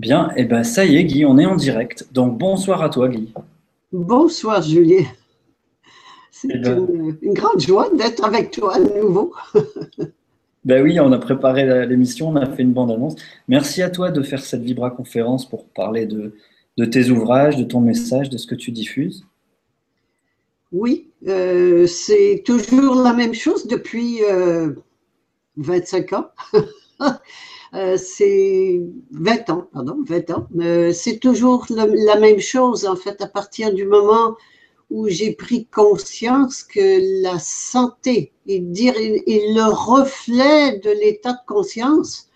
Bien, et eh ben ça y est, Guy, on est en direct. Donc bonsoir à toi, Guy. Bonsoir, Julien. C'est eh ben une, grande joie d'être avec toi à nouveau. ben oui, on a préparé l'émission, on a fait une bande-annonce. Merci à toi de faire cette Vibra conférence pour parler de, tes ouvrages, de ton message, de ce que tu diffuses. Oui, euh, c'est toujours la même chose depuis 25 euh, ans. Euh, c'est 20 ans, pardon, 20 ans. Euh, c'est toujours la même chose, en fait, à partir du moment où j'ai pris conscience que la santé et, dire, le reflet de l'état de conscience,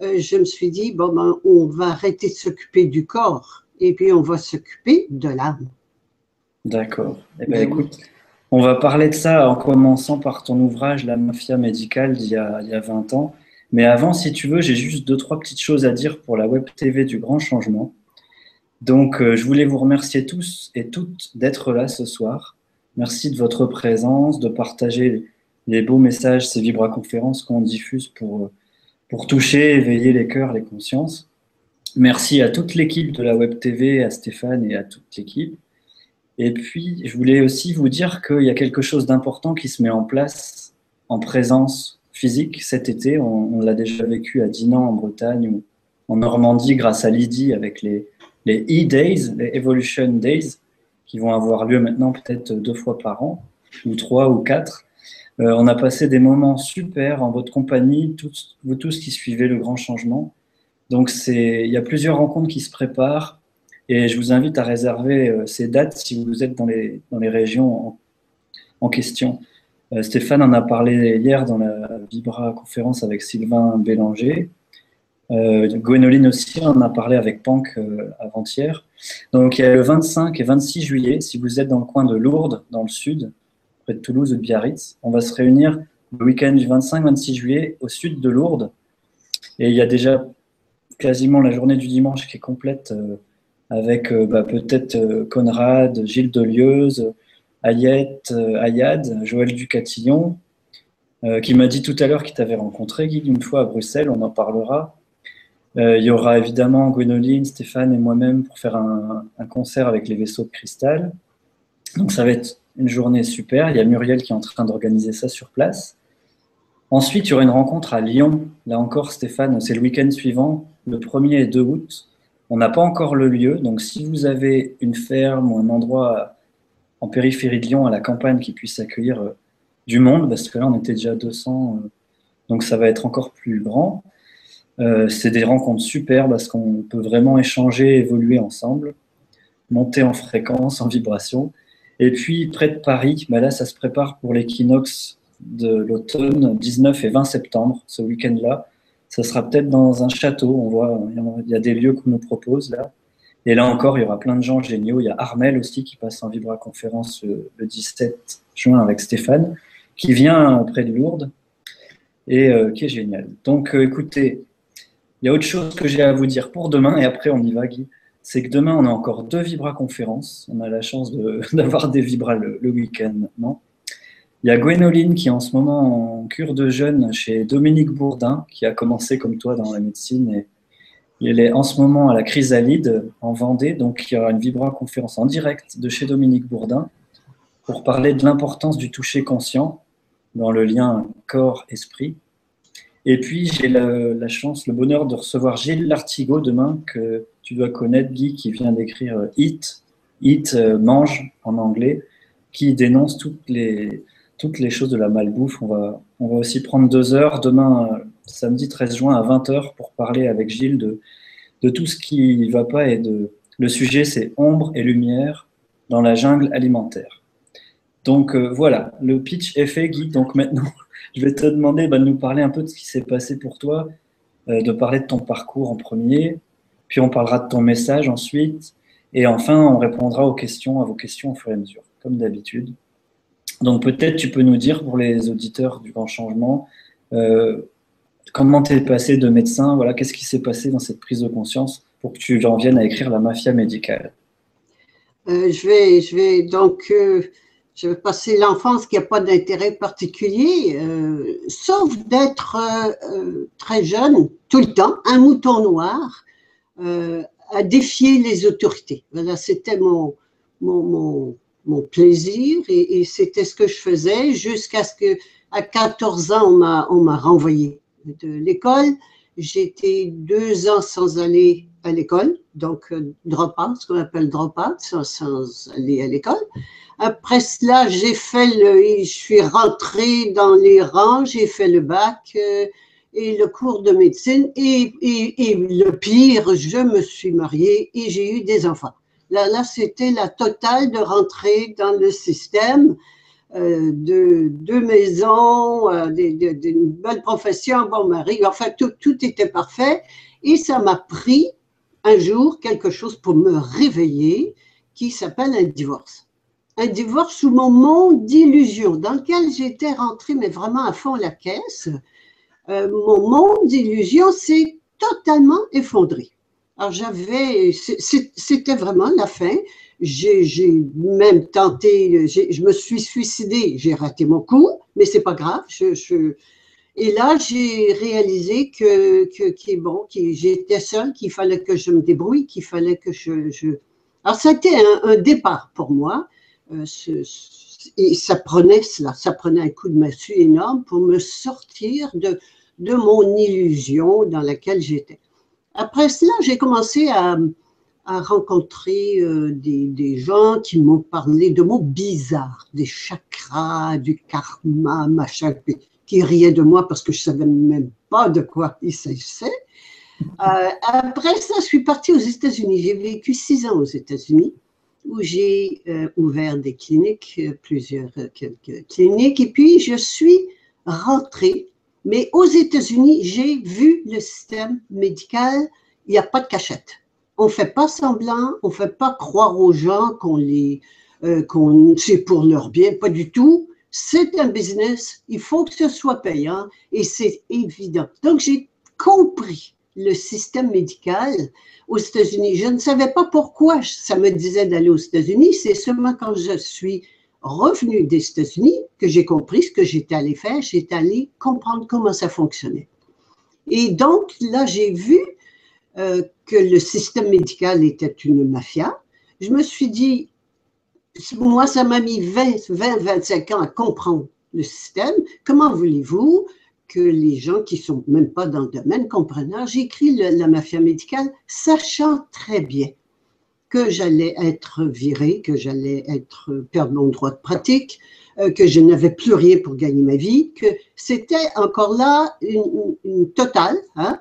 euh, je me suis dit, bon, ben, on va arrêter de s'occuper du corps et puis on va s'occuper de l'âme. D'accord. Eh bien, écoute, on va parler de ça en commençant par ton ouvrage La mafia médicale d'il y, y a 20 ans. Mais avant, si tu veux, j'ai juste deux, trois petites choses à dire pour la Web TV du Grand Changement. Donc, euh, je voulais vous remercier tous et toutes d'être là ce soir. Merci de votre présence, de partager les beaux messages, ces vibra-conférences qu'on diffuse pour, pour toucher, éveiller les cœurs, les consciences. Merci à toute l'équipe de la Web TV, à Stéphane et à toute l'équipe. Et puis, je voulais aussi vous dire qu'il y a quelque chose d'important qui se met en place en présence physique cet été. On, l'a déjà vécu à Dinan en Bretagne ou en Normandie grâce à Lydie avec les, les E-Days, les Evolution Days, qui vont avoir lieu maintenant peut-être deux fois par an, ou trois ou quatre. Euh, on a passé des moments super en votre compagnie, vous tous qui suivez le grand changement. Donc il y a plusieurs rencontres qui se préparent et je vous invite à réserver euh, ces dates si vous êtes dans les, dans les régions en question. Euh, Stéphane en a parlé hier dans la Vibra conférence avec Sylvain Bélanger. Euh, Gwénoline aussi en a parlé avec Pank euh, avant-hier. Donc il y a le 25 et 26 juillet, si vous êtes dans le coin de Lourdes, dans le sud, près de Toulouse ou de Biarritz, on va se réunir le week-end du 25-26 juillet au sud de Lourdes. Et il y a déjà quasiment la journée du dimanche qui est complète avec bah, peut-être Conrad, Gilles Delieuse, Euh, Ayad, Joël Ducatillon, euh, qui m'a dit tout à l'heure qu'il t'avait rencontré, Guy, une fois à Bruxelles, on en parlera. Euh, il y aura évidemment Gwénoline, Stéphane et moi-même pour faire un, concert avec les vaisseaux de cristal. Donc ça va être une journée super. Il y a Muriel qui est en train d'organiser ça sur place. Ensuite, il y aura une rencontre à Lyon. Là encore, Stéphane, c'est le week-end suivant, le 1er et 2 août. On n'a pas encore le lieu, donc si vous avez une ferme ou un endroit en périphérie de Lyon, à la campagne, qui puisse accueillir euh, du monde, parce que là, on était déjà 200, euh, donc ça va être encore plus grand. Euh, c'est des rencontres super parce qu'on peut vraiment échanger, évoluer ensemble, monter en fréquence, en vibration. Et puis, près de Paris, bah là, ça se prépare pour l'équinoxe de l'automne, 19 et 20 septembre, ce week-end-là. Ça sera peut-être dans un château. On voit, il y a des lieux qu'on nous propose là. Et là encore, il y aura plein de gens géniaux. Il y a Armel aussi qui passe en Vibra conférence le, 17 juin avec Stéphane, qui vient auprès de Lourdes et euh, qui est génial. Donc euh, écoutez, il y a autre chose que j'ai à vous dire pour demain et après on y va, Guy. C'est que demain, on a encore deux Vibra conférences. On a la chance d'avoir des Vibra le, week-end. Il y a Gwénoline qui est en ce moment en cure de jeûne chez Dominique Bourdin, qui a commencé comme toi dans la médecine et il est en ce moment à la Chrysalide en Vendée, donc il y aura une vibra-conférence en direct de chez Dominique Bourdin pour parler de l'importance du toucher conscient dans le lien corps-esprit. Et puis j'ai la, chance, le bonheur de recevoir Gilles Lartigot demain, que tu dois connaître, Guy, qui vient d'écrire Eat, Eat, euh, mange en anglais, qui dénonce toutes les, toutes les choses de la malbouffe. On va aussi prendre deux heures demain samedi 13 juin à 20h pour parler avec Gilles de, de tout ce qui ne va pas et de le sujet c'est ombre et lumière dans la jungle alimentaire. Donc euh, voilà, le pitch est fait Guy, donc maintenant je vais te demander bah, de nous parler un peu de ce qui s'est passé pour toi, euh, de parler de ton parcours en premier, puis on parlera de ton message ensuite, et enfin on répondra aux questions, à vos questions au fur et à mesure, comme d'habitude. Donc peut-être tu peux nous dire pour les auditeurs du grand changement, euh, Comment tu es passé de médecin? Voilà, qu'est-ce qui s'est passé dans cette prise de conscience pour que tu en viennes à écrire la mafia médicale? Euh, je, vais, je vais donc euh, je vais passer l'enfance qui n'a pas d'intérêt particulier, sauf d'être très jeune tout le temps, un mouton noir. à défier les autorités. Voilà, c'était mon, mon, plaisir et, c'était ce que je faisais jusqu'à ce que, à 14 ans, on m'a renvoyé de l'école. J'étais deux ans sans aller à l'école, donc euh, drop-out, ce qu'on appelle drop-out, sans, sans, aller à l'école. Après cela, j'ai fait le, je suis rentrée dans les rangs, j'ai fait le bac euh, et le cours de médecine et, et, et, le pire, je me suis mariée et j'ai eu des enfants. Là, c'était la totale de rentrer dans le système euh, de deux maisons, euh, d'une belle profession, un bon mari. Enfin, tout, tout était parfait. Et ça m'a pris un jour quelque chose pour me réveiller qui s'appelle un divorce. Un divorce sous mon monde d'illusion dans lequel j'étais rentrée, mais vraiment à fond la caisse. Euh, mon monde d'illusion s'est totalement effondré. Alors j'avais, c'était vraiment la fin. J'ai même tenté, je me suis suicidée, j'ai raté mon coup, mais c'est pas grave. Et là, j'ai réalisé que, que, bon, que j'étais seule, qu'il fallait que je me débrouille, qu'il fallait que je, je... Alors, a été un, départ pour moi. Euh, et ça prenait cela, ça prenait un coup de massue énorme pour me sortir de, de mon illusion dans laquelle j'étais. Après cela, j'ai commencé à, rencontrer euh, des, gens qui m'ont parlé de mots bizarres, des chakras, du karma, machin, qui riaient de moi parce que je savais même pas de quoi il s'agissait. Euh, après ça, je suis partie aux États-Unis. J'ai vécu six ans aux États-Unis où j'ai euh, ouvert des cliniques, plusieurs quelques cliniques, et puis je suis rentrée. Mais aux États-Unis, j'ai vu le système médical, il n'y a pas de cachette on fait pas semblant, on fait pas croire aux gens qu'on les, euh, qu'on c'est pour leur bien, pas du tout. C'est un business, il faut que ce soit payant et c'est évident. Donc j'ai compris le système médical aux États-Unis. Je ne savais pas pourquoi ça me disait d'aller aux États-Unis. C'est seulement quand je suis revenue des États-Unis que j'ai compris ce que j'étais allé faire. J'étais allé comprendre comment ça fonctionnait. Et donc là, j'ai vu euh, que le système médical était une mafia. Je me suis dit, moi, ça m'a mis 20, 20, 25 ans à comprendre le système. Comment voulez-vous que les gens qui sont même pas dans le domaine comprennent? J'ai écrit la mafia médicale, sachant très bien que j'allais être viré, que j'allais être perdre mon droit de pratique, euh, que je n'avais plus rien pour gagner ma vie, que c'était encore là une, totale, hein,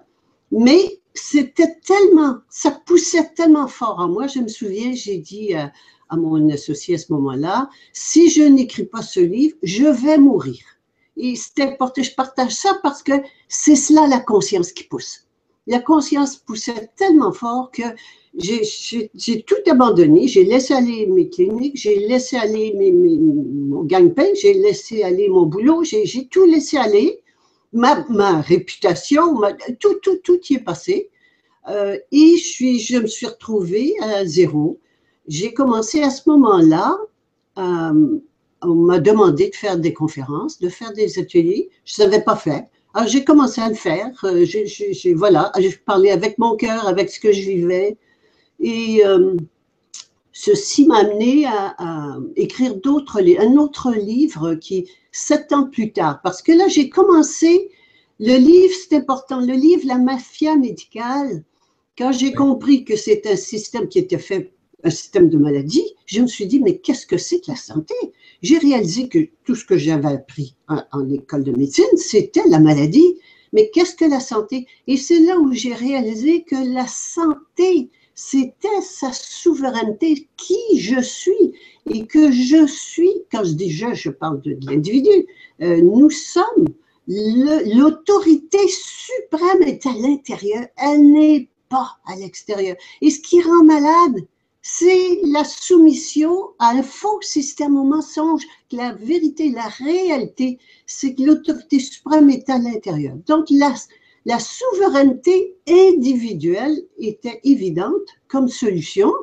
mais c'était tellement, ça poussait tellement fort en moi. Je me souviens, j'ai dit à, mon associé à ce moment-là, si je n'écris pas ce livre, je vais mourir. Et c'était important, je partage ça parce que c'est cela la conscience qui pousse. La conscience poussait tellement fort que j'ai tout abandonné. J'ai laissé aller mes cliniques, j'ai laissé aller mon gagne-pain, j'ai laissé aller mon boulot, j'ai tout laissé aller ma, réputation, tout, tout, tout y est passé. Euh, et je, suis, je me suis retrouvée à zéro. J'ai commencé à ce moment-là, euh, on m'a demandé de faire des conférences, de faire des ateliers. Je ne savais pas faire. Alors j'ai commencé à le faire. Euh, j'ai, voilà, je parlais avec mon cœur, avec ce que je vivais. Et ceci m'a amené à, à écrire d'autres, un autre livre qui, sept ans plus tard. Parce que là, j'ai commencé, le livre, c'est important, le livre La mafia médicale, quand j'ai compris que c'est un système qui était fait, un système de maladie, je me suis dit, mais qu'est-ce que c'est que la santé? J'ai réalisé que tout ce que j'avais appris en, école de médecine, c'était la maladie. Mais qu'est-ce que la santé? Et c'est là où j'ai réalisé que la santé, c'était sa souveraineté, qui je suis, et que je suis, quand je dis je, je parle de, l'individu, euh, nous sommes, l'autorité suprême est à l'intérieur, elle n'est pas à l'extérieur. Et ce qui rend malade, c'est la soumission à un faux système au mensonge, que la vérité, la réalité, c'est que l'autorité suprême est à l'intérieur. Donc, la, la souveraineté individuelle était évidente comme solution.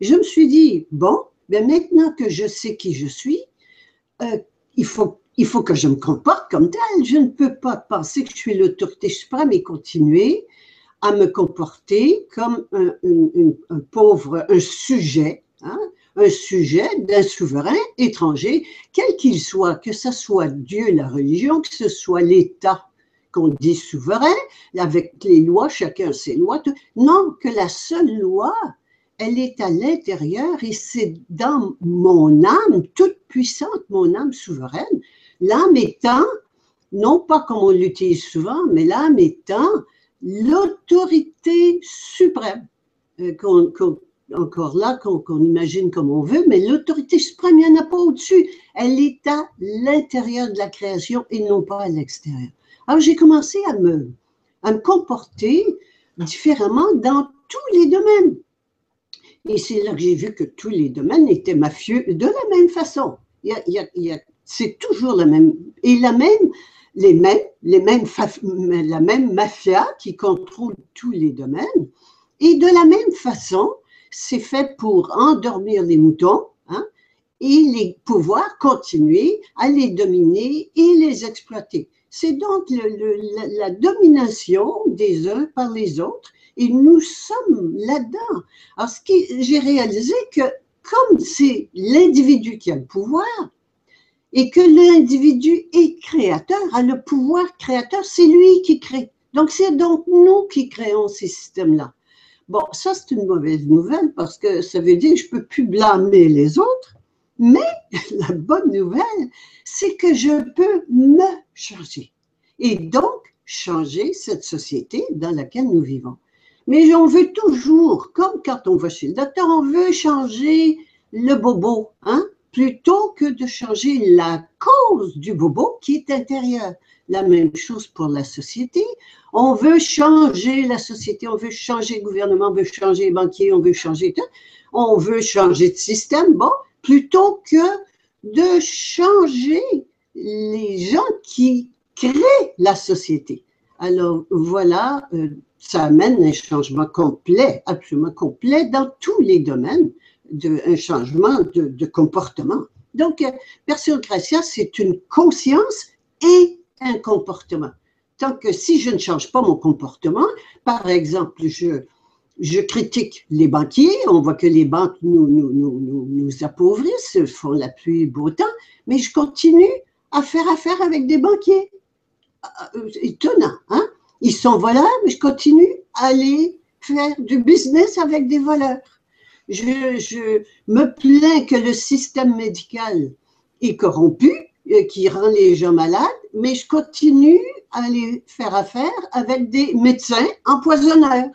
Je me suis dit, bon, ben maintenant que je sais qui je suis, euh, il, faut, il faut que je me comporte comme tel. Je ne peux pas penser que je suis l'autorité suprême et continuer à me comporter comme un, pauvre, un sujet, hein, un sujet d'un souverain étranger, quel qu'il soit, que ce soit Dieu, la religion, que ce soit l'État qu'on dit souverain, avec les lois, chacun ses lois. Non, que la seule loi, elle est à l'intérieur et c'est dans mon âme toute puissante, mon âme souveraine. L'âme étant, non pas comme on l'utilise souvent, mais l'âme étant l'autorité suprême euh, encore là, qu'on imagine comme on veut, mais l'autorité suprême, il n'y en a pas au-dessus. Elle est à l'intérieur de la création et non pas à l'extérieur. Alors j'ai commencé à me, à me comporter différemment dans tous les domaines. Et c'est là que j'ai vu que tous les domaines étaient mafieux de la même façon. c'est toujours la même. Et la même, les mêmes, la même mafia qui contrôle tous les domaines. Et de la même façon, c'est fait pour endormir les moutons hein, et les pouvoir continuer à les dominer et les exploiter. C'est donc la, domination des uns par les autres et nous sommes là-dedans. Alors, j'ai réalisé que comme c'est l'individu qui a le pouvoir et que l'individu est créateur, a le pouvoir créateur, c'est lui qui crée. Donc, c'est donc nous qui créons ces systèmes-là. Bon, ça, c'est une mauvaise nouvelle parce que ça veut dire que je ne peux plus blâmer les autres. Mais la bonne nouvelle, c'est que je peux me changer. Et donc, changer cette société dans laquelle nous vivons. Mais on veut toujours, comme quand on va chez le docteur, on veut changer le bobo, hein, plutôt que de changer la cause du bobo qui est intérieur. La même chose pour la société. On veut changer la société, on veut changer le gouvernement, on veut changer les banquiers, on veut changer tout. On veut changer de système, bon, plutôt que de changer les gens qui créent la société. Alors voilà, euh, ça amène un changement complet, absolument complet dans tous les domaines, de, un changement de, comportement. Donc, euh, Gracia, c'est une conscience et un comportement. Tant que si je ne change pas mon comportement, par exemple, je, je critique les banquiers, on voit que les banques nous, nous, nous, nous appauvrissent, font la pluie beau temps, mais je continue à faire affaire avec des banquiers. Euh, étonnant, hein? Ils sont voleurs, mais je continue à aller faire du business avec des voleurs. Je, me plains que le système médical est corrompu, euh, qui rend les gens malades, mais je continue à aller faire affaire avec des médecins empoisonneurs.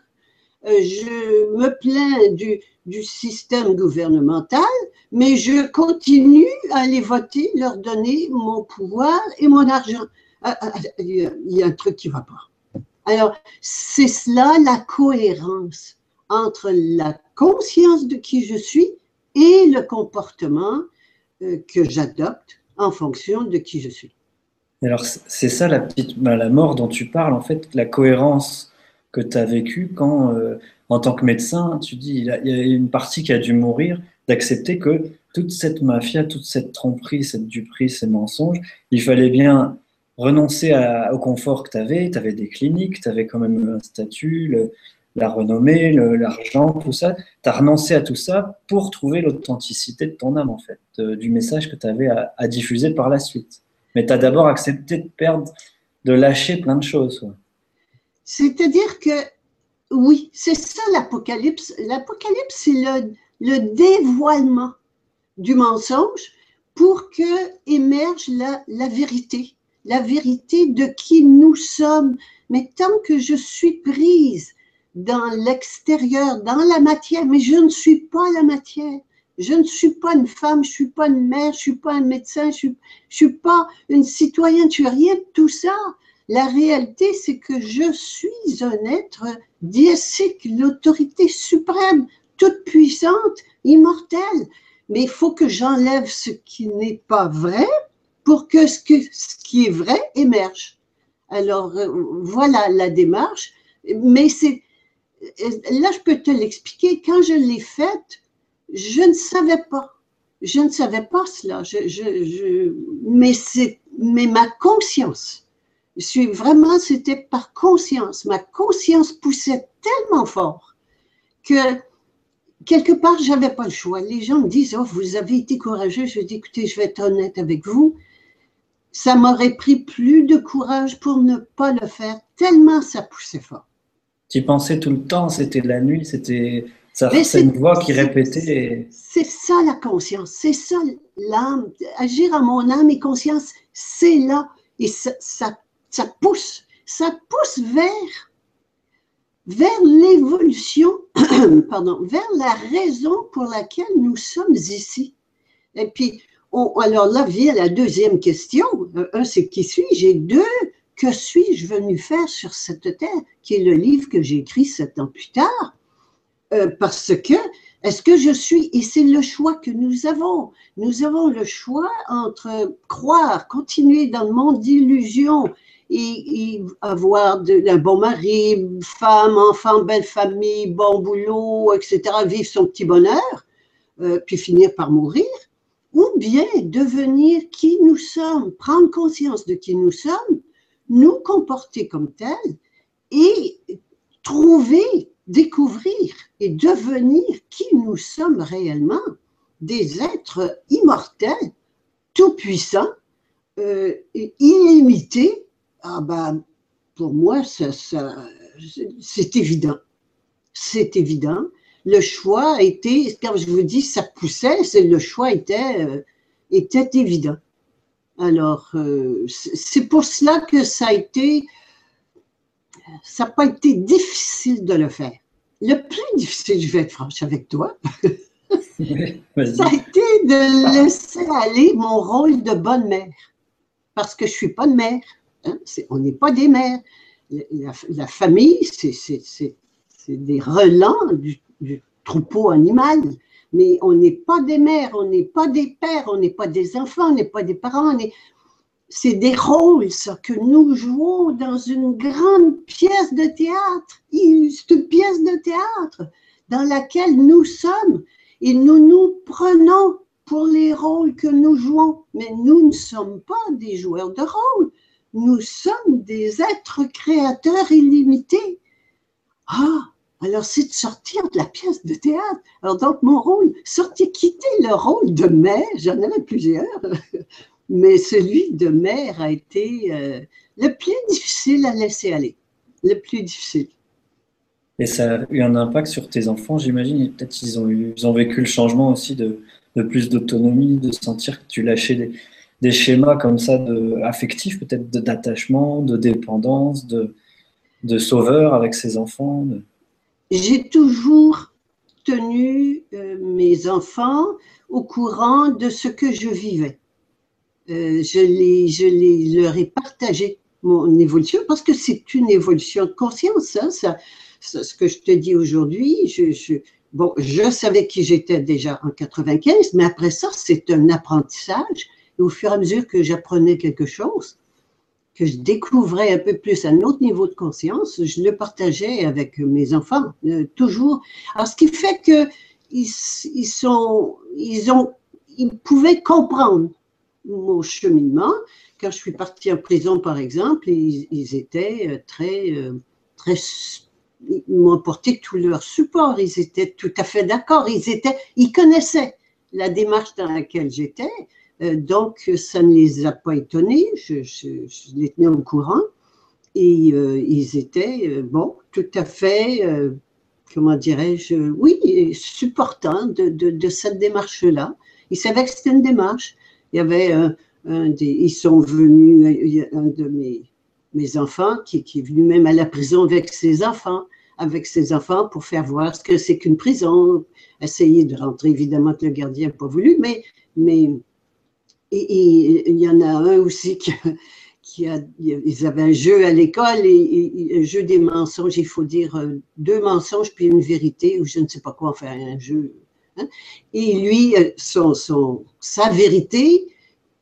Euh, je me plains du, du système gouvernemental, mais je continue à aller voter, leur donner mon pouvoir et mon argent. Ah, ah, ah, il y a un truc qui ne va pas. Alors, c'est cela la cohérence entre la conscience de qui je suis et le comportement euh, que j'adopte en fonction de qui je suis. Alors, c'est ça la petite bah, la mort dont tu parles, en fait, la cohérence que tu as vécue quand, euh, en tant que médecin, tu dis il, y a une partie qui a dû mourir, d'accepter que toute cette mafia, toute cette tromperie, cette duperie, ces mensonges, il fallait bien renoncer au confort que tu avais. Tu avais des cliniques, tu avais quand même un statut, la renommée, l'argent, tout ça. Tu as renoncé à tout ça pour trouver l'authenticité de ton âme, en fait, du message que tu avais à, diffuser par la suite. Mais tu as d'abord accepté de perdre, de lâcher plein de choses. C'est-à-dire que, oui, c'est ça l'Apocalypse. L'Apocalypse, c'est le, le dévoilement du mensonge pour que émerge la, la vérité, la vérité de qui nous sommes. Mais tant que je suis prise dans l'extérieur, dans la matière, mais je ne suis pas la matière. Je ne suis pas une femme, je ne suis pas une mère, je ne suis pas un médecin, je ne suis, pas une citoyenne, je suis rien de tout ça. La réalité, c'est que je suis un être diésique, l'autorité suprême, toute puissante, immortelle. Mais il faut que j'enlève ce qui n'est pas vrai pour que ce, que ce qui est vrai émerge. Alors, euh, voilà la démarche. Mais c'est là, je peux te l'expliquer. Quand je l'ai faite, je ne savais pas. Je ne savais pas cela. Mais, ma conscience Je vraiment, c'était par conscience. Ma conscience poussait tellement fort que quelque part, j'avais pas le choix. Les gens me disent, oh, vous avez été courageux. Je dis, écoutez, je vais être honnête avec vous. Ça m'aurait pris plus de courage pour ne pas le faire, tellement ça poussait fort. Tu pensais tout le temps, c'était la nuit, c'était ça, c'est une voix qui répétait. C'est ça la conscience, c'est ça l'âme. Agir à mon âme et conscience, c'est là. Et ça, ça, ça pousse, ça pousse vers vers l'évolution, pardon, vers la raison pour laquelle nous sommes ici. Et puis, alors là vient la deuxième question. Un, c'est qui suis-je? Et deux, que suis-je venu faire sur cette terre? Qui est le livre que j'ai écrit sept ans plus tard? Euh, parce que, est-ce que je suis, et c'est le choix que nous avons. Nous avons le choix entre croire, continuer dans le monde d'illusion et, avoir un bon mari, femme, enfant, belle famille, bon boulot, etc., vivre son petit bonheur, euh, puis finir par mourir, ou bien devenir qui nous sommes, prendre conscience de qui nous sommes, nous comporter comme tels et trouver, découvrir et devenir qui nous sommes réellement, des êtres immortels, tout-puissants, euh, illimités, ah ben, pour moi, ça, c'est évident. C'est évident. Le choix était, quand je vous dis ça poussait, le choix était, euh, était évident. Alors, euh, c'est pour cela que ça a été, ça n'a pas été difficile de le faire. Le plus difficile, je vais être franche avec toi, ça a été de laisser aller mon rôle de bonne mère. Parce que je ne suis pas de mère. Hein, on n'est pas des mères. La, famille, c'est des relents du, troupeau animal, mais on n'est pas des mères, on n'est pas des pères, on n'est pas des enfants, on n'est pas des parents. C'est des rôles, que nous jouons dans une grande pièce de théâtre. C'est une pièce de théâtre dans laquelle nous sommes et nous nous prenons pour les rôles que nous jouons. Mais nous ne sommes pas des joueurs de rôle nous sommes des êtres créateurs illimités. Ah, alors c'est de sortir de la pièce de théâtre. Alors donc mon rôle, sortir, quitter le rôle de mère, j'en avais plusieurs, mais celui de mère a été euh, le plus difficile à laisser aller, le plus difficile. Et ça a eu un impact sur tes enfants, j'imagine. Peut-être qu'ils ont, ils ont vécu le changement aussi de, plus d'autonomie, de sentir que tu lâchais des, schémas comme ça de, affectifs, peut-être d'attachement, de, dépendance, de sauveur avec ses enfants J'ai toujours tenu euh, mes enfants au courant de ce que je vivais. Euh, je, les, je les, leur ai partagé mon évolution parce que c'est une évolution de conscience. Hein, ça, ce que je te dis aujourd'hui, je, bon, je savais qui j'étais déjà en 95, mais après ça, c'est un apprentissage au fur et à mesure que j'apprenais quelque chose, que je découvrais un peu plus un autre niveau de conscience, je le partageais avec mes enfants, euh, toujours. Alors, ce qui fait que ils, sont, ils, ont, ils pouvaient comprendre mon cheminement. Quand je suis partie en prison, par exemple, ils, étaient euh, très, euh, très, ils m'ont apporté tout leur support. Ils étaient tout à fait d'accord. Ils ils connaissaient la démarche dans laquelle j'étais. Euh, donc, ça ne les a pas étonnés, je, les tenais au courant. Et euh, ils étaient, euh, bon, tout à fait, comment dirais-je, oui, supportants de, cette démarche-là. Ils savaient que c'était une démarche. Il y avait un, des, ils sont venus, un de mes, mes enfants qui, est venu même à la prison avec ses enfants, avec ses enfants pour faire voir ce que c'est qu'une prison, essayer de rentrer, évidemment que le gardien n'a pas voulu, mais, mais et, il y en a un aussi qui, a, ils avaient un jeu à l'école et, un jeu des mensonges. Il faut dire euh, deux mensonges puis une vérité ou je ne sais pas quoi faire un jeu. Hein. Et lui, euh, son, son, sa vérité,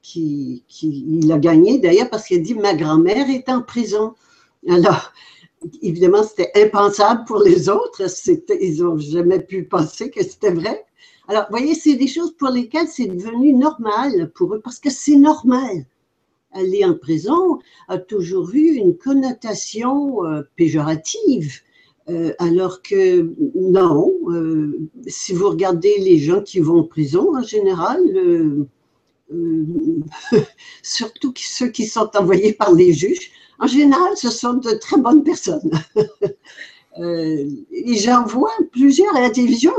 qui, qui, il a gagné d'ailleurs parce qu'il a dit ma grand-mère est en prison. Alors, évidemment, c'était impensable pour les autres. Ils n'ont jamais pu penser que c'était vrai. Alors, vous voyez, c'est des choses pour lesquelles c'est devenu normal pour eux, parce que c'est normal. aller en prison a toujours eu une connotation euh, péjorative. Euh, alors que non, euh, si vous regardez les gens qui vont en prison en général, surtout ceux qui sont envoyés par les juges, en général, ce sont de très bonnes personnes. et j'en vois plusieurs à la télévision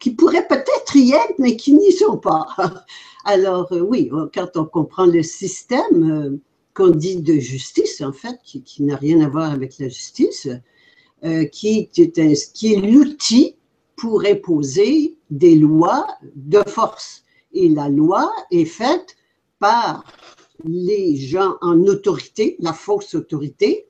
qui pourraient peut-être y être, mais qui n'y sont pas. Alors euh, oui, quand on comprend le système euh, qu'on dit de justice, en fait, qui, n'a rien à voir avec la justice, euh, qui, qui est l'outil pour imposer des lois de force. Et la loi est faite par les gens en autorité, la fausse autorité,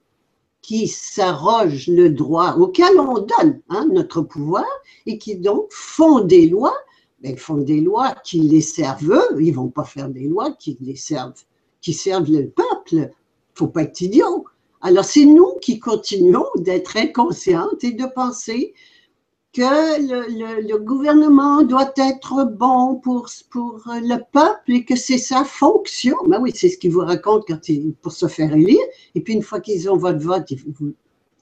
qui s'arrogent le droit auquel on donne hein, notre pouvoir et qui donc font des lois ils font des lois qui les servent eux, ils vont pas faire des lois qui les servent, qui servent le peuple. Faut pas être idiot. Alors c'est nous qui continuons d'être inconscientes et de penser que le, gouvernement doit être bon pour, pour le peuple et que c'est sa fonction. Ben oui, c'est ce qu'ils vous racontent pour se faire élire. Et puis une fois qu'ils ont votre vote, ils,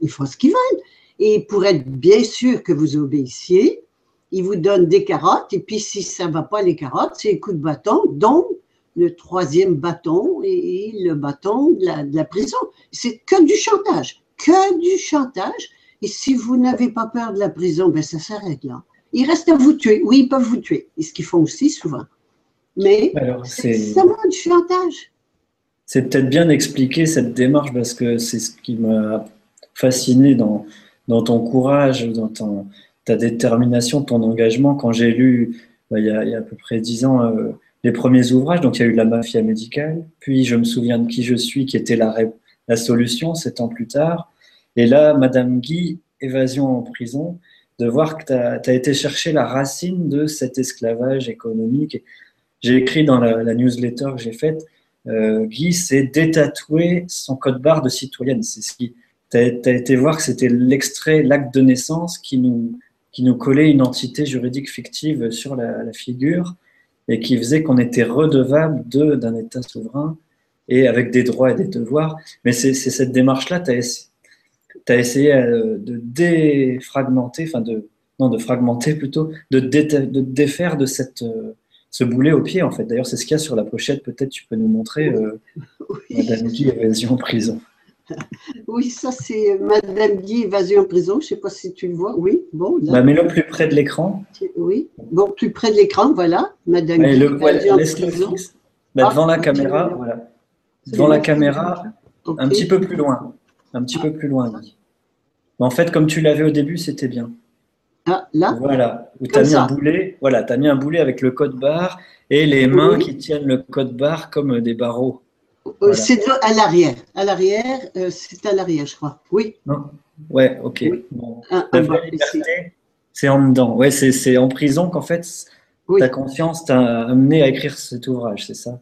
ils font ce qu'ils veulent. Et pour être bien sûr que vous obéissiez, il vous donne des carottes, et puis si ça ne va pas les carottes, c'est un coup de bâton, donc le troisième bâton et le bâton de la, prison. C'est que du chantage, que du chantage. Et si vous n'avez pas peur de la prison, ben ça s'arrête là. Il reste à vous tuer. Oui, ils peuvent vous tuer. Et ce qu'ils font aussi souvent. Mais c'est seulement du chantage. C'est peut-être bien d'expliquer cette démarche parce que c'est ce qui m'a fasciné dans, dans ton courage, dans ton, ta détermination, ton engagement. Quand j'ai lu, bah, il, y a, à peu près dix ans, euh, les premiers ouvrages, donc il y a eu La mafia médicale, puis Je me souviens de qui je suis, qui était la, la solution, sept ans plus tard. Et là, Madame Guy, Évasion en prison, de voir que tu as, été chercher la racine de cet esclavage économique. J'ai écrit dans la, newsletter que j'ai faite, euh, Guy s'est détatoué son code barre de citoyenne. C'est ce qui. Tu as, été voir que c'était l'extrait, l'acte de naissance qui nous, qui nous collait une entité juridique fictive sur la, figure et qui faisait qu'on était redevable d'un État souverain et avec des droits et des devoirs. Mais c'est cette démarche-là, tu as, essayé euh, de défragmenter, enfin de, non, de fragmenter plutôt, de, de défaire de cette, euh, ce boulet au pied, en fait. D'ailleurs, c'est ce qu'il y a sur la pochette, peut-être tu peux nous montrer, euh, Madame Guy, Évasion prison. Oui, ça c'est Madame Guy, évasion en prison. Je ne sais pas si tu le vois. Oui, bon. Bah, Mets-le plus près de l'écran. Oui, bon, plus près de l'écran, voilà. Madame Guy, le, évasion en prison. Bah, devant la ah, caméra, voilà. Devant la caméra, un petit peu plus loin. Un petit peu plus loin. En fait, comme tu l'avais au début, c'était bien. Ah, là? Voilà, où tu as mis un boulet, voilà, as mis un boulet avec le code barre et les mains qui tiennent le code barre comme des barreaux. Euh, c'est à l'arrière. À l'arrière, euh, c'est à l'arrière, je crois. Oui. Non. Ouais, ok. c'est en dedans. Ouais, c'est en prison qu'en fait, ta conscience t'a amené à écrire cet ouvrage, c'est ça?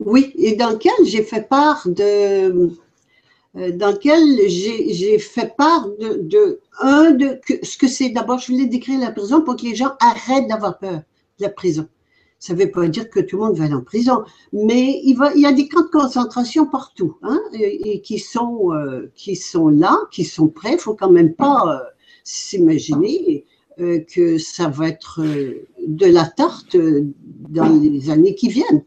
Oui, et dans lequel j'ai fait part de. Euh, dans lequel j'ai fait part de, un de ce que c'est. D'abord, je voulais décrire la prison pour que les gens arrêtent d'avoir peur de la prison. Ça ne veut pas dire que tout le monde va aller en prison, mais il, y a des camps de concentration partout, hein, et, qui, sont, euh, qui sont là, qui sont prêts. Il ne faut quand même pas euh, s'imaginer que ça va être de la tarte dans les années qui viennent.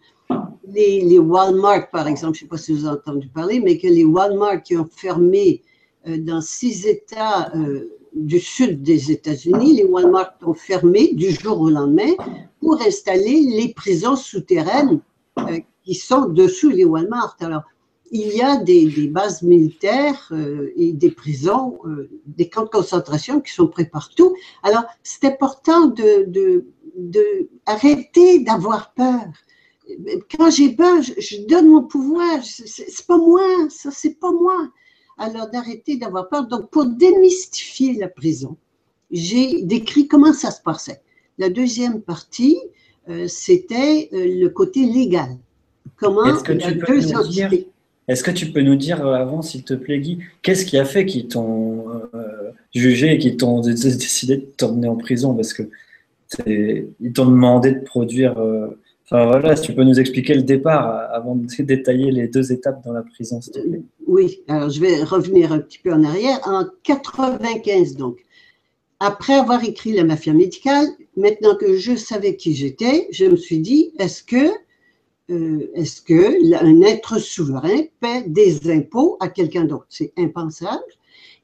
Les, les Walmart, par exemple, je ne sais pas si vous avez entendu parler, mais que les Walmart qui ont fermé dans six États du sud des États-Unis, les Walmart ont fermé du jour au lendemain pour installer les prisons souterraines euh, qui sont dessous les Walmart. Alors, il y a des, bases militaires euh, et des prisons, euh, des camps de concentration qui sont prêts partout. Alors, c'est important de, de arrêter d'avoir peur. Quand j'ai peur, je, je, donne mon pouvoir. C'est pas moi, ça c'est pas moi alors d'arrêter d'avoir peur. Donc, pour démystifier la prison, j'ai décrit comment ça se passait. La deuxième partie, euh, c'était euh, le côté légal. Comment Est-ce que, tu peux nous dire, est-ce que tu peux nous dire euh, avant, s'il te plaît, Guy, qu'est-ce qui a fait qu'ils t'ont jugé et qu'ils t'ont décidé de t'emmener en prison? Parce que ils t'ont demandé de produire Enfin voilà, si tu peux nous expliquer le départ euh, avant de détailler les deux étapes dans la prison. Oui, alors je vais revenir un petit peu en arrière. En 95, donc, après avoir écrit La mafia médicale, maintenant que je savais qui j'étais, je me suis dit, est-ce que, euh, est-ce que un être souverain paie des impôts à quelqu'un d'autre? C'est impensable.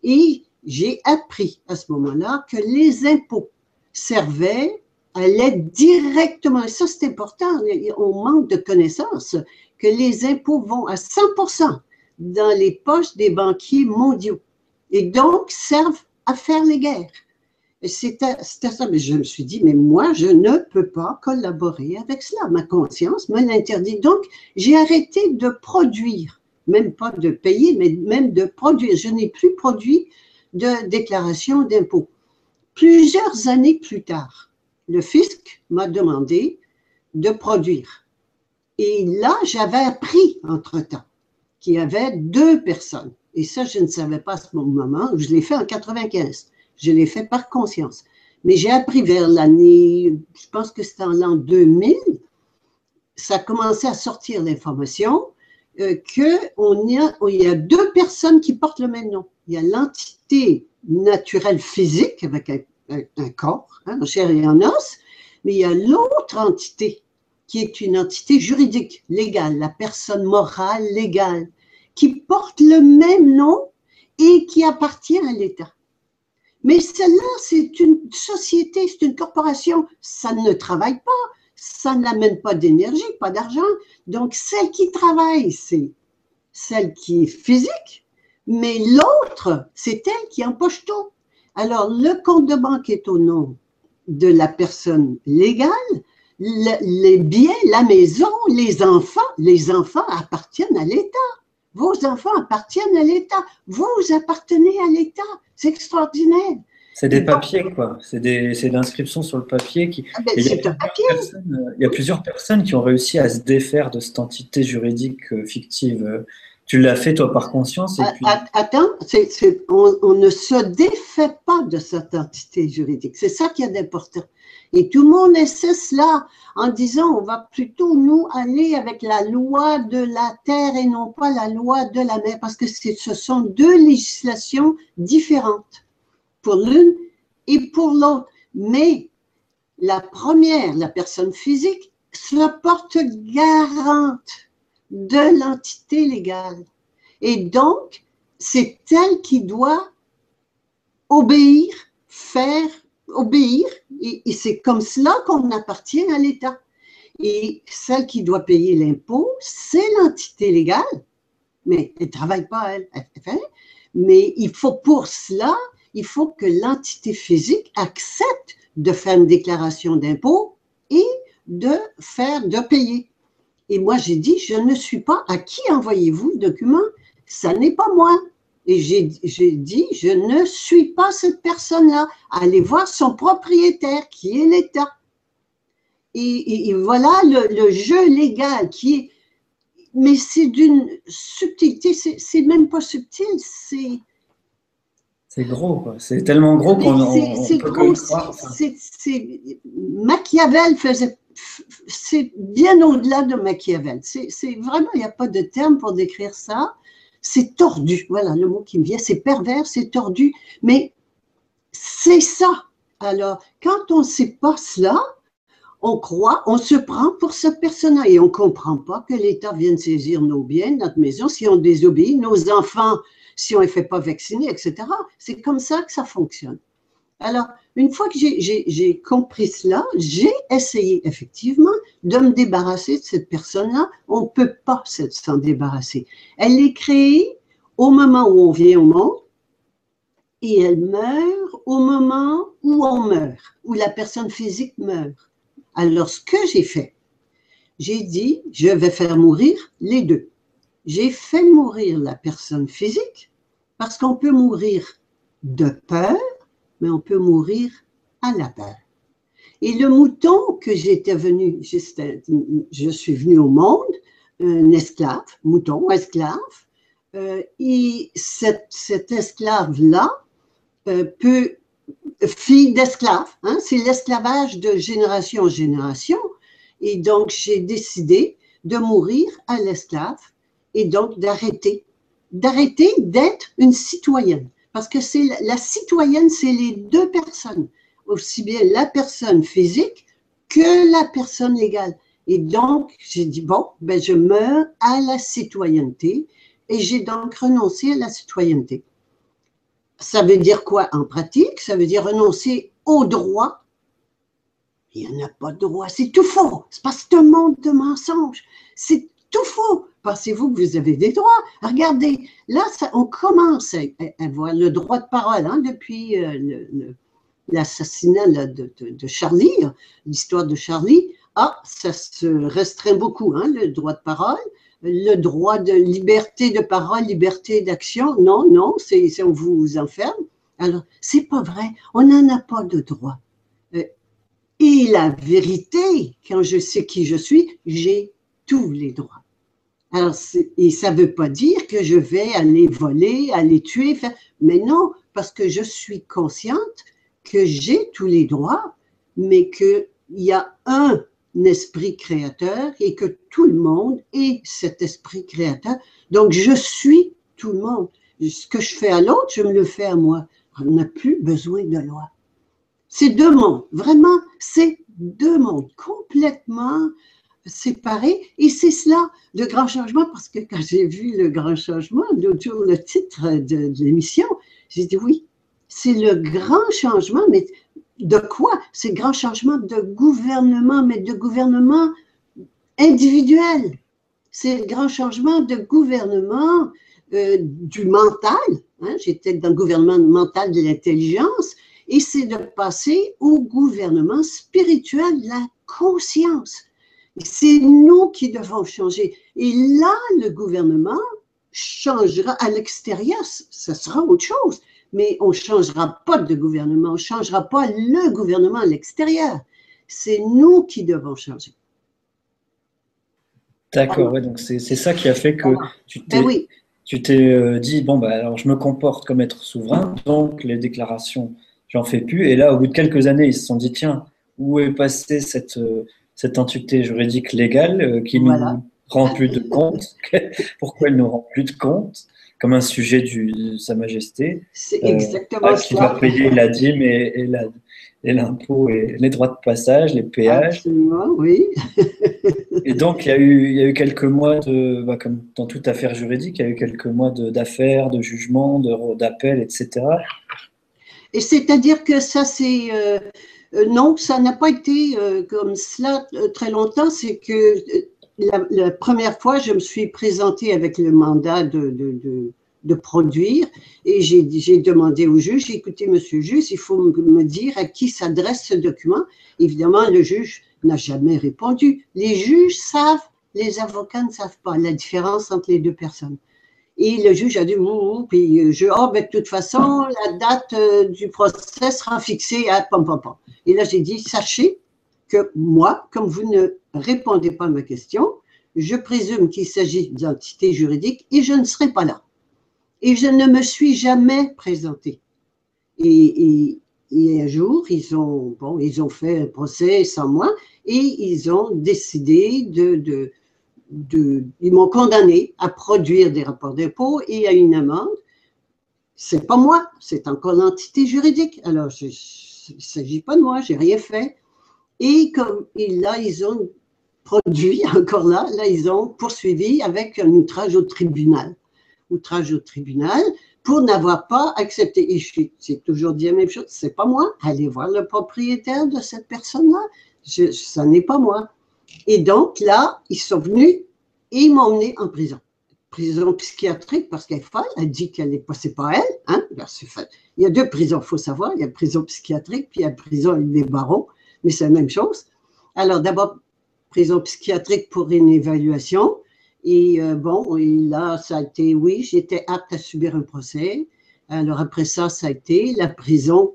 Et j'ai appris à ce moment-là que les impôts servaient l'aide directement, et ça c'est important, on manque de connaissances, que les impôts vont à 100% dans les poches des banquiers mondiaux et donc servent à faire les guerres. C'était ça, mais je me suis dit, mais moi, je ne peux pas collaborer avec cela. Ma conscience me l'interdit. Donc, j'ai arrêté de produire, même pas de payer, mais même de produire. Je n'ai plus produit de déclaration d'impôt. Plusieurs années plus tard, le fisc m'a demandé de produire. Et là, j'avais appris entre-temps qu'il y avait deux personnes. Et ça, je ne savais pas à ce moment. Je l'ai fait en 95. Je l'ai fait par conscience. Mais j'ai appris vers l'année, je pense que c'était en l'an 2000, ça a commencé à sortir l'information euh, qu'il y, a, y a deux personnes qui portent le même nom. Il y a l'entité naturelle physique avec un un, corps, hein, en chair et en os, mais il y a l'autre entité qui est une entité juridique, légale, la personne morale légale, qui porte le même nom et qui appartient à l'État. Mais celle-là, c'est une société, c'est une corporation, ça ne travaille pas, ça n'amène pas d'énergie, pas d'argent. Donc, celle qui travaille, c'est celle qui est physique, mais l'autre, c'est elle qui empoche tout. Alors, le compte de banque est au nom de la personne légale. les biens, la maison, les enfants, les enfants appartiennent à l'État. Vos enfants appartiennent à l'État. Vous appartenez à l'État. C'est extraordinaire. C'est des papiers, quoi. C'est l'inscription sur le papier. Qui... Ah ben, il, y a papier. il y a plusieurs personnes qui ont réussi à se défaire de cette entité juridique euh, fictive euh, tu l'as fait toi par conscience et puis... Attends, on, ne se défait pas de cette entité juridique. C'est ça qui est important. Et tout le monde essaie cela en disant on va plutôt nous aller avec la loi de la terre et non pas la loi de la mer parce que ce sont deux législations différentes pour l'une et pour l'autre. Mais la première, la personne physique, se porte garante de l'entité légale. Et donc, c'est elle qui doit obéir, faire, obéir, et, c'est comme cela qu'on appartient à l'État. Et celle qui doit payer l'impôt, c'est l'entité légale, mais elle ne travaille pas, elle, mais il faut pour cela, il faut que l'entité physique accepte de faire une déclaration d'impôt et de faire, de payer. Et moi, j'ai dit, je ne suis pas, à qui envoyez-vous le document Ça n'est pas moi. Et j'ai dit, je ne suis pas cette personne-là. Allez voir son propriétaire, qui est l'État. Et, voilà le, jeu légal qui est. Mais c'est d'une subtilité, c'est même pas subtil, c'est. C'est gros, C'est tellement gros qu'on C'est gros. Machiavel faisait c'est bien au-delà de Machiavel. C'est vraiment, il n'y a pas de terme pour décrire ça. C'est tordu. Voilà le mot qui me vient. C'est pervers, c'est tordu. Mais c'est ça. Alors, quand on ne sait pas cela, on croit, on se prend pour ce personnage et on ne comprend pas que l'État vienne saisir nos biens, notre maison, si on désobéit, nos enfants, si on ne les fait pas vacciner, etc. C'est comme ça que ça fonctionne. Alors, une fois que j'ai compris cela, j'ai essayé effectivement de me débarrasser de cette personne-là. On ne peut pas s'en débarrasser. Elle est créée au moment où on vient au monde et elle meurt au moment où on meurt, où la personne physique meurt. Alors, ce que j'ai fait, j'ai dit, je vais faire mourir les deux. J'ai fait mourir la personne physique parce qu'on peut mourir de peur mais on peut mourir à la peur. Et le mouton que j'étais venu, je suis venu au monde, un esclave, mouton, esclave, euh, et cet, esclave-là euh, peut, fille d'esclave, hein, c'est l'esclavage de génération en génération, Et donc, j'ai décidé de mourir à l'esclave et donc d'arrêter, d'arrêter d'être une citoyenne. Parce que c'est la citoyenne, c'est les deux personnes, aussi bien la personne physique que la personne légale. Et donc, j'ai dit, bon, ben, je meurs à la citoyenneté et j'ai donc renoncé à la citoyenneté. Ça veut dire quoi en pratique? Ça veut dire renoncer au droit. Il n'y en a pas de droit, c'est tout faux. C'est parce que un monde de mensonges. C'est tout faux. Pensez-vous que vous avez des droits? Regardez, là, on commence à, voir le droit de parole hein, depuis euh, l'assassinat de, Charlie, l'histoire de Charlie. Ah, ça se restreint beaucoup, hein, le droit de parole le droit de liberté de parole, liberté d'action. Non, non, c'est on vous enferme. Alors, c'est pas vrai. On n'en a pas de droit. Euh, et la vérité, quand je sais qui je suis, j'ai tous les droits. Alors, et ça ne veut pas dire que je vais aller voler, aller tuer, mais non, parce que je suis consciente que j'ai tous les droits, mais qu'il y a un esprit créateur et que tout le monde est cet esprit créateur. Donc, je suis tout le monde. Ce que je fais à l'autre, je me le fais à moi. On n'a plus besoin de loi. C'est deux mondes. Vraiment, c'est deux mondes complètement séparés. Et c'est cela, le grand changement, parce que quand j'ai vu le grand changement, autour le titre de, l'émission, j'ai dit oui, c'est le grand changement, mais de quoi? Ces grands changements de gouvernement, mais de gouvernement individuel. C'est le grand changement de gouvernement euh, du mental. Hein, J'étais dans le gouvernement mental de l'intelligence et c'est de passer au gouvernement spirituel de la conscience. C'est nous qui devons changer. Et là, le gouvernement changera à l'extérieur, ce sera autre chose mais on ne changera pas de gouvernement, on ne changera pas le gouvernement à l'extérieur. C'est nous qui devons changer. D'accord, donc c'est ça qui a fait que tu ben t'es euh, dit, bon, bah, alors je me comporte comme être souverain, donc les déclarations, j'en fais plus. Et là, au bout de quelques années, ils se sont dit, tiens, où est passée cette, euh, cette entité juridique légale euh, qui ne nous rend plus de compte Pourquoi elle ne nous rend plus de compte? Comme un sujet de Sa Majesté. C'est euh, exactement Qui va payer la dîme et, l'impôt et les droits de passage, les péages. Absolument, oui. et donc, il y, a eu, il y a eu quelques mois, de, bah, comme dans toute affaire juridique, il y a eu quelques mois d'affaires, de, jugements, d'appels, etc. Et c'est-à-dire que ça, c'est. Euh, euh, non, ça n'a pas été comme cela très longtemps. C'est que la, première fois, je me suis présentée avec le mandat de, de, de, produire et j'ai demandé au juge, écoutez, monsieur le juge, il faut me dire à qui s'adresse ce document. Évidemment, le juge n'a jamais répondu. Les juges savent, les avocats ne savent pas la différence entre les deux personnes. Et le juge a dit, puis je, oh, ben, de toute façon, la date euh, du procès sera fixée à pom, pom, pom. Et là, j'ai dit, sachez que moi, comme vous ne répondez pas à ma question, je présume qu'il s'agit d'identité juridique et je ne serai pas là. Et je ne me suis jamais présentée. Et, un jour, ils ont, bon, ils ont fait un procès sans moi et ils ont décidé de, ils m'ont condamné à produire des rapports d'impôt et à une amende. C'est pas moi, c'est encore l'entité juridique. Alors, il ne s'agit pas de moi, j'ai rien fait. Et comme là, ils ont produit encore là, là, ils ont poursuivi avec un outrage au tribunal. Outrage au tribunal pour n'avoir pas accepté. Et c'est toujours dit la même chose, c'est pas moi. Allez voir le propriétaire de cette personne-là. Ça n'est pas moi. Et donc là, ils sont venus et ils m'ont emmené en prison. Prison psychiatrique parce qu'elle est folle, elle dit qu'elle n'est pas, c'est pas elle. Hein? Il y a deux prisons, il faut savoir. Il y a la prison psychiatrique, puis il y a la prison des barreaux, mais c'est la même chose. Alors d'abord, prison psychiatrique pour une évaluation. Et euh, bon, là, ça a été, oui, j'étais apte à subir un procès. Alors après ça, ça a été la prison,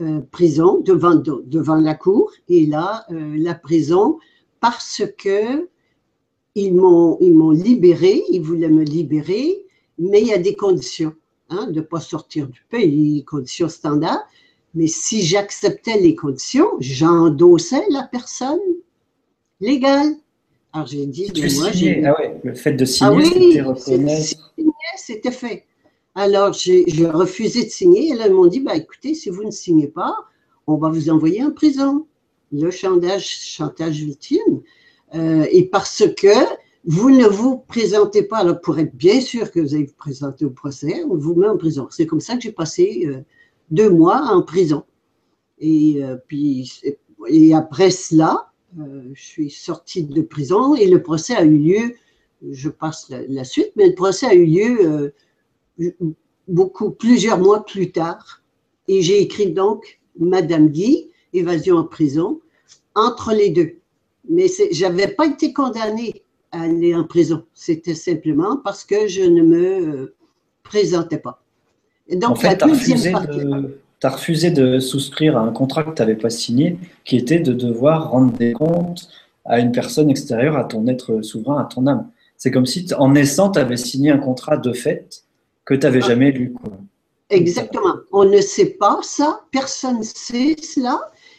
euh, prison devant, devant la cour. Et là, euh, la prison, parce que ils m'ont, ils m'ont libéré, ils voulaient me libérer, mais il y a des conditions, hein, de ne pas sortir du pays, conditions standards. Mais si j'acceptais les conditions, j'endossais la personne légal. Alors j'ai dit, tu moi j'ai. Ah ouais, le fait de signer, ah c'était reconnaître. C'était fait. Alors j'ai refusé de signer et là ils m'ont dit, bah, écoutez, si vous ne signez pas, on va vous envoyer en prison. Le chantage, chantage ultime. Euh, et parce que vous ne vous présentez pas, alors pour être bien sûr que vous allez vous présenter au procès, on vous met en prison. C'est comme ça que j'ai passé euh, deux mois en prison. Et euh, puis, et après cela, je suis sortie de prison et le procès a eu lieu, je passe la, suite, mais le procès a eu lieu beaucoup, plusieurs mois plus tard. Et j'ai écrit donc Madame Guy, évasion en prison, entre les deux. Mais je n'avais pas été condamnée à aller en prison. C'était simplement parce que je ne me euh, présentais pas. Et donc, en fait, tu as, refusé de souscrire à un contrat que tu n'avais pas signé, qui était de devoir rendre des comptes à une personne extérieure à ton être souverain, à ton âme. C'est comme si, en naissant, tu avais signé un contrat de fait que tu n'avais ah. jamais lu. Exactement. On ne sait pas ça, personne ne sait cela,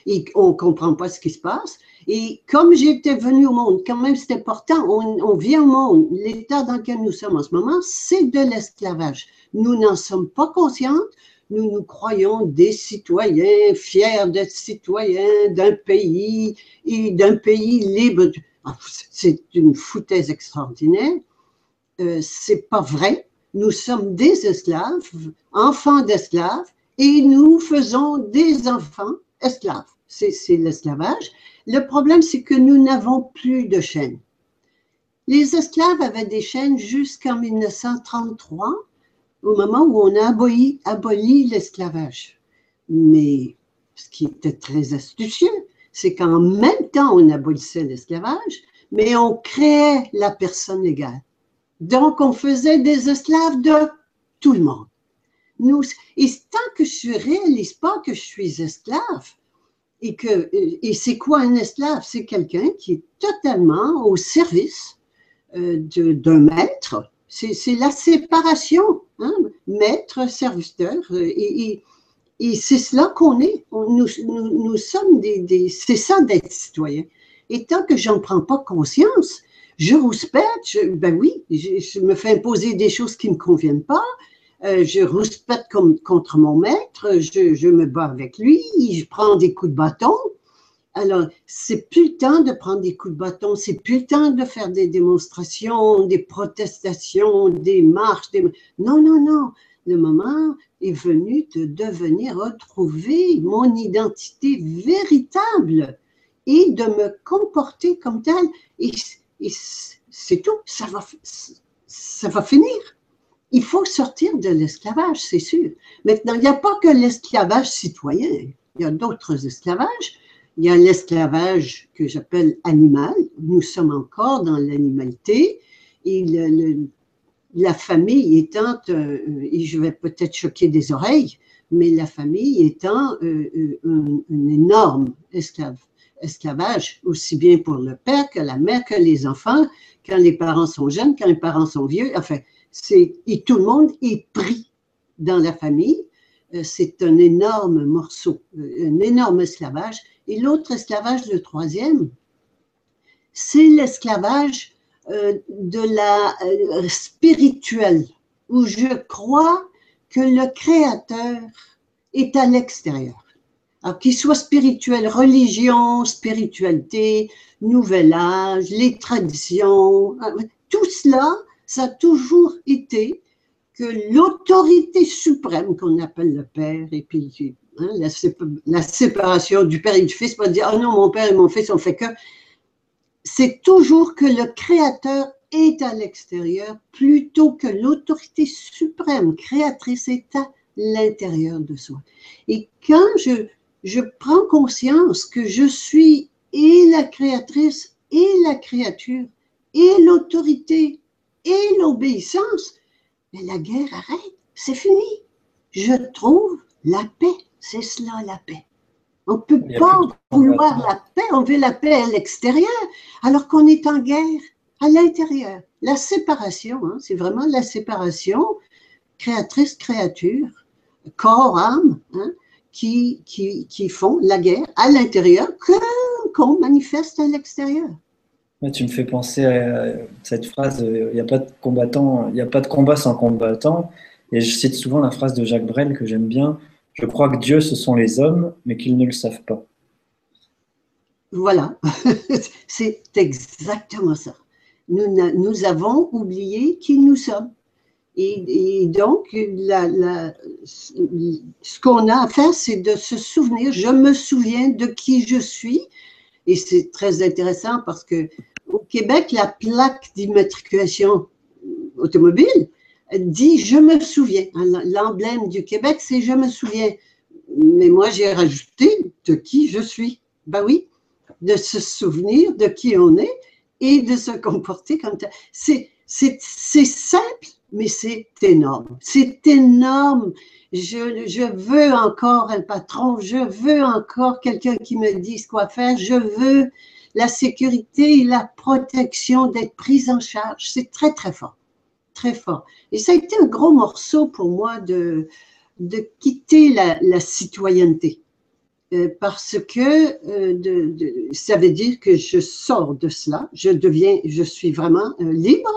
et on comprend pas ce qui se passe. Et comme j'étais venue au monde, quand même c'est important, on, vient au monde, l'état dans lequel nous sommes en ce moment, c'est de l'esclavage. Nous n'en sommes pas conscients, nous nous croyons des citoyens, fiers d'être citoyens d'un pays et d'un pays libre. Ah, c'est une foutaise extraordinaire. Euh, c'est pas vrai. Nous sommes des esclaves, enfants d'esclaves, et nous faisons des enfants esclaves. C'est l'esclavage. Le problème, c'est que nous n'avons plus de chaînes. Les esclaves avaient des chaînes jusqu'en 1933, au moment où on a aboli, l'esclavage. Mais ce qui était très astucieux, c'est qu'en même temps, on abolissait l'esclavage, mais on créait la personne légale. Donc, on faisait des esclaves de tout le monde. Nous, et tant que je ne réalise pas que je suis esclave, et, que, et c'est quoi un esclave? C'est quelqu'un qui est totalement au service euh, d'un maître. C'est la séparation, hein? maître, serviteur. Et, et, c'est cela qu'on est. nous, nous, sommes des. des c'est ça d'être citoyen. Et tant que j'en prends pas conscience, je rouspète, je, ben oui, je, je, me fais imposer des choses qui ne me conviennent pas, euh, je rouspète contre mon maître, je, me bats avec lui, je prends des coups de bâton. Alors, c'est plus le temps de prendre des coups de bâton, c'est plus le temps de faire des démonstrations, des protestations, des marches. Non, non, non. Le moment est venu de devenir retrouver mon identité véritable et de me comporter comme tel. Et, et c'est tout, ça va, ça va finir. Il faut sortir de l'esclavage, c'est sûr. Maintenant, il n'y a pas que l'esclavage citoyen. Il y a d'autres esclavages. Il y a l'esclavage que j'appelle animal. Nous sommes encore dans l'animalité. Et la famille étant, euh, et je vais peut-être choquer des oreilles, mais la famille étant euh, euh, un, énorme esclavage, aussi bien pour le père que la mère, que les enfants, quand les parents sont jeunes, quand les parents sont vieux. Enfin, et tout le monde est pris dans la famille. Euh, c'est un énorme morceau, euh, un énorme esclavage. Et l'autre esclavage, le troisième, c'est l'esclavage euh, de la spirituelle, où je crois que le Créateur est à l'extérieur. Alors qu'il soit spirituel, religion, spiritualité, nouvel âge, les traditions, tout cela ça a toujours été que l'autorité suprême qu'on appelle le Père, et puis hein, la, séparation du Père et du Fils, pas dire, oh non, mon Père et mon Fils, on fait que. C'est toujours que le Créateur est à l'extérieur plutôt que l'autorité suprême créatrice est à l'intérieur de soi. Et quand je, je prends conscience que je suis et la créatrice et la créature et l'autorité et l'obéissance, mais la guerre arrête, c'est fini. Je trouve la paix, c'est cela la paix. On ne peut pas vouloir la paix, on veut la paix à l'extérieur, alors qu'on est en guerre à l'intérieur. La séparation, hein, c'est vraiment la séparation créatrice-créature, corps-âme, hein, qui, qui, qui, font la guerre à l'intérieur qu'on manifeste à l'extérieur. Tu me fais penser à cette phrase il n'y a pas de combattant, il n'y a pas de combat sans combattant. Et je cite souvent la phrase de Jacques Brel que j'aime bien Je crois que Dieu, ce sont les hommes, mais qu'ils ne le savent pas. Voilà, c'est exactement ça. Nous, avons oublié qui nous sommes. Et, donc, ce qu'on a à faire, c'est de se souvenir, je me souviens de qui je suis. Et c'est très intéressant parce que au Québec, la plaque d'immatriculation automobile dit je me souviens. L'emblème du Québec, c'est je me souviens. Mais moi, j'ai rajouté de qui je suis. Ben oui, de se souvenir de qui on est et de se comporter comme ça. C'est simple, mais c'est énorme. C'est énorme. Je, je, veux encore un patron, je veux encore quelqu'un qui me dise quoi faire, je veux la sécurité et la protection d'être prise en charge. C'est très, très fort. Très fort. Et ça a été un gros morceau pour moi de, de quitter la, la citoyenneté. Euh, parce que euh, de, ça veut dire que je sors de cela, je deviens, je suis vraiment euh, libre.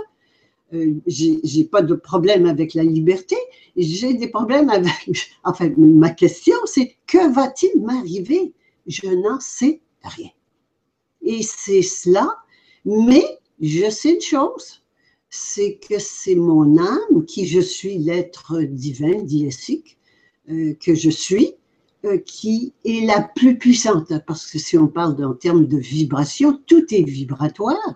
J'ai pas de problème avec la liberté, j'ai des problèmes avec. Enfin, ma question, c'est que va-t-il m'arriver? Je n'en sais rien. Et c'est cela, mais je sais une chose, c'est que c'est mon âme, qui je suis, l'être divin, diésique, que je suis, euh, qui est la plus puissante, parce que si on parle en termes de vibration, tout est vibratoire.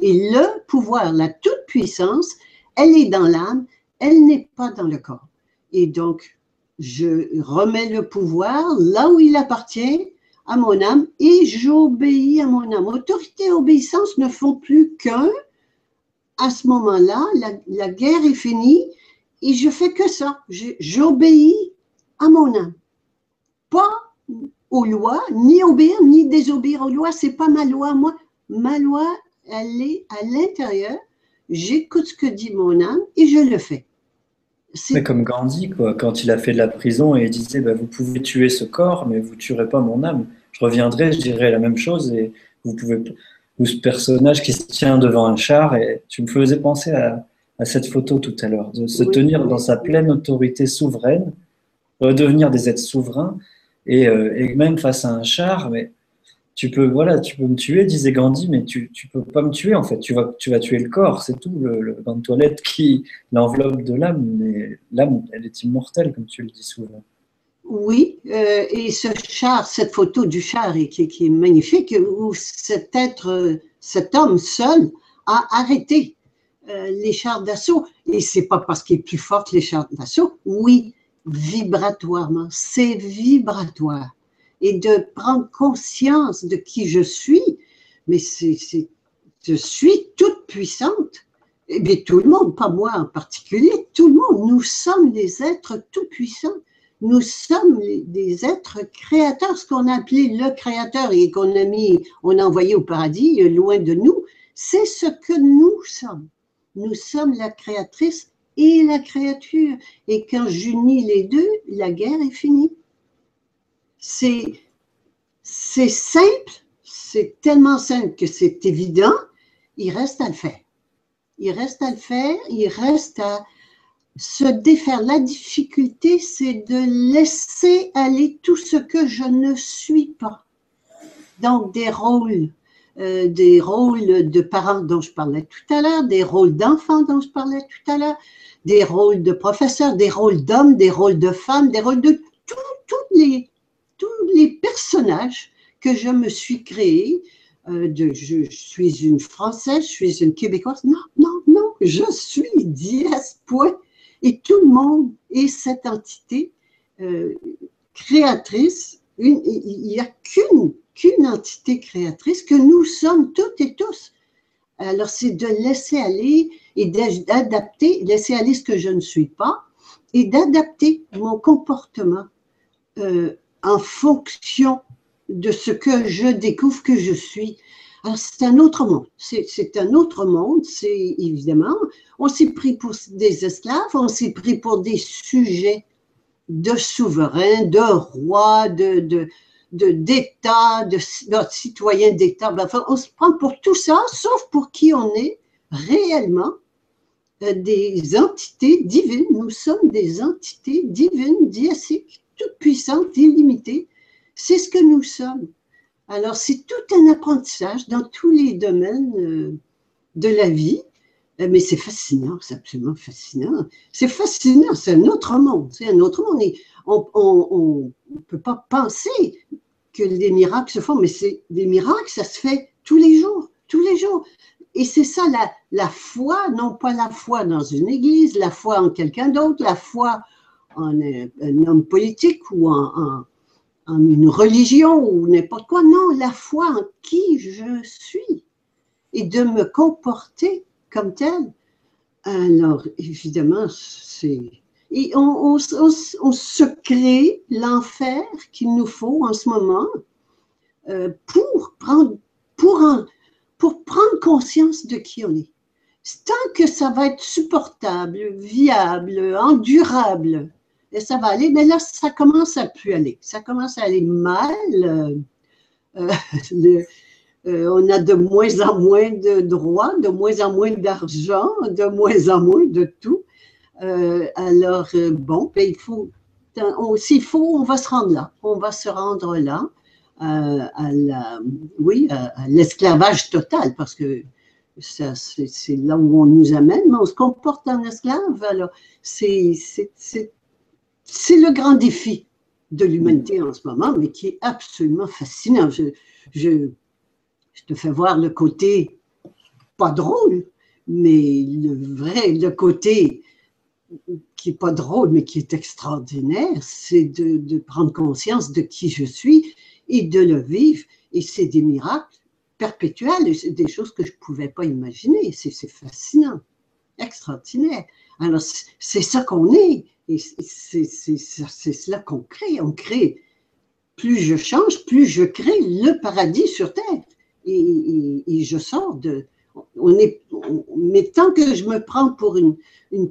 Et le pouvoir, la toute puissance, elle est dans l'âme, elle n'est pas dans le corps. Et donc, je remets le pouvoir là où il appartient à mon âme et j'obéis à mon âme. Autorité et obéissance ne font plus qu'un. À ce moment-là, la, la, guerre est finie et je fais que ça. J'obéis à mon âme pas aux lois, ni obéir, ni désobéir aux lois. C'est pas ma loi, moi. Ma loi, elle est à l'intérieur. J'écoute ce que dit mon âme et je le fais. C'est comme Gandhi, quoi, quand il a fait de la prison et il disait bah, Vous pouvez tuer ce corps, mais vous ne tuerez pas mon âme. Je reviendrai, je dirai la même chose et vous pouvez. Ou ce personnage qui se tient devant un char, et tu me faisais penser à, cette photo tout à l'heure, de se tenir dans sa pleine autorité souveraine, redevenir des êtres souverains euh, et, même face à un char, mais tu peux, voilà, tu peux me tuer, disait Gandhi, mais tu ne peux pas me tuer en fait. Tu vas, tu vas tuer le corps, c'est tout, le, le bain de toilette qui l'enveloppe de l'âme, mais l'âme, elle est immortelle, comme tu le dis souvent. Oui, euh, et ce char, cette photo du char qui, qui, est magnifique, où cet être, cet homme seul a arrêté euh, les chars d'assaut. Et c'est pas parce qu'il est plus fort que les chars d'assaut. Oui, vibratoirement, c'est vibratoire. Et de prendre conscience de qui je suis, mais c'est, je suis toute puissante. Eh bien, tout le monde, pas moi en particulier, tout le monde, nous sommes des êtres tout puissants. Nous sommes des êtres créateurs, ce qu'on a appelé le créateur et qu'on a mis, on a envoyé au paradis, euh, loin de nous. C'est ce que nous sommes. Nous sommes la créatrice et la créature. Et quand j'unis les deux, la guerre est finie. C'est, simple, c'est tellement simple que c'est évident, il reste à le faire. Il reste à le faire, il reste à se défaire. La difficulté, c'est de laisser aller tout ce que je ne suis pas. Donc, des rôles, euh, des rôles de parents dont je parlais tout à l'heure, des rôles d'enfants dont je parlais tout à l'heure, des rôles de professeurs, des rôles d'hommes, des rôles de femmes, des rôles de tous les, tous les personnages que je me suis créé. Euh, je, suis une Française, je suis une Québécoise. Non, non, non, je suis Diaz, point. Et tout le monde est cette entité euh, créatrice. il n'y a qu'une qu'une entité créatrice que nous sommes toutes et tous. Alors, c'est de laisser aller et d'adapter, laisser aller ce que je ne suis pas et d'adapter mon comportement euh, en fonction de ce que je découvre que je suis. Alors, c'est un autre monde. C'est un autre monde. C'est évidemment, on s'est pris pour des esclaves, on s'est pris pour des sujets de souverains, de rois, de, de, d'État, de, de, d'État. Enfin, on se prend pour tout ça, sauf pour qui on est réellement euh, des entités divines. Nous sommes des entités divines, diasiques, toutes puissantes, illimitées. C'est ce que nous sommes. Alors, c'est tout un apprentissage dans tous les domaines euh, de la vie. Euh, mais c'est fascinant, c'est absolument fascinant. C'est fascinant, c'est un autre monde. C'est un autre monde. on ne peut pas penser que des miracles se font, mais c'est des miracles, ça se fait tous les jours, tous les jours. Et c'est ça la, foi, non pas la foi dans une église, la foi en quelqu'un d'autre, la foi en un, homme politique ou en, une religion ou n'importe quoi. Non, la foi en qui je suis et de me comporter comme tel. Alors, évidemment, c'est on, se crée l'enfer qu'il nous faut en ce moment euh, pour prendre conscience de qui on est. Tant que ça va être supportable, viable, endurable, et ça va aller, mais là, ça commence à plus aller. Ça commence à aller mal. Euh, euh, on a de moins en moins de droits, de moins en moins d'argent, de moins en moins de tout. Euh, alors, euh, bon, ben, il faut, s'il faut, on va se rendre là. On va se rendre là, euh, à oui, à, l'esclavage total, parce que c'est là où on nous amène, mais on se comporte en esclave. Alors, c'est le grand défi de l'humanité en ce moment, mais qui est absolument fascinant. Je, te fais voir le côté pas drôle, mais le vrai, le côté qui n'est pas drôle, mais qui est extraordinaire, c'est de, prendre conscience de qui je suis et de le vivre. Et c'est des miracles perpétuels, c'est des choses que je ne pouvais pas imaginer. C'est fascinant, extraordinaire. Alors, c'est ça qu'on est, et c'est cela qu'on crée. On crée. Plus je change, plus je crée le paradis sur Terre. et je sors de, on est, mais tant que je me prends pour une,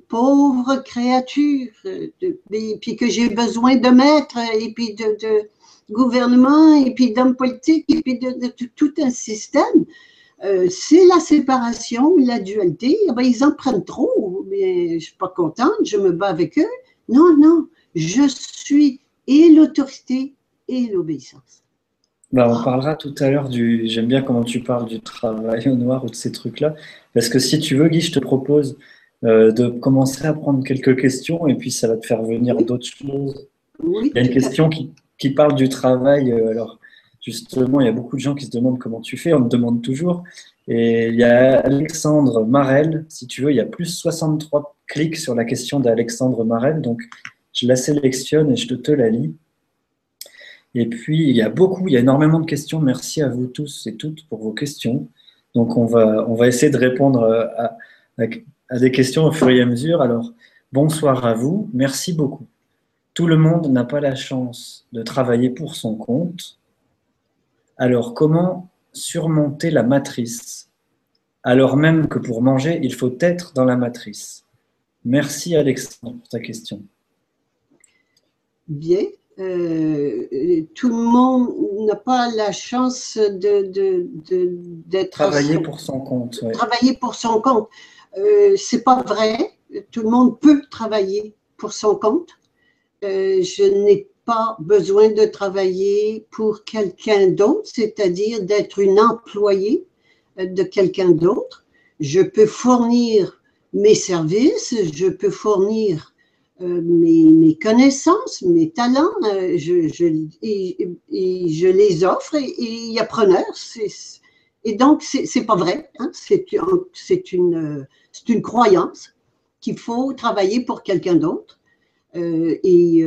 pauvre créature, et puis que j'ai besoin de maîtres, et puis de, gouvernement, et puis d'hommes politiques, et puis de, tout un système, euh, c'est la séparation, la dualité. Eh ben, ils en prennent trop, mais je ne suis pas contente, je me bats avec eux. Non, non, je suis et l'autorité et l'obéissance. Bah, on parlera tout à l'heure du. J'aime bien comment tu parles du travail au noir ou de ces trucs-là. Parce que si tu veux, Guy, je te propose euh, de commencer à prendre quelques questions et puis ça va te faire venir d'autres choses. il y a une question qui, qui parle du travail. Euh, alors, justement, il y a beaucoup de gens qui se demandent comment tu fais. On me demande toujours. Et il y a Alexandre Marel, si tu veux, il y a plus 63 clics sur la question d'Alexandre Marel. Donc, je la sélectionne et je te la lis. Et puis, il y a beaucoup, il y a énormément de questions. Merci à vous tous et toutes pour vos questions. Donc, on va, on va essayer de répondre à, à, des questions au fur et à mesure. Alors, bonsoir à vous. Merci beaucoup. Tout le monde n'a pas la chance de travailler pour son compte. Alors, comment surmonter la matrice alors même que pour manger, il faut être dans la matrice Merci Alexandre pour ta question. Bien, euh, tout le monde n'a pas la chance de, d'être travailler pour son compte. Travailler pour son compte, euh, c'est pas vrai. Tout le monde peut travailler pour son compte. Euh, je n'ai pas besoin de travailler pour quelqu'un d'autre, c'est-à-dire d'être une employée de quelqu'un d'autre. Je peux fournir mes services, je peux fournir euh, mes, connaissances, mes talents, euh, je, et, je les offre et il y a preneur. Et donc, c'est pas vrai. Hein, c'est une, une croyance qu'il faut travailler pour quelqu'un d'autre. Euh, et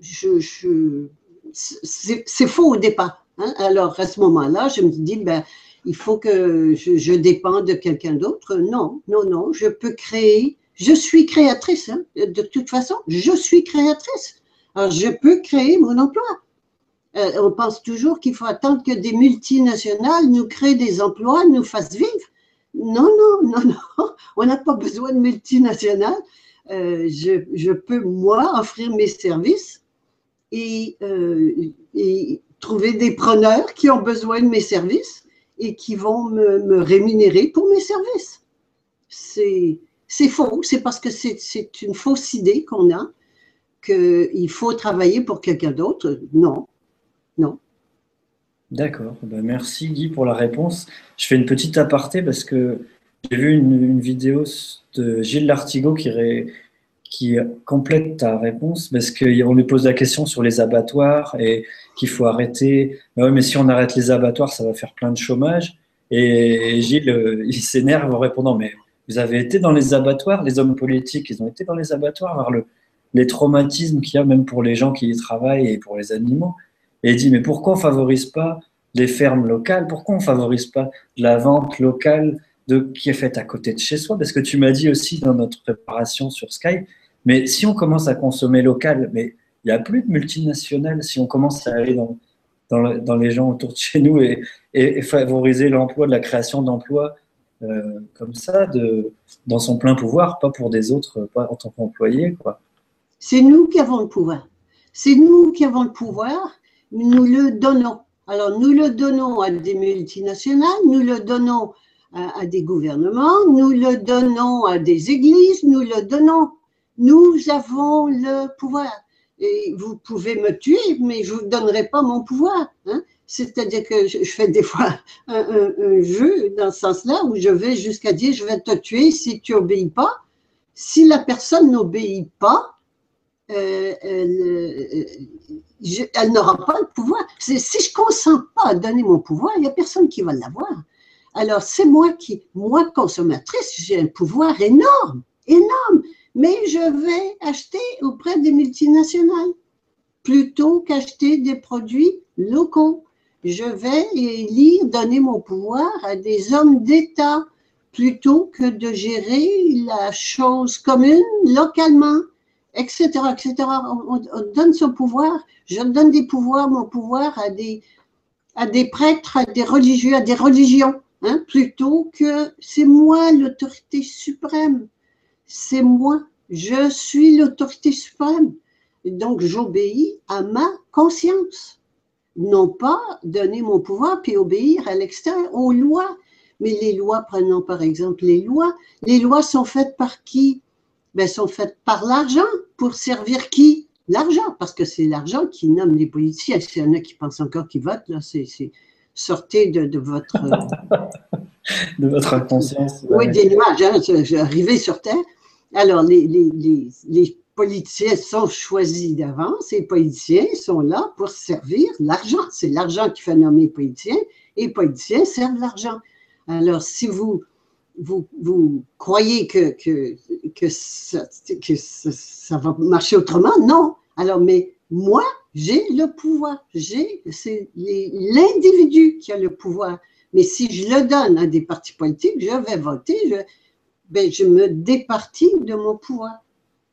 je, je c'est faux au départ. Hein. Alors, à ce moment-là, je me dis, ben, il faut que je, je dépende de quelqu'un d'autre. Non, non, non, je peux créer je suis créatrice, hein. de toute façon, je suis créatrice. Alors, je peux créer mon emploi. Euh, on pense toujours qu'il faut attendre que des multinationales nous créent des emplois, nous fassent vivre. Non, non, non, non, on n'a pas besoin de multinationales. Euh, je, peux, moi, offrir mes services et, et, trouver des preneurs qui ont besoin de mes services et qui vont me, rémunérer pour mes services. C'est faux, c'est parce que c'est une fausse idée qu'on a qu'il faut travailler pour quelqu'un d'autre. Non, non. D'accord, ben, merci Guy pour la réponse. Je fais une petite aparté parce que j'ai vu une, vidéo de Gilles Lartigot qui, qui complète ta réponse parce qu'on lui pose la question sur les abattoirs et qu'il faut arrêter. Ben mais si on arrête les abattoirs, ça va faire plein de chômage. Et Gilles, euh, il s'énerve en répondant Mais vous avez été dans les abattoirs, les hommes politiques, ils ont été dans les abattoirs, voir le, les traumatismes qu'il y a même pour les gens qui y travaillent et pour les animaux. Et il dit Mais pourquoi on ne favorise pas les fermes locales? Pourquoi on ne favorise pas la vente locale de, qui est faite à côté de chez soi Parce que tu m'as dit aussi dans notre préparation sur Skype mais si on commence à consommer local, mais il n'y a plus de multinationales, si on commence à aller dans, dans, les gens autour de chez nous et, favoriser l'emploi, la création d'emplois euh, comme ça, de, dans son plein pouvoir, pas pour des autres, pas en tant qu'employé. C'est nous qui avons le pouvoir. C'est nous qui avons le pouvoir, nous le donnons. Alors, nous le donnons à des multinationales, nous le donnons à, des gouvernements, nous le donnons à des églises, nous le donnons nous avons le pouvoir. Et vous pouvez me tuer, mais je ne vous donnerai pas mon pouvoir. Hein. C'est-à-dire que je, fais des fois un, jeu dans ce sens-là où je vais jusqu'à dire je vais te tuer si tu n'obéis pas. Si la personne n'obéit pas, euh, elle, euh, elle n'aura pas le pouvoir. Si je ne consens pas à donner mon pouvoir, il n'y a personne qui va l'avoir. Alors, c'est moi qui, moi consommatrice, j'ai un pouvoir énorme, énorme mais je vais acheter auprès des multinationales plutôt qu'acheter des produits locaux. Je vais lire, donner mon pouvoir à des hommes d'État plutôt que de gérer la chose commune localement, etc., etc. On, donne son pouvoir. Je donne des pouvoirs, mon pouvoir à des, à des prêtres, à des religieux, à des religions, hein, plutôt que c'est moi l'autorité suprême c'est moi, je suis l'autorité suprême. Donc, j'obéis à ma conscience. Non pas donner mon pouvoir puis obéir à l'extérieur, aux lois. Mais les lois, prenons par exemple les lois, les lois sont faites par qui? Ben, sont faites par l'argent. Pour servir qui? L'argent, parce que c'est l'argent qui nomme les politiciens. S'il y en a qui pensent encore qu'ils votent, là, c'est sortez de, votre... de votre conscience. Oui, des nuages, hein, arrivé sur Terre. Alors, les, les, les, politiciens sont choisis d'avance et les politiciens sont là pour servir l'argent. C'est l'argent qui fait nommer les politiciens et les politiciens servent l'argent. Alors, si vous, vous, vous croyez que, que, que, ça, que ça, va marcher autrement, non. Alors, mais moi, j'ai le pouvoir. J'ai, c'est l'individu qui a le pouvoir. Mais si je le donne à des partis politiques, je vais voter, je, ben, je me départis de mon pouvoir.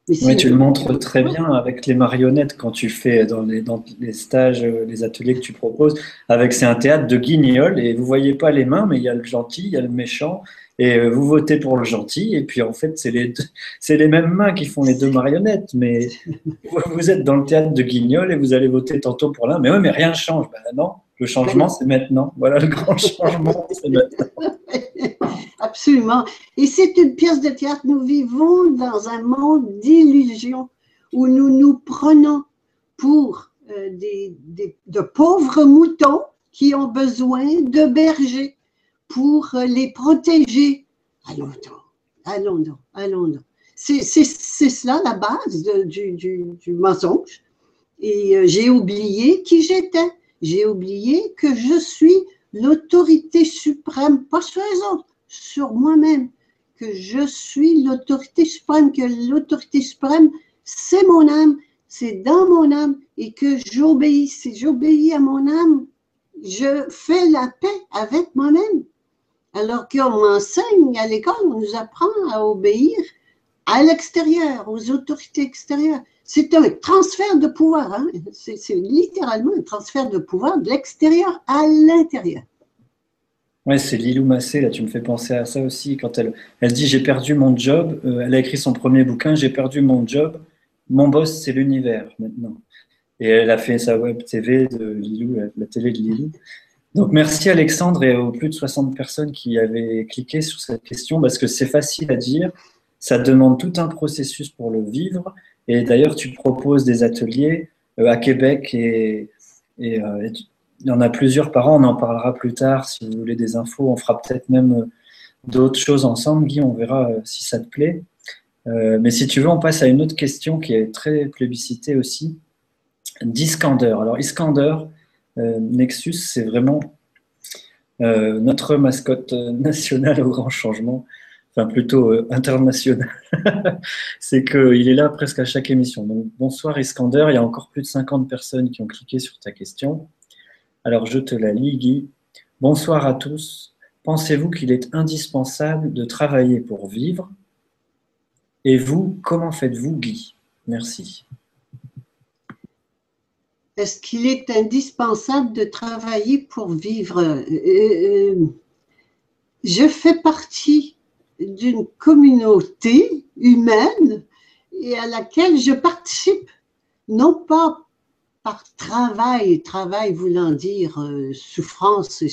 Oui, tu le montres très bien avec les marionnettes quand tu fais dans les, dans les stages, euh, les ateliers que tu proposes. Avec c'est un théâtre de guignol et vous voyez pas les mains, mais il y a le gentil, il y a le méchant et euh, vous votez pour le gentil et puis en fait c'est les c'est les mêmes mains qui font les deux marionnettes, mais vous êtes dans le théâtre de guignol et vous allez voter tantôt pour l'un, mais oui, mais rien ne change. Ben non, le changement c'est maintenant. Voilà le grand changement, c'est maintenant. Absolument. Et c'est une pièce de théâtre. Nous vivons dans un monde d'illusions où nous nous prenons pour euh, des, de pauvres moutons qui ont besoin de bergers pour euh, les protéger. Allons donc, allons donc, allons donc. C'est cela la base du, du, mensonge. Et euh, j'ai oublié qui j'étais. J'ai oublié que je suis l'autorité suprême, pas sur les autres, sur moi-même, que je suis l'autorité suprême, que l'autorité suprême, c'est mon âme, c'est dans mon âme, et que j'obéis. Si j'obéis à mon âme, je fais la paix avec moi-même. Alors qu'on m'enseigne à l'école, on nous apprend à obéir à l'extérieur, aux autorités extérieures. C'est un transfert de pouvoir. Hein. C'est littéralement un transfert de pouvoir de l'extérieur à l'intérieur. Ouais, c'est Lilou Massé, là, tu me fais penser à ça aussi. Quand elle, elle dit J'ai perdu mon job, euh, elle a écrit son premier bouquin J'ai perdu mon job, mon boss, c'est l'univers maintenant. Et elle a fait sa web TV de Lilou, la télé de Lilou. Donc merci Alexandre et aux plus de 60 personnes qui avaient cliqué sur cette question parce que c'est facile à dire, ça demande tout un processus pour le vivre. Et d'ailleurs, tu proposes des ateliers euh, à Québec et, et, euh, il y en a plusieurs par an. On en parlera plus tard si vous voulez des infos. On fera peut-être même euh, d'autres choses ensemble, Guy. On verra si ça te plaît. mais si tu veux, on passe à une autre question qui est très plébiscitée aussi d'Iskander. Alors, Iskander, euh, Nexus, c'est vraiment euh, notre mascotte nationale au grand changement, enfin plutôt euh, international. c'est qu'il est là presque à chaque émission. Bonsoir Iskander, il y a encore plus de 50 personnes qui ont cliqué sur ta question. Alors, je te la lis, Guy. Bonsoir à tous. Pensez-vous qu'il est indispensable de travailler pour vivre? Et vous, comment faites-vous, Guy? Merci. Est-ce qu'il est indispensable de travailler pour vivre? Euh, euh, Je fais partie d'une communauté humaine et à laquelle je participe, non pas par travail, travail voulant dire euh, souffrance,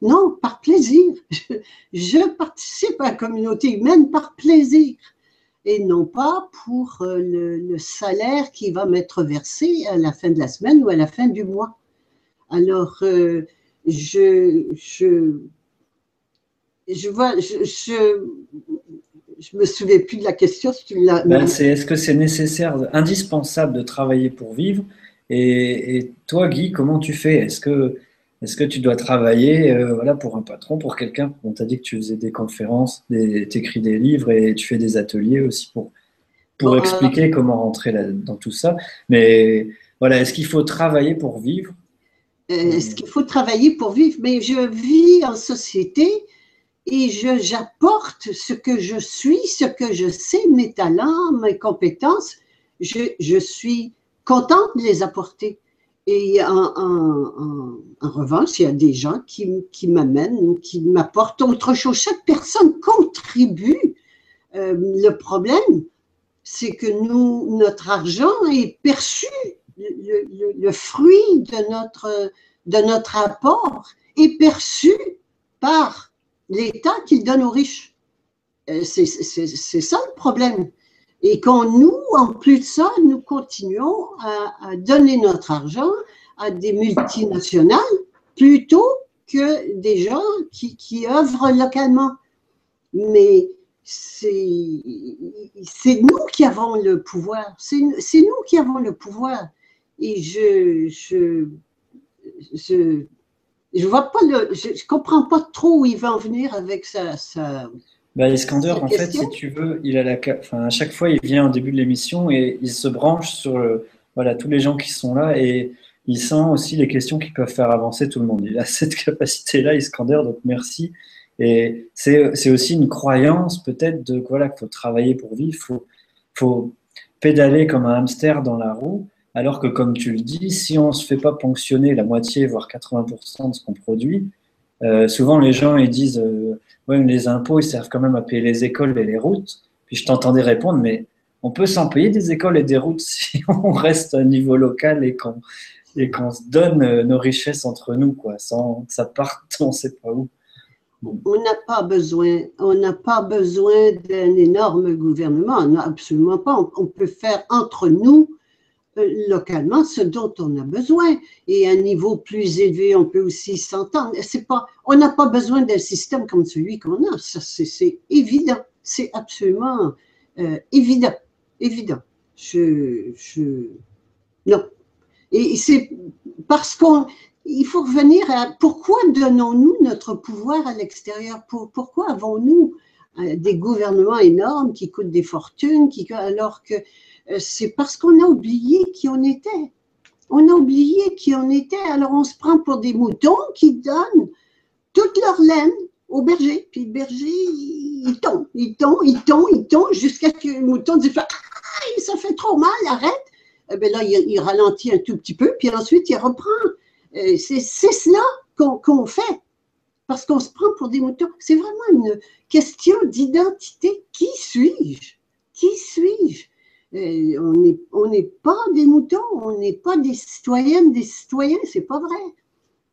non, par plaisir. je participe à la communauté humaine par plaisir et non pas pour euh, le, salaire qui va m'être versé à la fin de la semaine ou à la fin du mois. Alors, euh, je, je vois, je, je, me souviens plus de la question. Si ben, c'est est-ce que c'est nécessaire, indispensable de travailler pour vivre? Et, et, toi, Guy, comment tu fais? Est-ce que est-ce que tu dois travailler euh, voilà, pour un patron, pour quelqu'un? On t'a dit que tu faisais des conférences, tu écris des livres et tu fais des ateliers aussi pour, pour expliquer comment rentrer dans tout ça. Mais voilà, est-ce qu'il faut travailler pour vivre? Euh, Est-ce qu'il faut travailler pour vivre? Mais je vis en société et j'apporte ce que je suis, ce que je sais, mes talents, mes compétences. Je, je suis contente de les apporter. Et en, revanche, il y a des gens qui, qui m'amènent, qui m'apportent autre chose. Chaque personne contribue. Euh, le problème, c'est que nous, notre argent est perçu, le, fruit de notre, de notre apport est perçu par l'État qu'il donne aux riches. Euh, c'est ça le problème. Et quand nous, en plus de ça, nous continuons à, donner notre argent à des multinationales plutôt que des gens qui, qui œuvrent localement. Mais c'est nous qui avons le pouvoir. C'est nous qui avons le pouvoir. Et je je, je, je vois pas le, je, je, comprends pas trop où il va en venir avec sa, sa bah, Iskander, en fait, si tu veux, il a la, enfin, à chaque fois, il vient au début de l'émission et il se branche sur voilà, tous les gens qui sont là et il sent aussi les questions qui peuvent faire avancer tout le monde. Il a cette capacité-là, Iskander, donc merci. Et c'est aussi une croyance peut-être de voilà, qu'il faut travailler pour vivre, il faut, faut pédaler comme un hamster dans la roue, alors que comme tu le dis, si on ne se fait pas ponctionner la moitié, voire 80% de ce qu'on produit, euh, souvent les gens ils disent euh, oui, les impôts, ils servent quand même à payer les écoles et les routes. Puis je t'entendais répondre, mais on peut s'en payer des écoles et des routes si on reste à niveau local et qu'on se donne euh, nos richesses entre nous, quoi, sans que ça parte, on sait pas où. On n'a pas besoin, besoin d'un énorme gouvernement, non, absolument pas. on peut faire entre nous localement ce dont on a besoin. Et à un niveau plus élevé, on peut aussi s'entendre. C'est pas, on n'a pas besoin d'un système comme celui qu'on a. Ça, c'est évident. C'est absolument euh, évident. Évident. Je, je, non. Et c'est parce qu'on, il faut revenir à pourquoi donnons-nous notre pouvoir à l'extérieur? Pour, Pourquoi avons-nous euh, des gouvernements énormes qui coûtent des fortunes, qui, alors que euh, c'est parce qu'on a oublié qui on était. On a oublié qui on était. Alors on se prend pour des moutons qui donnent toute leur laine au berger. Puis le berger, il tombe, il tombe, il tombe, il tombe, jusqu'à ce que le mouton dise ah, ça fait trop mal, arrête. Eh bien là, il, ralentit un tout petit peu, puis ensuite il reprend. Euh, c'est cela qu'on fait. Parce qu'on se prend pour des moutons. C'est vraiment une question d'identité. Qui suis-je? Qui suis-je? On n'est pas des moutons, on n'est pas des citoyennes, des citoyens, c'est pas vrai.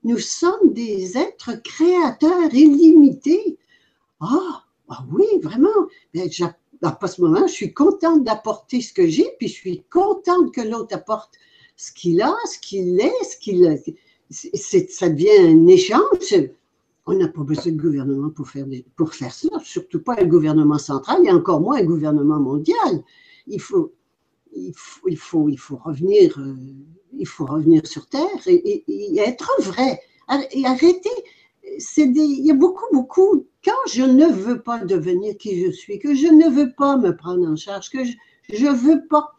Nous sommes des êtres créateurs illimités. Ah, ah oui, vraiment. Mais à ce moment, je suis contente d'apporter ce que j'ai, puis je suis contente que l'autre apporte ce qu'il a, ce qu'il est, ce qu'il a. Ça devient un échange. On n'a pas besoin de gouvernement pour faire, pour faire ça, surtout pas un gouvernement central et encore moins un gouvernement mondial. Il faut, il faut, il faut, il faut revenir, euh, il faut revenir sur Terre et, être vrai. Et arrêter. il y a beaucoup, beaucoup. Quand je ne veux pas devenir qui je suis, que je ne veux pas me prendre en charge, que je ne veux pas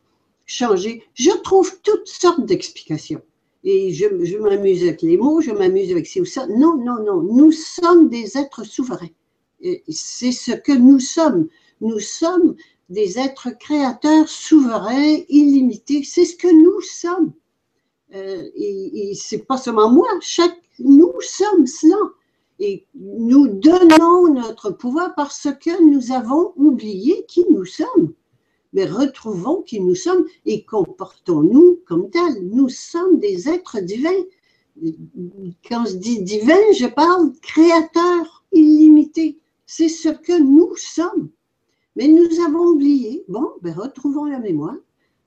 changer, je trouve toutes sortes d'explications et je, m'amuse avec les mots, je m'amuse avec ci ou ça. Non, non, non, nous sommes des êtres souverains. C'est ce que nous sommes. Nous sommes des êtres créateurs souverains, illimités. C'est ce que nous sommes. Euh, et, et c'est pas seulement moi, chaque, nous sommes cela. Et nous donnons notre pouvoir parce que nous avons oublié qui nous sommes mais retrouvons qui nous sommes et comportons-nous comme tels. Nous sommes des êtres divins. Quand je dis divin, je parle créateur illimité. C'est ce que nous sommes. Mais nous avons oublié. Bon, ben retrouvons la mémoire.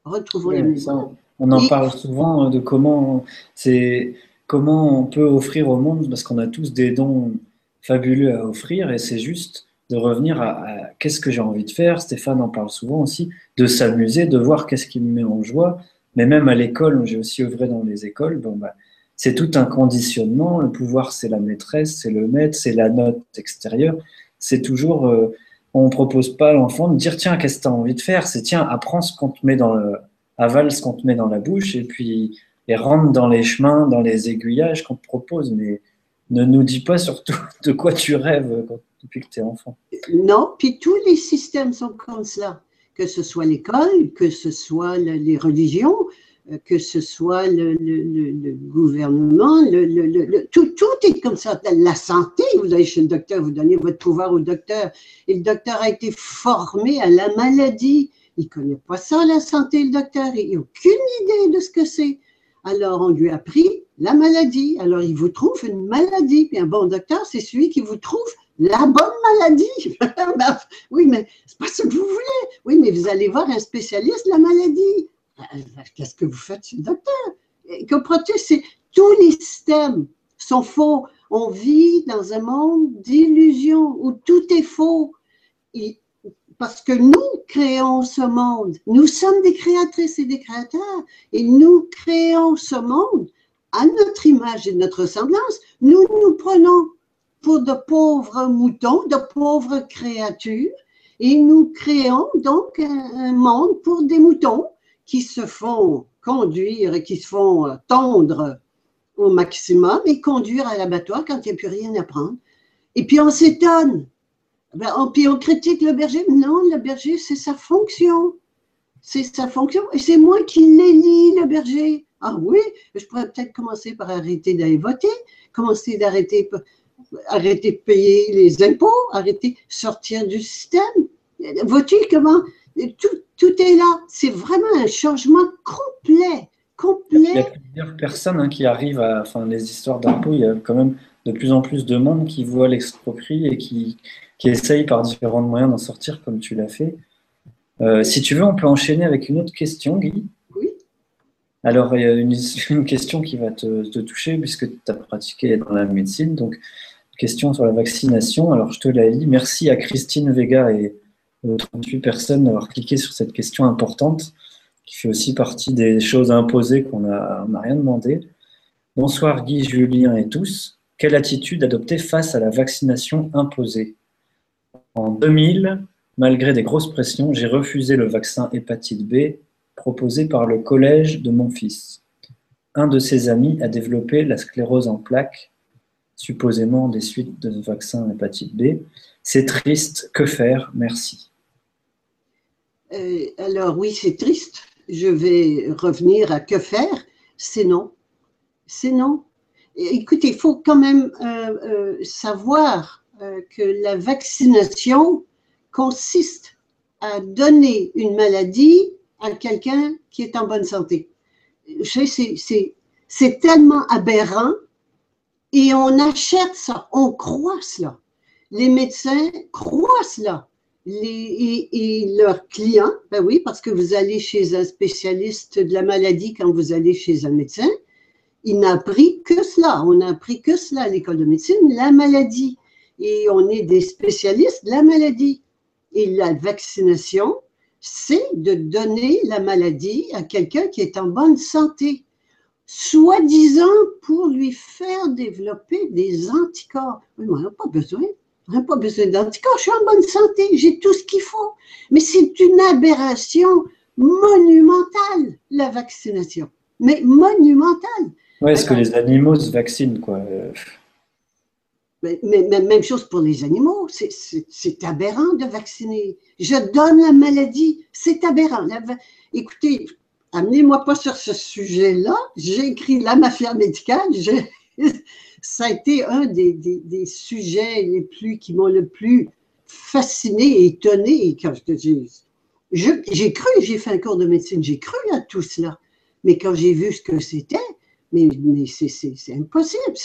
Retrouvons la mémoire. on en parle souvent hein, de comment c'est comment on peut offrir au monde parce qu'on a tous des dons fabuleux à offrir et c'est juste de revenir à, qu'est-ce que j'ai envie de faire. Stéphane en parle souvent aussi, de s'amuser, de voir qu'est-ce qui me met en joie. Mais même à l'école, j'ai aussi œuvré dans les écoles, bon, bah, c'est tout un conditionnement. Le pouvoir, c'est la maîtresse, c'est le maître, c'est la note extérieure. C'est toujours, euh, on ne propose pas à l'enfant de dire tiens, qu'est-ce que tu as envie de faire? C'est tiens, apprends ce qu'on te met dans le, avale ce qu'on te met dans la bouche et puis et rentre dans les chemins, dans les aiguillages qu'on te propose. Mais ne nous dis pas surtout de quoi tu rêves depuis que tu es enfant. Non, puis tous les systèmes sont comme cela, que ce soit l'école, que ce soit les religions, que ce soit le, gouvernement, tout, est comme ça. La santé, vous allez chez le docteur, vous donnez votre pouvoir au docteur, et le docteur a été formé à la maladie. Il ne connaît pas ça, la santé, le docteur, il n'a aucune idée de ce que c'est. Alors, on lui a pris la maladie. Alors, il vous trouve une maladie. Puis un bon docteur, c'est celui qui vous trouve la bonne maladie. Ben, oui, mais c'est pas ce que vous voulez. Oui, mais vous allez voir un spécialiste de la maladie. Euh, qu'est-ce que vous faites, docteur? Comprenez, c'est tous les systèmes sont faux. On vit dans un monde d'illusions où tout est faux. parce que nous créons ce monde. Nous sommes des créatrices et des créateurs. Et nous créons ce monde à notre image et notre ressemblance. Nous nous prenons pour de pauvres moutons, de pauvres créatures, et nous créons donc un, monde pour des moutons qui se font conduire et qui se font tondre au maximum et conduire à l'abattoir quand il n'y a plus rien à prendre. Et puis on s'étonne. Ben, puis on critique le berger. Non, le berger, c'est sa fonction. C'est sa fonction. Et c'est moi qui l'élis, le berger. Ah oui, je pourrais peut-être commencer par arrêter d'aller voter, commencer d'arrêter arrêter de payer les impôts, arrêter de sortir du système. Vois-tu comment tout, tout est là. C'est vraiment un changement complet. complet. Il y a plusieurs personnes hein, qui arrivent à. Enfin, les histoires d'impôts, il y a quand même de plus en plus de monde qui voit l'exproprier et qui, qui essaye par différents moyens d'en sortir comme tu l'as fait. Euh, si tu veux, on peut enchaîner avec une autre question, Guy. Oui. Alors, il y a une, une question qui va te, te toucher puisque tu as pratiqué dans la médecine. Donc, question sur la vaccination. Alors, je te la lis. Merci à Christine Vega et 38 personnes d'avoir cliqué sur cette question importante, qui fait aussi partie des choses imposées qu'on n'a rien demandé. Bonsoir Guy, Julien et tous. Quelle attitude adopter face à la vaccination imposée? En 2000, malgré des grosses pressions, j'ai refusé le vaccin hépatite B proposé par le collège de mon fils. Un de ses amis a développé la sclérose en plaques supposément des suites de vaccin hépatite B. C'est triste, que faire? Merci. Euh, alors oui, c'est triste. Je vais revenir à que faire. C'est non. C'est non. Écoutez, il faut quand même euh, euh, savoir que la vaccination consiste à donner une maladie à quelqu'un qui est en bonne santé. C'est tellement aberrant et on achète ça, on croit cela. Les médecins croient cela. Les, et, leurs clients, ben oui, parce que vous allez chez un spécialiste de la maladie quand vous allez chez un médecin, il n'a appris que cela. On n'a appris que cela à l'école de médecine, la maladie. Et on est des spécialistes de la maladie. Et la vaccination, c'est de donner la maladie à quelqu'un qui est en bonne santé, soi-disant pour lui faire développer des anticorps. Mais on n'a pas besoin. On n'a pas besoin d'anticorps. Je suis en bonne santé. J'ai tout ce qu'il faut. Mais c'est une aberration monumentale, la vaccination. Mais monumentale. Oui, est-ce que les animaux se vaccinent, quoi mais, même chose pour les animaux, c'est aberrant de vacciner. Je donne la maladie, c'est aberrant. écoutez, amenez-moi pas sur ce sujet-là. J'ai écrit La mafia médicale. Ça a été un des, des, sujets les plus qui m'ont le plus fasciné et étonné. J'ai cru, j'ai fait un cours de médecine, j'ai cru à tout cela. Mais quand j'ai vu ce que c'était, mais, mais c'est impossible.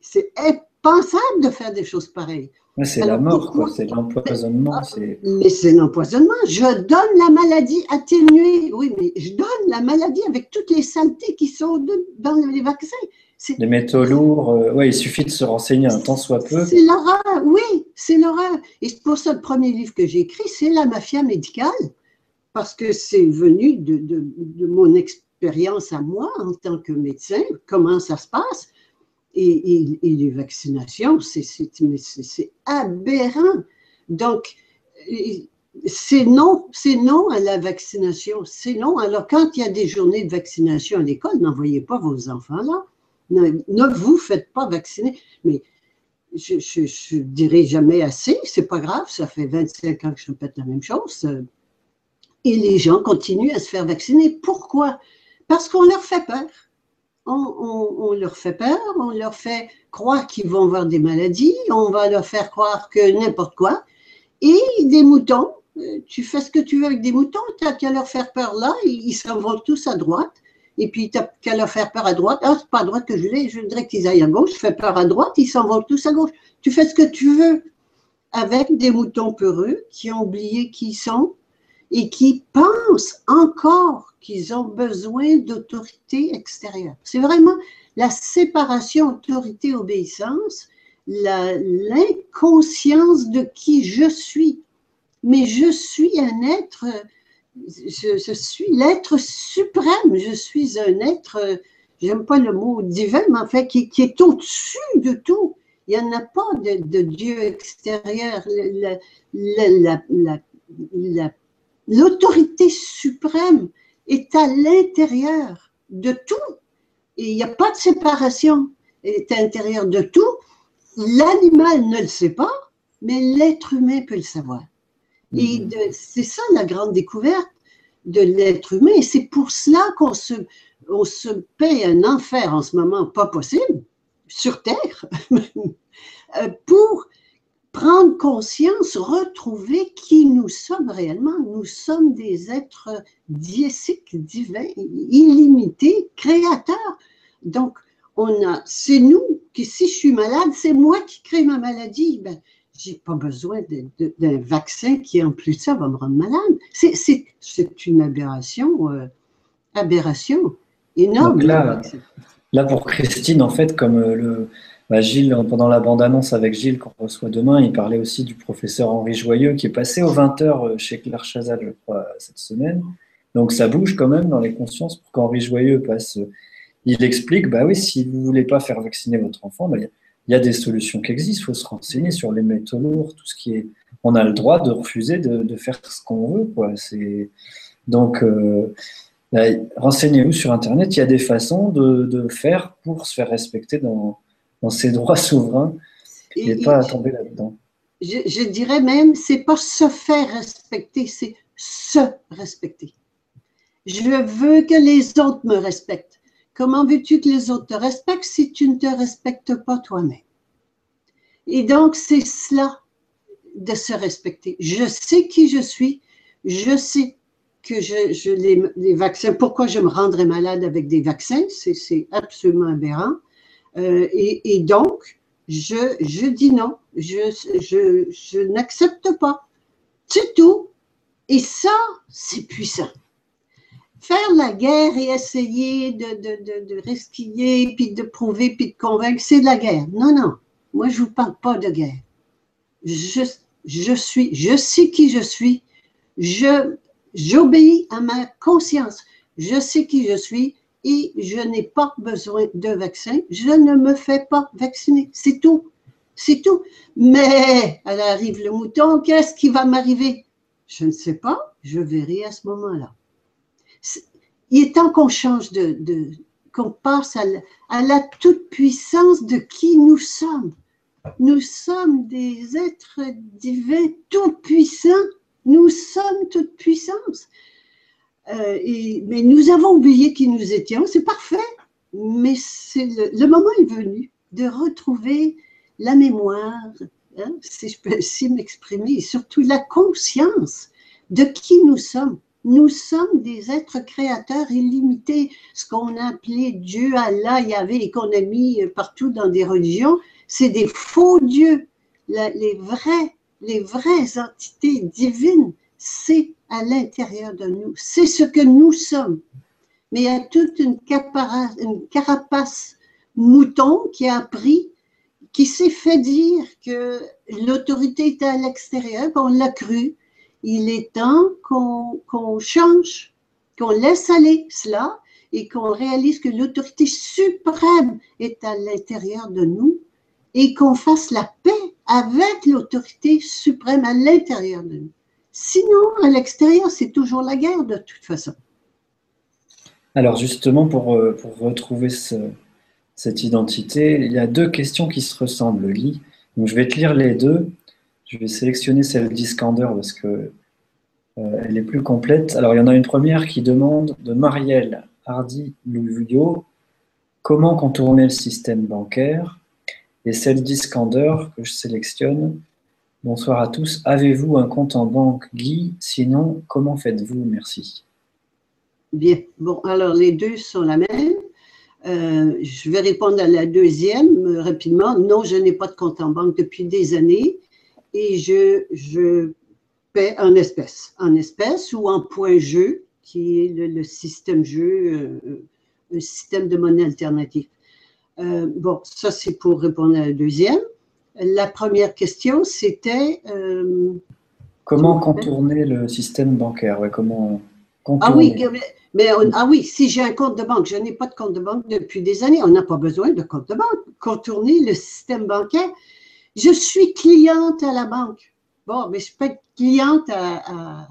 C'est impensable de faire des choses pareilles. c'est la mort, c'est l'empoisonnement. Ah, mais c'est l'empoisonnement. Je donne la maladie atténuée. Oui, mais je donne la maladie avec toutes les saletés qui sont dans les vaccins. Les métaux lourds, euh, ouais, il suffit de se renseigner un temps soit peu. C'est l'horreur, oui, c'est l'horreur. Et c'est pour ça le premier livre que j'ai écrit, c'est La mafia médicale, parce que c'est venu de, de, de mon expérience à moi en tant que médecin, comment ça se passe et, les vaccinations, c'est aberrant. Donc, c'est non, c'est non à la vaccination, c'est non. Alors, quand il y a des journées de vaccination à l'école, n'envoyez pas vos enfants là. Ne, vous faites pas vacciner. Mais je ne dirai jamais assez, c'est pas grave, ça fait 25 ans que je répète la même chose. Et les gens continuent à se faire vacciner. Pourquoi? Parce qu'on leur fait peur on, leur fait peur, on leur fait croire qu'ils vont avoir des maladies, on va leur faire croire que n'importe quoi. Et des moutons, euh, tu fais ce que tu veux avec des moutons, tu n'as qu'à leur faire peur là, ils s'en vont tous à droite. Et puis, tu n'as qu'à leur faire peur à droite. Ah, c'est pas à droite que je voulais, je voudrais qu'ils aillent à gauche. Je fais peur à droite, ils s'en vont tous à gauche. Tu fais ce que tu veux avec des moutons peureux qui ont oublié qui ils sont et qui pensent encore qu'ils ont besoin d'autorité extérieure. C'est vraiment la séparation autorité-obéissance, l'inconscience de qui je suis. Mais je suis un être, je, suis l'être suprême, je suis un être, j'aime pas le mot divin, mais en fait, qui, est au-dessus de tout. Il n'y en a pas de, Dieu extérieur. La, la, la, L'autorité suprême est à l'intérieur de tout. Il n'y a pas de séparation. Elle est à l'intérieur de tout. L'animal ne le sait pas, mais l'être humain peut le savoir. Et mhm. c'est ça la grande découverte de l'être humain. Et c'est pour cela qu'on se, on se paye un enfer en ce moment, pas possible, sur Terre, euh, pour prendre conscience, retrouver qui nous sommes réellement. Nous sommes des êtres diésiques, divins, illimités, créateurs. Donc, on a, c'est nous qui, si je suis malade, c'est moi qui crée ma maladie. Ben, j'ai pas besoin d'un vaccin qui, en plus de ça, va me rendre malade. C'est une aberration, euh, aberration énorme. là, là, pour Christine, en fait, comme euh, le, bah, Gilles, pendant la bande-annonce avec Gilles qu'on reçoit demain, il parlait aussi du professeur Henri Joyeux qui est passé aux 20h euh, chez Claire Chazal, je crois, cette semaine. Donc ça bouge quand même dans les consciences pour qu'Henri Joyeux passe. Il explique, bah oui, si vous voulez pas faire vacciner votre enfant, bah, il y, a des solutions qui existent. Il faut se renseigner sur les métaux lourds, tout ce qui est. On a le droit de refuser de, faire ce qu'on veut, quoi. C'est donc. Euh, bah, renseignez-vous sur Internet, il y a des façons de, de faire pour se faire respecter dans, dans ses droits souverains et, pas à tomber là-dedans. Je, dirais même, c'est pas se faire respecter, c'est se respecter. Je veux que les autres me respectent. Comment veux-tu que les autres te respectent si tu ne te respectes pas toi-même? Et donc, c'est cela de se respecter. Je sais qui je suis, je sais que je, les, vaccins, pourquoi je me rendrais malade avec des vaccins, c'est absolument aberrant. Euh, et, donc, je, dis non, je n'accepte pas. C'est tout. Et ça, c'est puissant. Faire la guerre et essayer de, de, de, resquiller, puis de prouver, puis de convaincre, c'est de la guerre. Non, non, moi, je ne vous parle pas de guerre. Je, je, suis, je sais qui je suis, je, j'obéis à ma conscience, je sais qui je suis et je n'ai pas besoin de vaccin, je ne me fais pas vacciner, c'est tout, c'est tout. Mais, elle arrive le mouton, qu'est-ce qui va m'arriver? Je ne sais pas, je verrai à ce moment-là. Il est temps qu'on change de, qu'on passe à la, toute-puissance de qui nous sommes. Nous sommes des êtres divins tout-puissants. Nous sommes toute puissance. Euh, mais nous avons oublié qui nous étions. C'est parfait. Mais le, moment est venu de retrouver la mémoire, Hein, si je peux ainsi m'exprimer, et surtout la conscience de qui nous sommes. Nous sommes des êtres créateurs illimités, ce qu'on a appelé Dieu, Allah, Yahvé, et qu'on a mis partout dans des religions, c'est des faux dieux. les vrais, les vraies entités divines, c'est à l'intérieur de nous, c'est ce que nous sommes. Mais il y a toute une, une carapace mouton qui a appris qui s'est fait dire que l'autorité était à l'extérieur, qu'on l'a cru. Il est temps qu'on change, qu'on laisse aller cela et qu'on réalise que l'autorité suprême est à l'intérieur de nous et qu'on fasse la paix avec l'autorité suprême à l'intérieur de nous. Sinon, à l'extérieur, c'est toujours la guerre de toute façon. Alors justement, pour, euh, pour retrouver ce, cette identité, il y a deux questions qui se ressemblent, Guy. Je vais te lire les deux. Je vais sélectionner celle d'Iskander parce que euh, elle est plus complète. Alors, il y en a une première qui demande de Marielle Hardy Louvio comment contourner le système bancaire? Et celle d'Iskander que je sélectionne. Bonsoir à tous. Avez-vous un compte en banque, Guy? Sinon, comment faites-vous? Merci. Bien. Bon, alors les deux sont la même. Euh, je vais répondre à la deuxième euh, rapidement. Non, je n'ai pas de compte en banque depuis des années et je, je paie en espèces, en espèces ou en point jeu, qui est le, système jeu, euh, un système de monnaie alternative. bon, ça c'est pour répondre à la deuxième. La première question, c'était... comment contourner le système bancaire? Ouais, comment Ah oui, mais ah oui, si j'ai un compte de banque, je n'ai pas de compte de banque depuis des années, on n'a pas besoin de compte de banque. Contourner le système bancaire, je suis cliente à la banque. Bon, mais je peux être cliente à,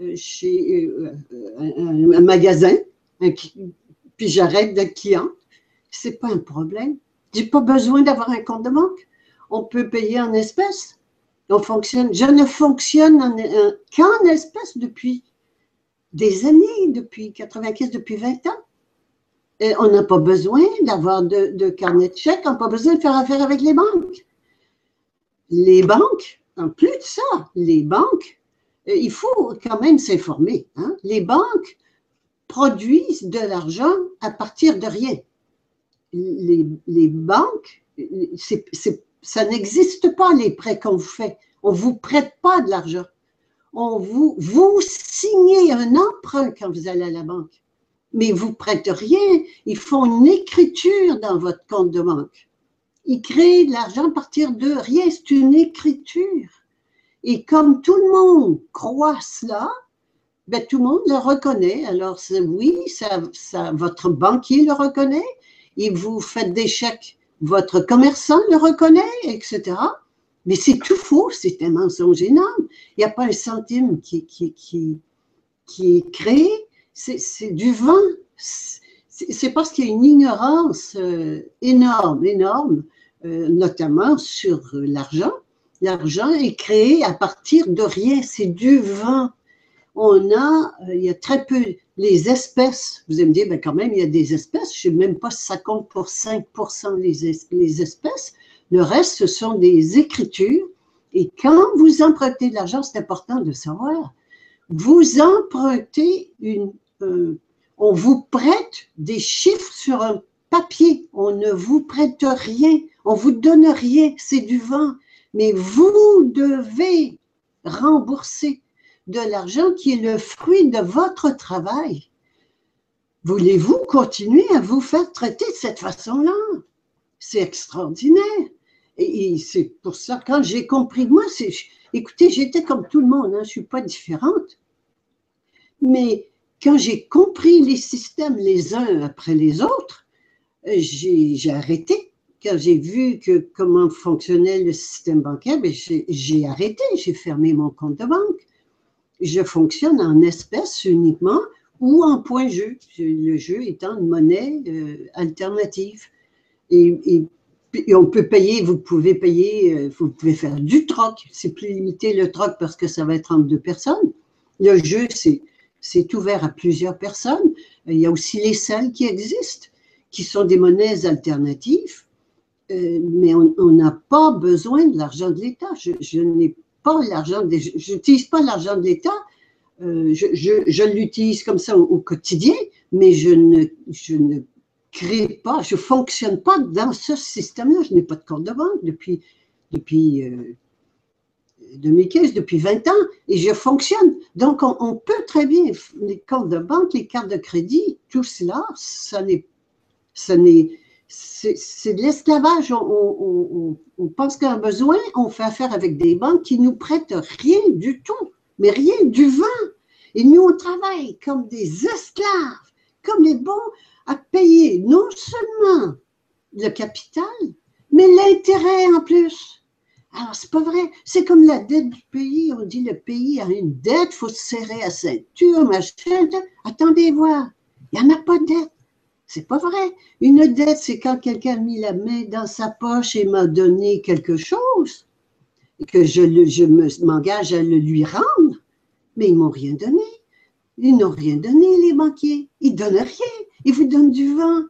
euh, chez euh, un, magasin, puis j'arrête d'être cliente. Ce n'est pas un problème. Je n'ai pas besoin d'avoir un compte de banque. On peut payer en espèces. On fonctionne. Je ne fonctionne qu'en espèces depuis des années, depuis 95, depuis 20 ans. On n'a pas besoin d'avoir de, carnet de chèques, on n'a pas besoin de faire affaire avec les banques. Les banques, en plus de ça, les banques, euh, il faut quand même s'informer. Hein. Les banques produisent de l'argent à partir de rien. Les, banques, ça n'existe pas les prêts qu'on vous fait. On ne vous prête pas de l'argent on vous, vous signez un emprunt quand vous allez à la banque, mais vous prêtez rien. Ils font une écriture dans votre compte de banque. Ils créent de l'argent à partir de rien, c'est une écriture. Et comme tout le monde croit cela, ben, tout le monde le reconnaît. Alors oui, votre banquier le reconnaît, et vous faites des chèques, votre commerçant le reconnaît, etc. Mais c'est tout faux, c'est un mensonge énorme. Il n'y a pas un centime qui, qui est créé, c'est du vent. C'est parce qu'il y a une ignorance euh, énorme, énorme, euh, notamment sur l'argent. L'argent est créé à partir de rien, c'est du vent. On a, euh, il y a très peu, les espèces, vous allez me dire, ben quand même, il y a des espèces, je ne sais même pas si ça compte pour 5% les, les espèces, le reste, ce sont des écritures. Et quand vous empruntez de l'argent, c'est important de savoir. vous empruntez une, euh, on vous prête des chiffres sur un papier, on ne vous prête rien, on vous donne rien, c'est du vent, mais vous devez rembourser de l'argent qui est le fruit de votre travail. Voulez-vous continuer à vous faire traiter de cette façon-là? C'est extraordinaire. Et, c'est pour ça, quand j'ai compris, moi, c'est, écoutez, j'étais comme tout le monde, hein, je ne suis pas différente. Mais quand j'ai compris les systèmes les uns après les autres, j'ai arrêté. Quand j'ai vu que comment fonctionnait le système bancaire, ben, j'ai arrêté, j'ai fermé mon compte de banque. Je fonctionne en espèces uniquement ou en point jeu, le jeu étant une monnaie euh, alternative. Et, on peut payer, vous pouvez payer, euh, vous pouvez faire du troc. C'est plus limité le troc parce que ça va être entre deux personnes. Le jeu, c'est ouvert à plusieurs personnes. Il y a aussi les salles qui existent, qui sont des monnaies alternatives. Euh, mais on n'a pas besoin de l'argent de l'État. Je, je n'ai pas l'argent, j'utilise pas l'argent de l'État euh, je, l'utilise comme ça au, quotidien, mais je ne, je ne crée pas, je ne fonctionne pas dans ce système-là. Je n'ai pas de compte de banque depuis, depuis 2015, euh, depuis 20 ans, et je fonctionne. Donc, on, peut très bien, les comptes de banque, les cartes de crédit, tout cela, ça n'est, ça n'est, c'est de l'esclavage. On, pense qu'un besoin, on fait affaire avec des banques qui nous prêtent rien du tout mais rien du vin. Et nous, on travaille comme des esclaves, comme les bons, à payer non seulement le capital, mais l'intérêt en plus. Alors, c'est pas vrai. C'est comme la dette du pays. On dit le pays a une dette, il faut se serrer à ceinture, machin. Attendez voir. Il n'y en a pas de dette. C'est pas vrai. Une dette, c'est quand quelqu'un a mis la main dans sa poche et m'a donné quelque chose que je, m'engage à le lui rendre, mais ils m'ont rien donné. Ils n'ont rien donné, les banquiers. Ils donnent rien. Ils vous donnent du vent.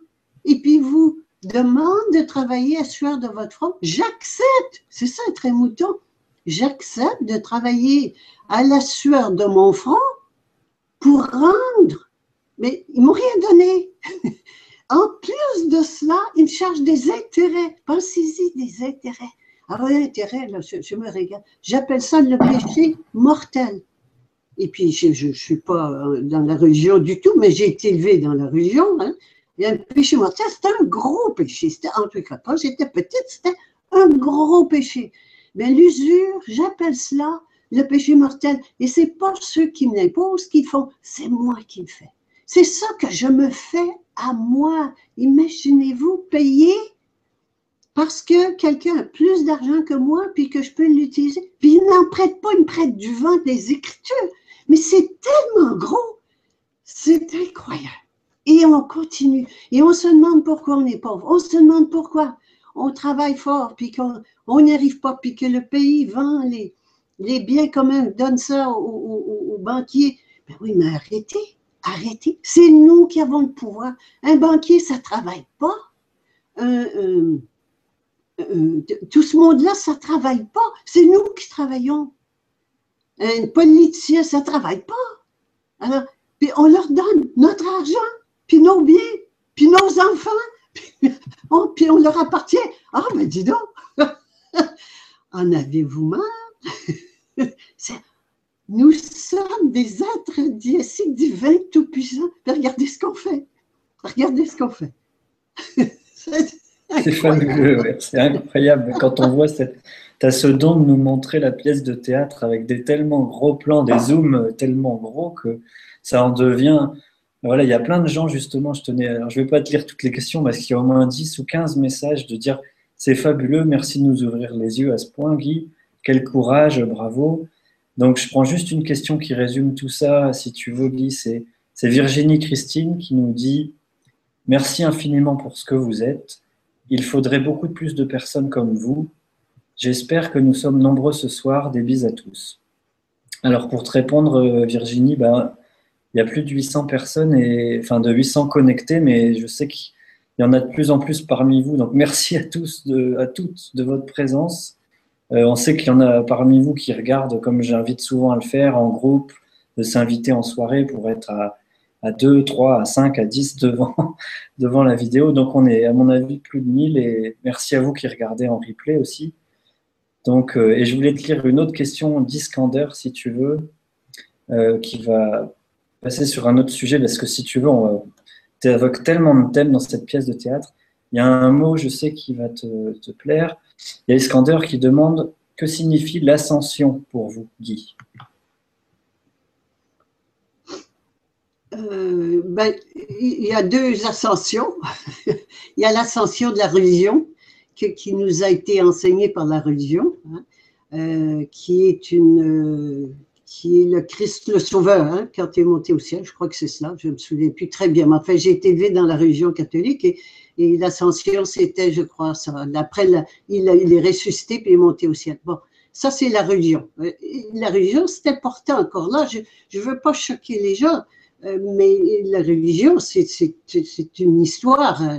Et puis vous demandent de travailler à sueur de votre front. J'accepte. C'est ça, très mouton. J'accepte de travailler à la sueur de mon front pour rendre. Mais ils m'ont rien donné. En plus de cela, ils me chargent des intérêts. Pensez-y, des intérêts. Ah intérêt, là, je, me regarde. J'appelle ça le péché mortel. Et puis, je ne suis pas euh, dans la religion du tout, mais j'ai été élevé dans la religion. Hein. Et un péché mortel, c'est un gros péché. C'était, en tout cas, quand j'étais petite, c'était un gros péché. Mais l'usure, j'appelle cela le péché mortel. Et c'est pas ceux qui me l'imposent qui font, c'est moi qui le fais. C'est ça que je me fais à moi. Imaginez-vous payer parce que quelqu'un a plus d'argent que moi, puis que je peux l'utiliser. Puis il n'en prête pas, il me prête du vent des Écritures. Mais c'est tellement gros. C'est incroyable. Et on continue. Et on se demande pourquoi on est pauvre. On se demande pourquoi on travaille fort, puis qu'on n'y arrive pas, puis que le pays vend les, les biens communs, donne ça aux, banquiers. Ben oui, mais arrêtez, arrêtez. C'est nous qui avons le pouvoir. Un banquier, ça ne travaille pas. un, euh, tout ce monde-là, ça ne travaille pas. C'est nous qui travaillons. Un politicien, ça ne travaille pas. Alors, puis on leur donne notre argent, puis nos biens, puis nos enfants, puis on, puis on leur appartient. Ah, ben dis donc, en avez-vous marre? nous sommes des êtres diésiques divins tout-puissants. Regardez ce qu'on fait. Regardez ce qu'on fait. C'est fabuleux, c'est incroyable. Quand on voit. Tu as ce don de nous montrer la pièce de théâtre avec des tellement gros plans, des zooms tellement gros que ça en devient. Voilà, il y a plein de gens, justement, je tenais. Alors, je ne vais pas te lire toutes les questions parce qu'il y a au moins 10 ou 15 messages de dire c'est fabuleux, merci de nous ouvrir les yeux à ce point, Guy. Quel courage, bravo. Donc, je prends juste une question qui résume tout ça, si tu veux, Guy. C'est Virginie Christine qui nous dit Merci infiniment pour ce que vous êtes. Il faudrait beaucoup plus de personnes comme vous. J'espère que nous sommes nombreux ce soir. Des bises à tous. Alors pour te répondre, euh, Virginie, ben, il y a plus de 800 personnes, et, enfin de 800 connectés, mais je sais qu'il y en a de plus en plus parmi vous. Donc merci à tous, à toutes de votre présence. Euh, on sait qu'il y en a parmi vous qui regardent, comme j'invite souvent à le faire, en groupe, de s'inviter en soirée pour être à, à 2, 3, à 5, à 10 devant, la vidéo. Donc on est à mon avis plus de 1000 et merci à vous qui regardez en replay aussi. Donc, euh, et je voulais te lire une autre question d'Iskander si tu veux, euh, qui va passer sur un autre sujet parce que si tu veux, tu évoques tellement de thèmes dans cette pièce de théâtre. Il y a un mot, je sais, qui va te plaire. Il y a Iskander qui demande que signifie l'ascension pour vous, Guy? Euh, ben, Il y a deux ascensions. il y a l'ascension de la religion qui nous a été enseignée par la religion, hein, euh, qui est une qui est le Christ le Sauveur, hein, quand il est monté au ciel, je crois que c'est cela, je ne me souviens plus très bien. Mais enfin, j'ai été élevé dans la religion catholique et, et l'ascension, c'était, je crois, ça. Après, il, il, est ressuscité puis il est monté au ciel. Bon, ça, c'est la religion. Euh, la religion, c'est important encore là. Je ne veux pas choquer les gens, euh, mais la religion, c'est une histoire euh,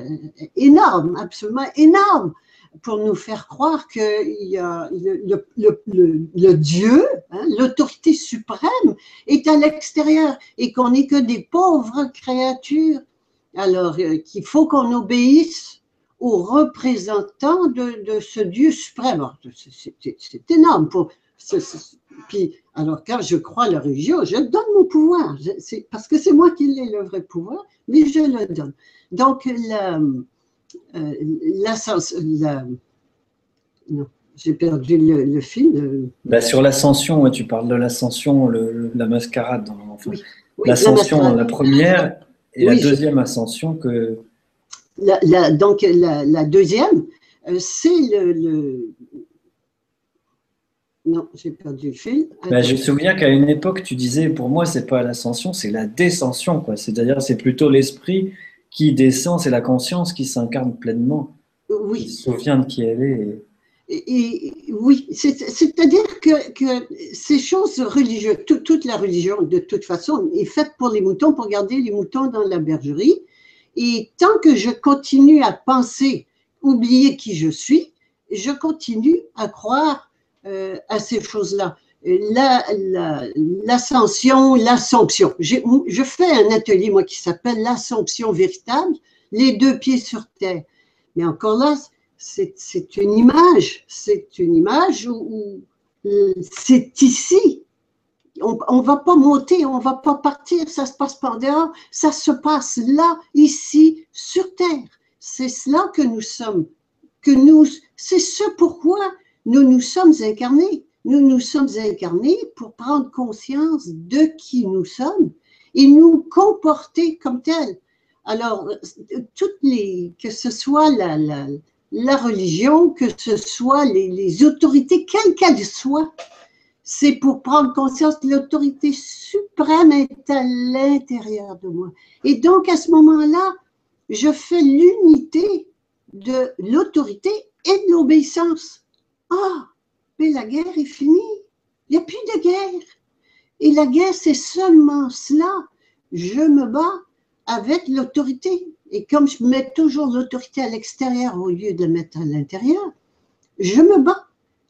énorme, absolument énorme pour nous faire croire qu'il y a le, le, le, Dieu, hein, l'autorité suprême, est à l'extérieur et qu'on n'est que des pauvres créatures. Alors euh, qu'il faut qu'on obéisse aux représentants de, de ce Dieu suprême. C'est énorme. Puis, alors quand je crois à la religion, je donne mon pouvoir, parce que c'est moi qui ai le vrai pouvoir, mais je le donne. Donc, la, euh, la, non, j'ai perdu le, fil. Bah, sur l'ascension, tu parles de l'ascension, la mascarade. Enfin, l'ascension, la, première et la deuxième ascension que. La, donc la, deuxième, euh, c'est le, Non, j'ai perdu le fil. Bah, je me souviens qu'à une époque, tu disais, pour moi, c'est pas l'ascension, c'est la descension. C'est-à-dire, c'est plutôt l'esprit qui descend, c'est la conscience qui s'incarne pleinement. Oui. Qui se souvient de qui elle est. Et, oui, c'est-à-dire que, que, ces choses religieuses, toute la religion de toute façon est faite pour les moutons, pour garder les moutons dans la bergerie. Et tant que je continue à penser, oublier qui je suis, je continue à croire euh, à ces choses-là l'ascension, la, l'assomption. Je fais un atelier, moi, qui s'appelle l'assomption véritable, les deux pieds sur terre. Mais encore là, c'est une image, c'est une image où, c'est ici. On ne va pas monter, on ne va pas partir, ça se passe par dehors, ça se passe là, ici, sur terre. C'est cela que nous sommes, que nous, c'est ce pourquoi nous nous sommes incarnés nous nous sommes incarnés pour prendre conscience de qui nous sommes et nous comporter comme tels. Alors, toutes les, que ce soit la, religion, que ce soit les, autorités, quelles qu'elles soient, c'est pour prendre conscience que l'autorité suprême est à l'intérieur de moi. Et donc, à ce moment-là, je fais l'unité de l'autorité et de l'obéissance. Ah, mais la guerre est finie. Il n'y a plus de guerre. Et la guerre, c'est seulement cela. Je me bats avec l'autorité. Et comme je mets toujours l'autorité à l'extérieur au lieu de la mettre à l'intérieur, je me bats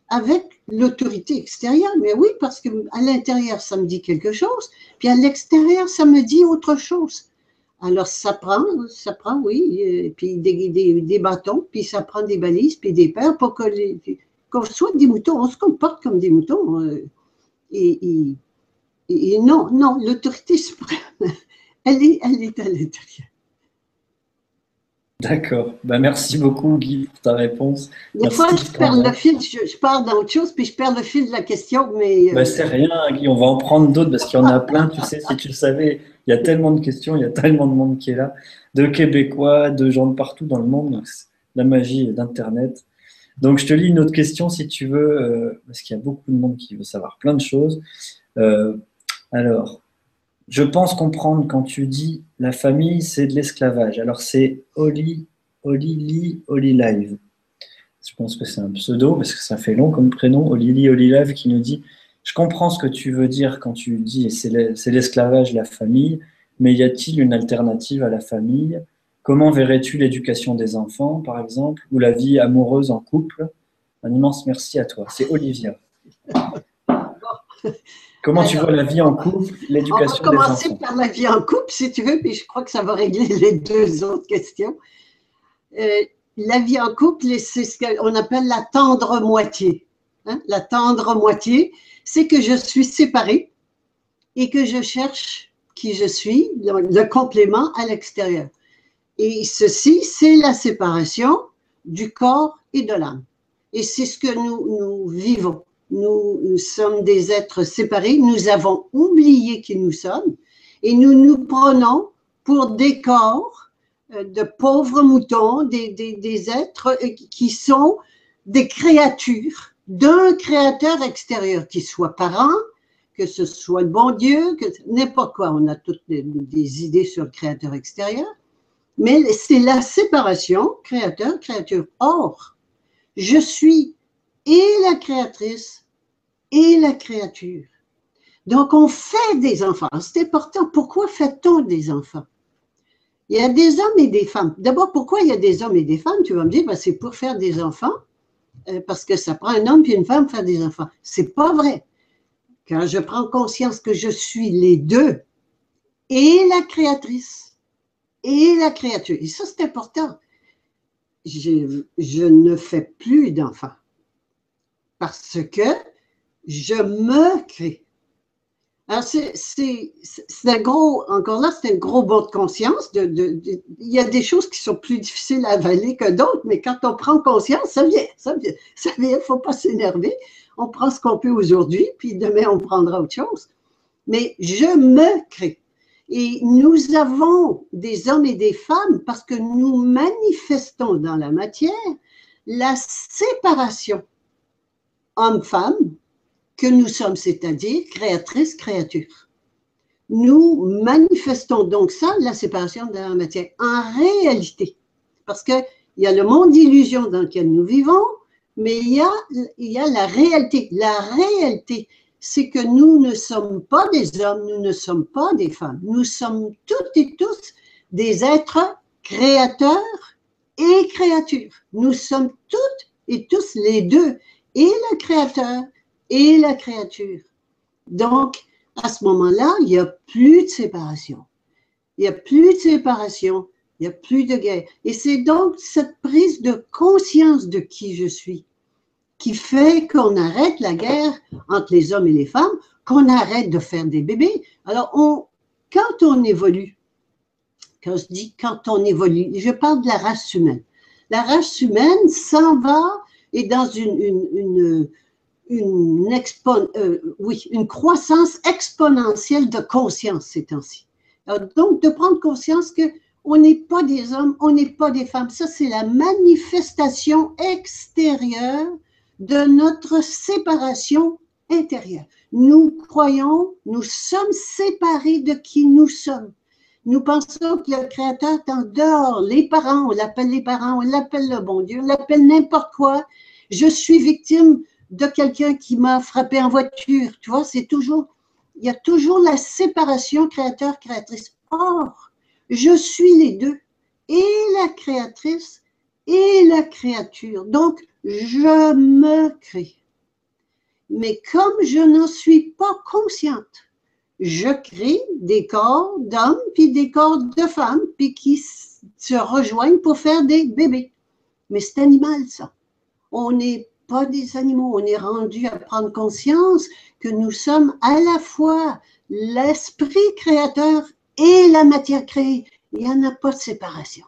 avec l'autorité extérieure. Mais oui, parce que à l'intérieur, ça me dit quelque chose, puis à l'extérieur, ça me dit autre chose. Alors, ça prend, ça prend, oui, et puis des, des, des, bâtons, puis ça prend des balises, puis des paires pour que les, qu'on soit des moutons, on se comporte comme des moutons. Euh, et, non, non, l'autorité suprême, elle est, elle est à l'intérieur. D'accord. Ben, merci beaucoup, Guy, pour ta réponse. Des fois, je perds le fil, je, pars dans autre chose, puis je perds le fil de la question, mais... Ben, c'est rien, Guy, on va en prendre d'autres, parce qu'il y en a plein, tu sais, si tu le savais, il y a tellement de questions, il y a tellement de monde qui est là, de Québécois, de gens de partout dans le monde, la magie d'Internet. Donc, je te lis une autre question si tu veux, euh, parce qu'il y a beaucoup de monde qui veut savoir plein de choses. Euh, alors, je pense comprendre quand tu dis la famille, c'est de l'esclavage. Alors, c'est Oli, Oli Oli Live. Je pense que c'est un pseudo parce que ça fait long comme prénom. Oli Oli Live qui nous dit Je comprends ce que tu veux dire quand tu dis c'est l'esclavage, la famille, mais y a-t-il une alternative à la famille? Comment verrais-tu l'éducation des enfants, par exemple, ou la vie amoureuse en couple? Un immense merci à toi. C'est Olivia. Comment tu vois la vie en couple, l'éducation des enfants On va commencer par la vie en couple, si tu veux, puis je crois que ça va régler les deux autres questions. Euh, la vie en couple, c'est ce qu'on appelle la tendre moitié. Hein. La tendre moitié, c'est que je suis séparée et que je cherche qui je suis, le complément à l'extérieur. Et ceci, c'est la séparation du corps et de l'âme. Et c'est ce que nous, vivons. Nous, sommes des êtres séparés, nous avons oublié qui nous sommes et nous nous prenons pour des corps euh, de pauvres moutons, des, êtres euh, qui sont des créatures d'un créateur extérieur, qui soit parent, que ce soit le bon Dieu, n'importe quoi. On a toutes des idées sur le créateur extérieur, mais c'est la séparation créateur-créature. Or, je suis et la créatrice et la créature. Donc, on fait des enfants. C'est important. Pourquoi fait-on des enfants? Il y a des hommes et des femmes. D'abord, pourquoi il y a des hommes et des femmes? Tu vas me dire, ben, c'est pour faire des enfants, euh, parce que ça prend un homme et une femme pour faire des enfants. C'est pas vrai. Quand je prends conscience que je suis les deux, et la créatrice, et la créature, et ça c'est important, je, ne fais plus d'enfants parce que je me crée. Alors, c'est un gros, encore là, c'est un gros bond de conscience. Il y a des choses qui sont plus difficiles à avaler que d'autres, mais quand on prend conscience, ça vient, ça vient, ça vient, il ne faut pas s'énerver. On prend ce qu'on peut aujourd'hui, puis demain, on prendra autre chose. Mais je me crée. Et nous avons des hommes et des femmes parce que nous manifestons dans la matière la séparation homme-femme que nous sommes, c'est-à-dire créatrice, créature. Nous manifestons donc ça, la séparation dans la matière, en réalité. Parce qu'il y a le monde d'illusion dans lequel nous vivons, mais il y, a, il y a la réalité. La réalité, c'est que nous ne sommes pas des hommes, nous ne sommes pas des femmes. Nous sommes toutes et tous des êtres créateurs et créatures. Nous sommes toutes et tous les deux, et le créateur et la créature. Donc, à ce moment-là, il n'y a plus de séparation. Il n'y a plus de séparation, il n'y a plus de guerre. Et c'est donc cette prise de conscience de qui je suis qui fait qu'on arrête la guerre entre les hommes et les femmes, qu'on arrête de faire des bébés. Alors, quand on évolue, quand je dis quand on évolue, je parle de la race humaine. La race humaine s'en va et dans une, euh, croissance exponentielle de conscience ces temps-ci. Donc, de prendre conscience que on n'est pas des hommes, on n'est pas des femmes. Ça, c'est la manifestation extérieure de notre séparation intérieure. Nous croyons, nous sommes séparés de qui nous sommes. Nous pensons que le Créateur est en dehors. Les parents, on l'appelle les parents, on l'appelle le bon Dieu, on l'appelle n'importe quoi. Je suis victime de quelqu'un qui m'a frappé en voiture. Tu vois, c'est toujours, il y a toujours la séparation créateur-créatrice. Or, je suis les deux, et la créatrice et la créature. Donc, je me crée. Mais comme je n'en suis pas consciente, je crée des corps d'hommes puis des corps de femmes puis qui se rejoignent pour faire des bébés. Mais c'est animal ça. On n'est pas des animaux, on est rendu à prendre conscience que nous sommes à la fois l'esprit créateur et la matière créée. Il n'y en a pas de séparation.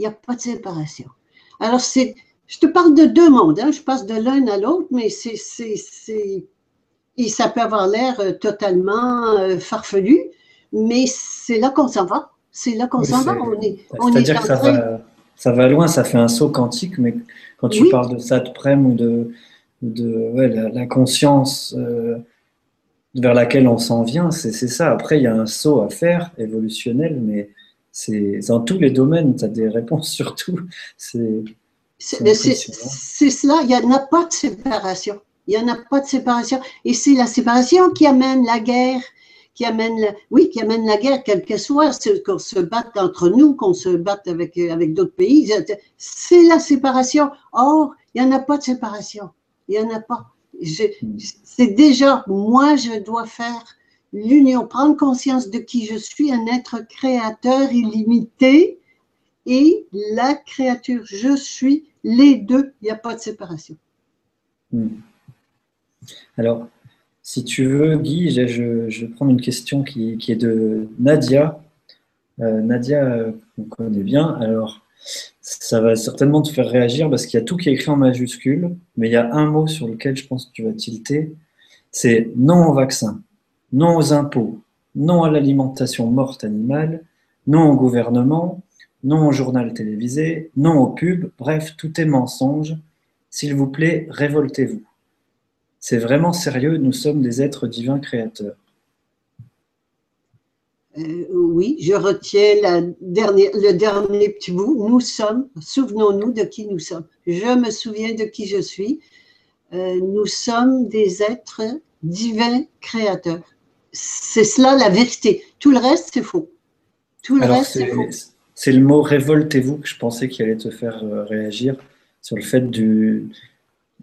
Il n'y a pas de séparation. Alors, c'est, je te parle de deux mondes, hein. je passe de l'un à l'autre, mais c'est, c'est, et ça peut avoir l'air euh, totalement euh, farfelu, mais c'est là qu'on s'en va. C'est là qu'on s'en va. On est, on est que ça, va, ça va loin, ça fait un saut quantique, mais quand tu parles de Satprem ou de, de ouais, la, conscience euh, vers laquelle on s'en vient, c'est ça. Après, il y a un saut à faire, évolutionnel, mais c'est dans tous les domaines, tu as des réponses sur tout. C'est cela, il n'y en a pas de séparation. Il n'y en a pas de séparation. Et c'est la séparation qui amène la guerre, qui amène, la, oui, qui amène la guerre, quel que soit, qu'on se batte entre nous, qu'on se batte avec, avec d'autres pays. C'est la séparation. Or, il n'y en a pas de séparation. Il n'y en a pas. C'est déjà, moi, je dois faire l'union, prendre conscience de qui je suis, un être créateur illimité, et la créature, je suis, les deux, il n'y a pas de séparation. Hmm. Alors, si tu veux, Guy, je, vais prendre une question qui, est de Nadia. Euh, Nadia, euh, on connaît bien. Alors, ça va certainement te faire réagir parce qu'il y a tout qui est écrit en majuscule, mais il y a un mot sur lequel je pense que tu vas tilter. C'est non au vaccin, non aux impôts, non à l'alimentation morte animale, non au gouvernement, non au journal télévisé, non aux pubs, bref, tout est mensonge. S'il vous plaît, révoltez-vous. C'est vraiment sérieux, nous sommes des êtres divins créateurs. Euh, oui, je retiens la dernière, le dernier petit bout. Nous sommes, souvenons-nous de qui nous sommes. Je me souviens de qui je suis. Euh, nous sommes des êtres divins créateurs. C'est cela la vérité. Tout le reste, c'est faux. Tout le reste, c'est faux. C'est le mot révoltez-vous que je pensais qu'il allait te faire euh, réagir sur le fait du,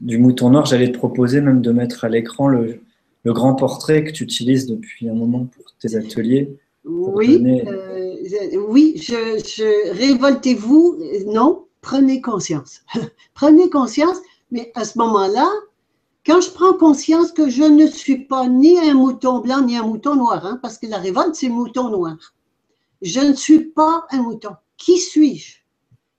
du mouton noir, j'allais te proposer même de mettre à l'écran le, grand portrait que tu utilises depuis un moment pour tes ateliers. Oui, euh, oui, je, révoltez-vous, non, prenez conscience. prenez conscience, mais à ce moment-là, quand je prends conscience que je ne suis pas ni un mouton blanc ni un mouton noir, hein, parce que la révolte, c'est mouton noir. Je ne suis pas un mouton. Qui suis-je?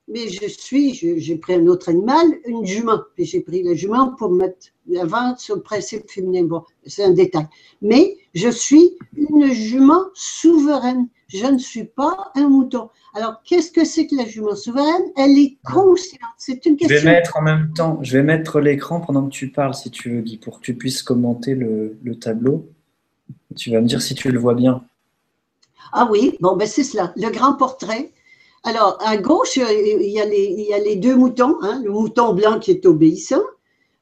Mais je suis, j'ai pris un autre animal, une jument. J'ai pris la jument pour mettre avant sur le principe féminin. Bon, c'est un détail. Mais je suis une jument souveraine. Je ne suis pas un mouton. Alors, qu'est-ce que c'est que la jument souveraine? Elle est consciente. C'est une question. Je vais mettre en même temps, je vais mettre l'écran pendant que tu parles, si tu veux, Guy, pour que tu puisses commenter le, le tableau. Tu vas me dire si tu le vois bien. Ah oui, bon, ben c'est cela. Le grand portrait alors, à gauche, euh, il y a les, il y a les deux moutons, hein, le mouton blanc qui est obéissant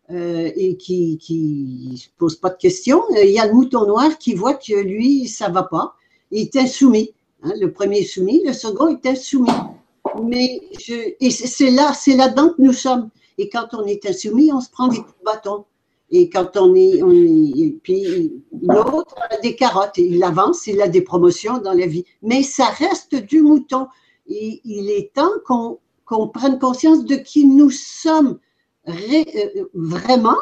euh, et qui ne se pose pas de questions. Euh, il y a le mouton noir qui voit que lui, ça ne va pas. Il est insoumis. Hein, le premier est soumis, le second est insoumis. Mais et c'est là, c'est là-dedans que nous sommes. Et quand on est insoumis, on se prend des coups de. Et quand on est, est puis l'autre a des carottes, il avance, il a des promotions dans la vie. Mais ça reste du mouton il est temps qu'on prenne conscience de qui nous sommes euh, vraiment.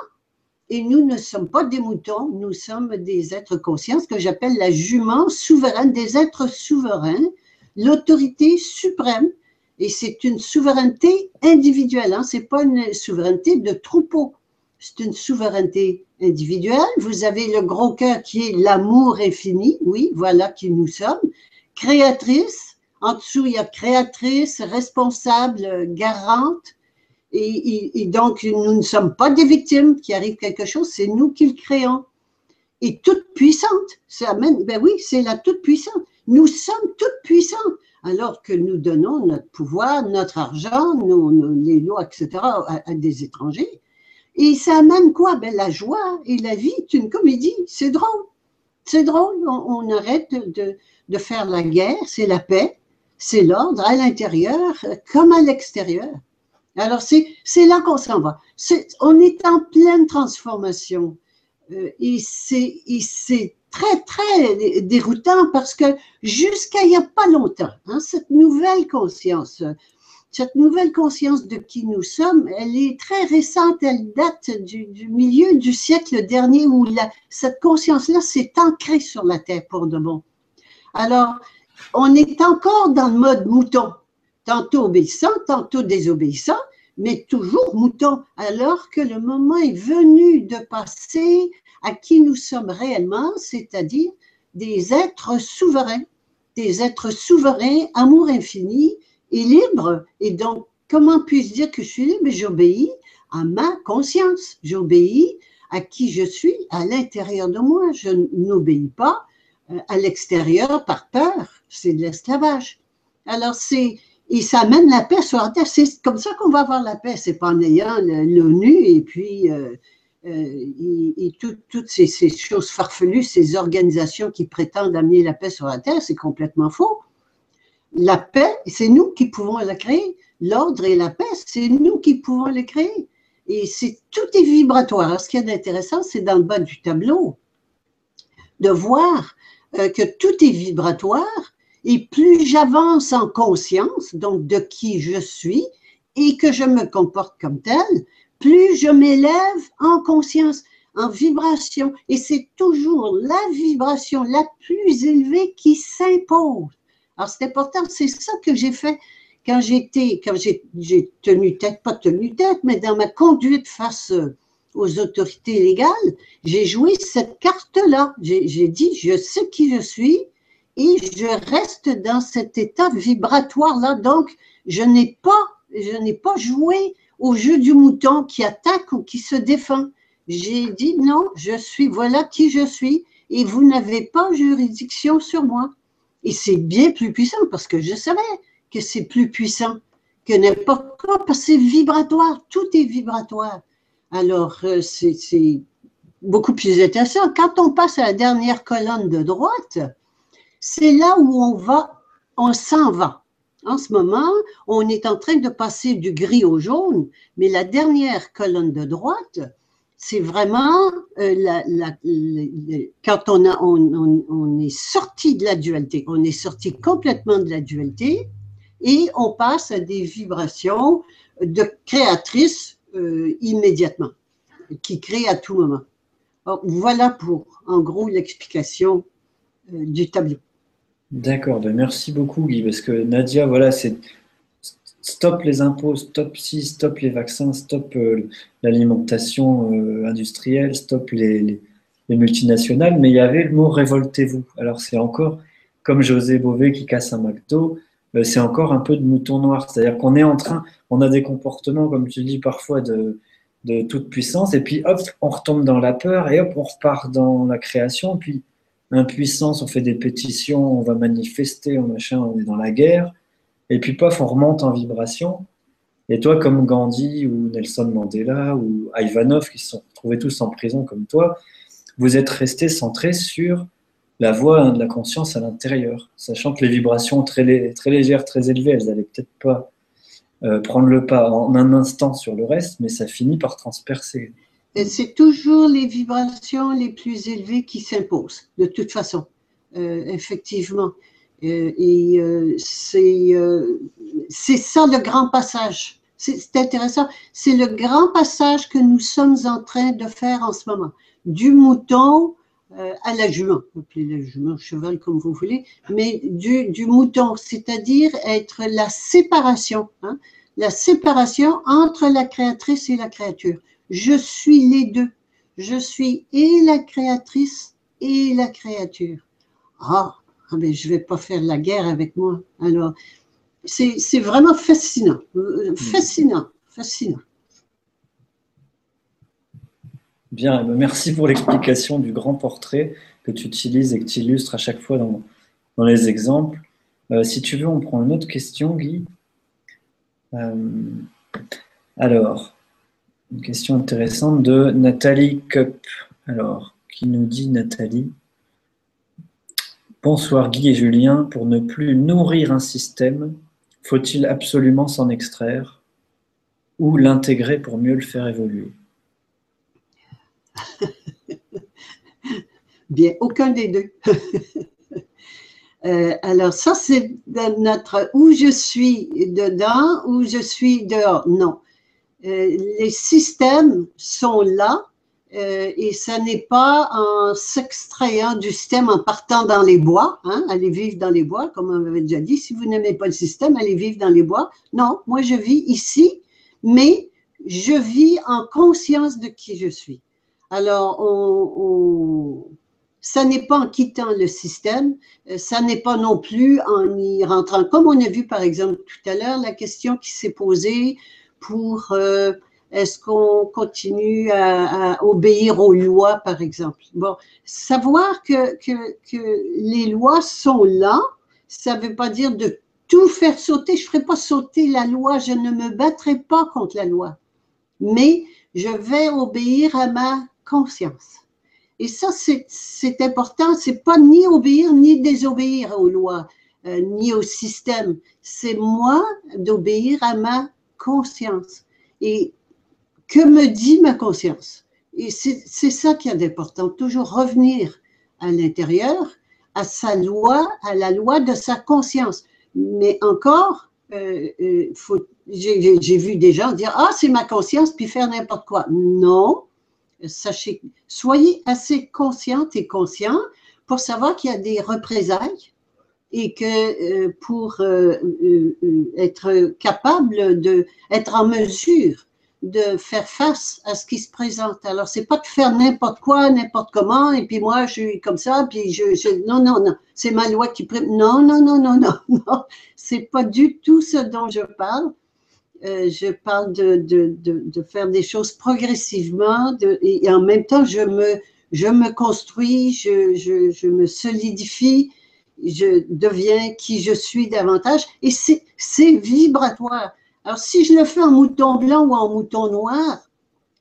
Et nous ne sommes pas des moutons, nous sommes des êtres conscients, ce que j'appelle la jument souveraine, des êtres souverains, l'autorité suprême. Et c'est une souveraineté individuelle, hein? ce n'est pas une souveraineté de troupeau, c'est une souveraineté individuelle. Vous avez le gros cœur qui est l'amour infini, oui, voilà qui nous sommes, créatrice, en dessous, il y a créatrice, responsable, garante. Et, donc, nous ne sommes pas des victimes qui arrive quelque chose, c'est nous qui le créons. Et toute puissante, ça amène, ben oui, c'est la toute puissante. Nous sommes toutes puissantes, alors que nous donnons notre pouvoir, notre argent, les lois, etc., à, des étrangers. Et ça amène quoi? Ben, La joie et la vie est une comédie. C'est drôle. C'est drôle. On, arrête de, de, faire la guerre, c'est la paix c'est l'ordre à l'intérieur comme à l'extérieur. Alors, c'est là qu'on s'en va. on est en pleine transformation. Euh, et c'est très, très déroutant parce que jusqu'à il n'y a pas longtemps, hein, cette nouvelle conscience, cette nouvelle conscience de qui nous sommes, elle est très récente, elle date du, milieu du siècle dernier où cette conscience-là s'est ancrée sur la Terre pour de bon. Alors, on est encore dans le mode mouton, tantôt obéissant, tantôt désobéissant, mais toujours mouton, alors que le moment est venu de passer à qui nous sommes réellement, c'est-à-dire des êtres souverains, des êtres souverains, amour infini et libre. Et donc, comment puis-je dire que je suis libre? J'obéis à ma conscience, j'obéis à qui je suis à l'intérieur de moi. Je n'obéis pas euh, à l'extérieur par peur c'est de l'esclavage. Alors, c'est, et ça amène la paix sur la terre. C'est comme ça qu'on va avoir la paix. C'est pas en ayant l'ONU et puis euh, euh, et, toutes ces, choses farfelues, ces organisations qui prétendent amener la paix sur la terre, c'est complètement faux. La paix, c'est nous qui pouvons la créer. L'ordre et la paix, c'est nous qui pouvons les créer. Et c'est tout est vibratoire. Alors, ce qui est intéressant, c'est dans le bas du tableau de voir euh, que tout est vibratoire et plus j'avance en conscience, donc de qui je suis, et que je me comporte comme tel, plus je m'élève en conscience, en vibration. Et c'est toujours la vibration la plus élevée qui s'impose. Alors c'est important, c'est ça que j'ai fait quand j'étais, quand j'ai tenu tête, pas tenu tête, mais dans ma conduite face aux autorités légales, j'ai joué cette carte-là. J'ai dit, je sais qui je suis et je reste dans cet état vibratoire-là. Donc, je n'ai pas, je n'ai pas joué au jeu du mouton qui attaque ou qui se défend. J'ai dit non, je suis, voilà qui je suis et vous n'avez pas juridiction sur moi. Et c'est bien plus puissant parce que je savais que c'est plus puissant que n'importe quoi parce que c'est vibratoire, tout est vibratoire. Alors, euh, c'est beaucoup plus intéressant. Quand on passe à la dernière colonne de droite, c'est là où on va, on s'en va. En ce moment, on est en train de passer du gris au jaune, mais la dernière colonne de droite, c'est vraiment euh, quand on, a, on, est sorti de la dualité, on est sorti complètement de la dualité et on passe à des vibrations de créatrice euh, immédiatement, qui créent à tout moment. voilà pour, en gros, l'explication euh, du tableau. D'accord, ben merci beaucoup Guy, parce que Nadia, voilà, c'est stop les impôts, stop si, stop les vaccins, stop euh, l'alimentation euh, industrielle, stop les, multinationales, mais il y avait le mot révoltez-vous. Alors c'est encore, comme José Bové qui casse un McDo, euh, c'est encore un peu de mouton noir. C'est-à-dire qu'on est en train, on a des comportements, comme tu dis parfois, de, de toute puissance, et puis hop, on retombe dans la peur, et hop, on repart dans la création, puis impuissance, on fait des pétitions, on va manifester, on machin, on est dans la guerre. Et puis, paf, on remonte en vibration. Et toi, comme Gandhi ou Nelson Mandela ou Ivanov, qui se sont retrouvés tous en prison comme toi, vous êtes restés centrés sur la voix de la conscience à l'intérieur, sachant que les vibrations très, très légères, très élevées, elles n'allaient peut-être pas euh, prendre le pas en un instant sur le reste, mais ça finit par transpercer c'est toujours les vibrations les plus élevées qui s'imposent, de toute façon, euh, effectivement. Euh, et euh, c'est ça le grand passage. C'est intéressant. C'est le grand passage que nous sommes en train de faire en ce moment. Du mouton à la jument, appelez la jument, cheval comme vous voulez, mais du, du mouton, c'est-à-dire être la séparation, hein, la séparation entre la créatrice et la créature. Je suis les deux. Je suis et la créatrice et la créature. Ah, ah mais je ne vais pas faire la guerre avec moi. Alors, c'est vraiment fascinant. Euh, fascinant, fascinant. Bien, ben, merci pour l'explication du grand portrait que tu utilises et que tu illustres à chaque fois dans, dans les exemples. Euh, si tu veux, on prend une autre question, Guy. Euh, alors, une question intéressante de Nathalie Cup. Alors, qui nous dit Nathalie Bonsoir Guy et Julien. Pour ne plus nourrir un système, faut-il absolument s'en extraire ou l'intégrer pour mieux le faire évoluer? Bien, aucun des deux. Euh, alors ça, c'est notre où je suis dedans, où je suis dehors. Non, les systèmes sont là euh, et ça n'est pas en s'extrayant du système en partant dans les bois, hein, allez vivre dans les bois, comme on avait déjà dit. Si vous n'aimez pas le système, allez vivre dans les bois. Non, moi je vis ici, mais je vis en conscience de qui je suis. Alors, ça n'est pas en quittant le système, euh, ça n'est pas non plus en y rentrant. Comme on a vu par exemple tout à l'heure, la question qui s'est posée, pour euh, est-ce qu'on continue à, obéir aux lois, par exemple? Bon, savoir que, les lois sont là, ça ne veut pas dire de tout faire sauter. Je ne ferai pas sauter la loi, je ne me battrai pas contre la loi, mais je vais obéir à ma conscience. Et ça, c'est important. C'est pas ni obéir ni désobéir aux lois, euh, ni au système. C'est moi d'obéir à ma conscience. Et que me dit ma conscience? Et c'est ça qui est important, toujours revenir à l'intérieur, à sa loi, à la loi de sa conscience. Mais encore, euh, euh, j'ai vu des gens dire Ah, c'est ma conscience, puis faire n'importe quoi. Non, sachez, soyez assez consciente et conscient pour savoir qu'il y a des représailles et que euh, pour être capable de être en mesure de faire face à ce qui se présente. Alors, c'est pas de faire n'importe quoi, n'importe comment, et puis moi, je suis comme ça, puis je, non, non, non, c'est ma loi qui non, non, non, non, non, non, c'est pas du tout ce dont je parle. Euh, je parle de, de, de, faire des choses progressivement et, en même temps, je me, je me construis, je, je me solidifie, je deviens qui je suis davantage et c'est vibratoire. Alors, si je le fais en mouton blanc ou en mouton noir,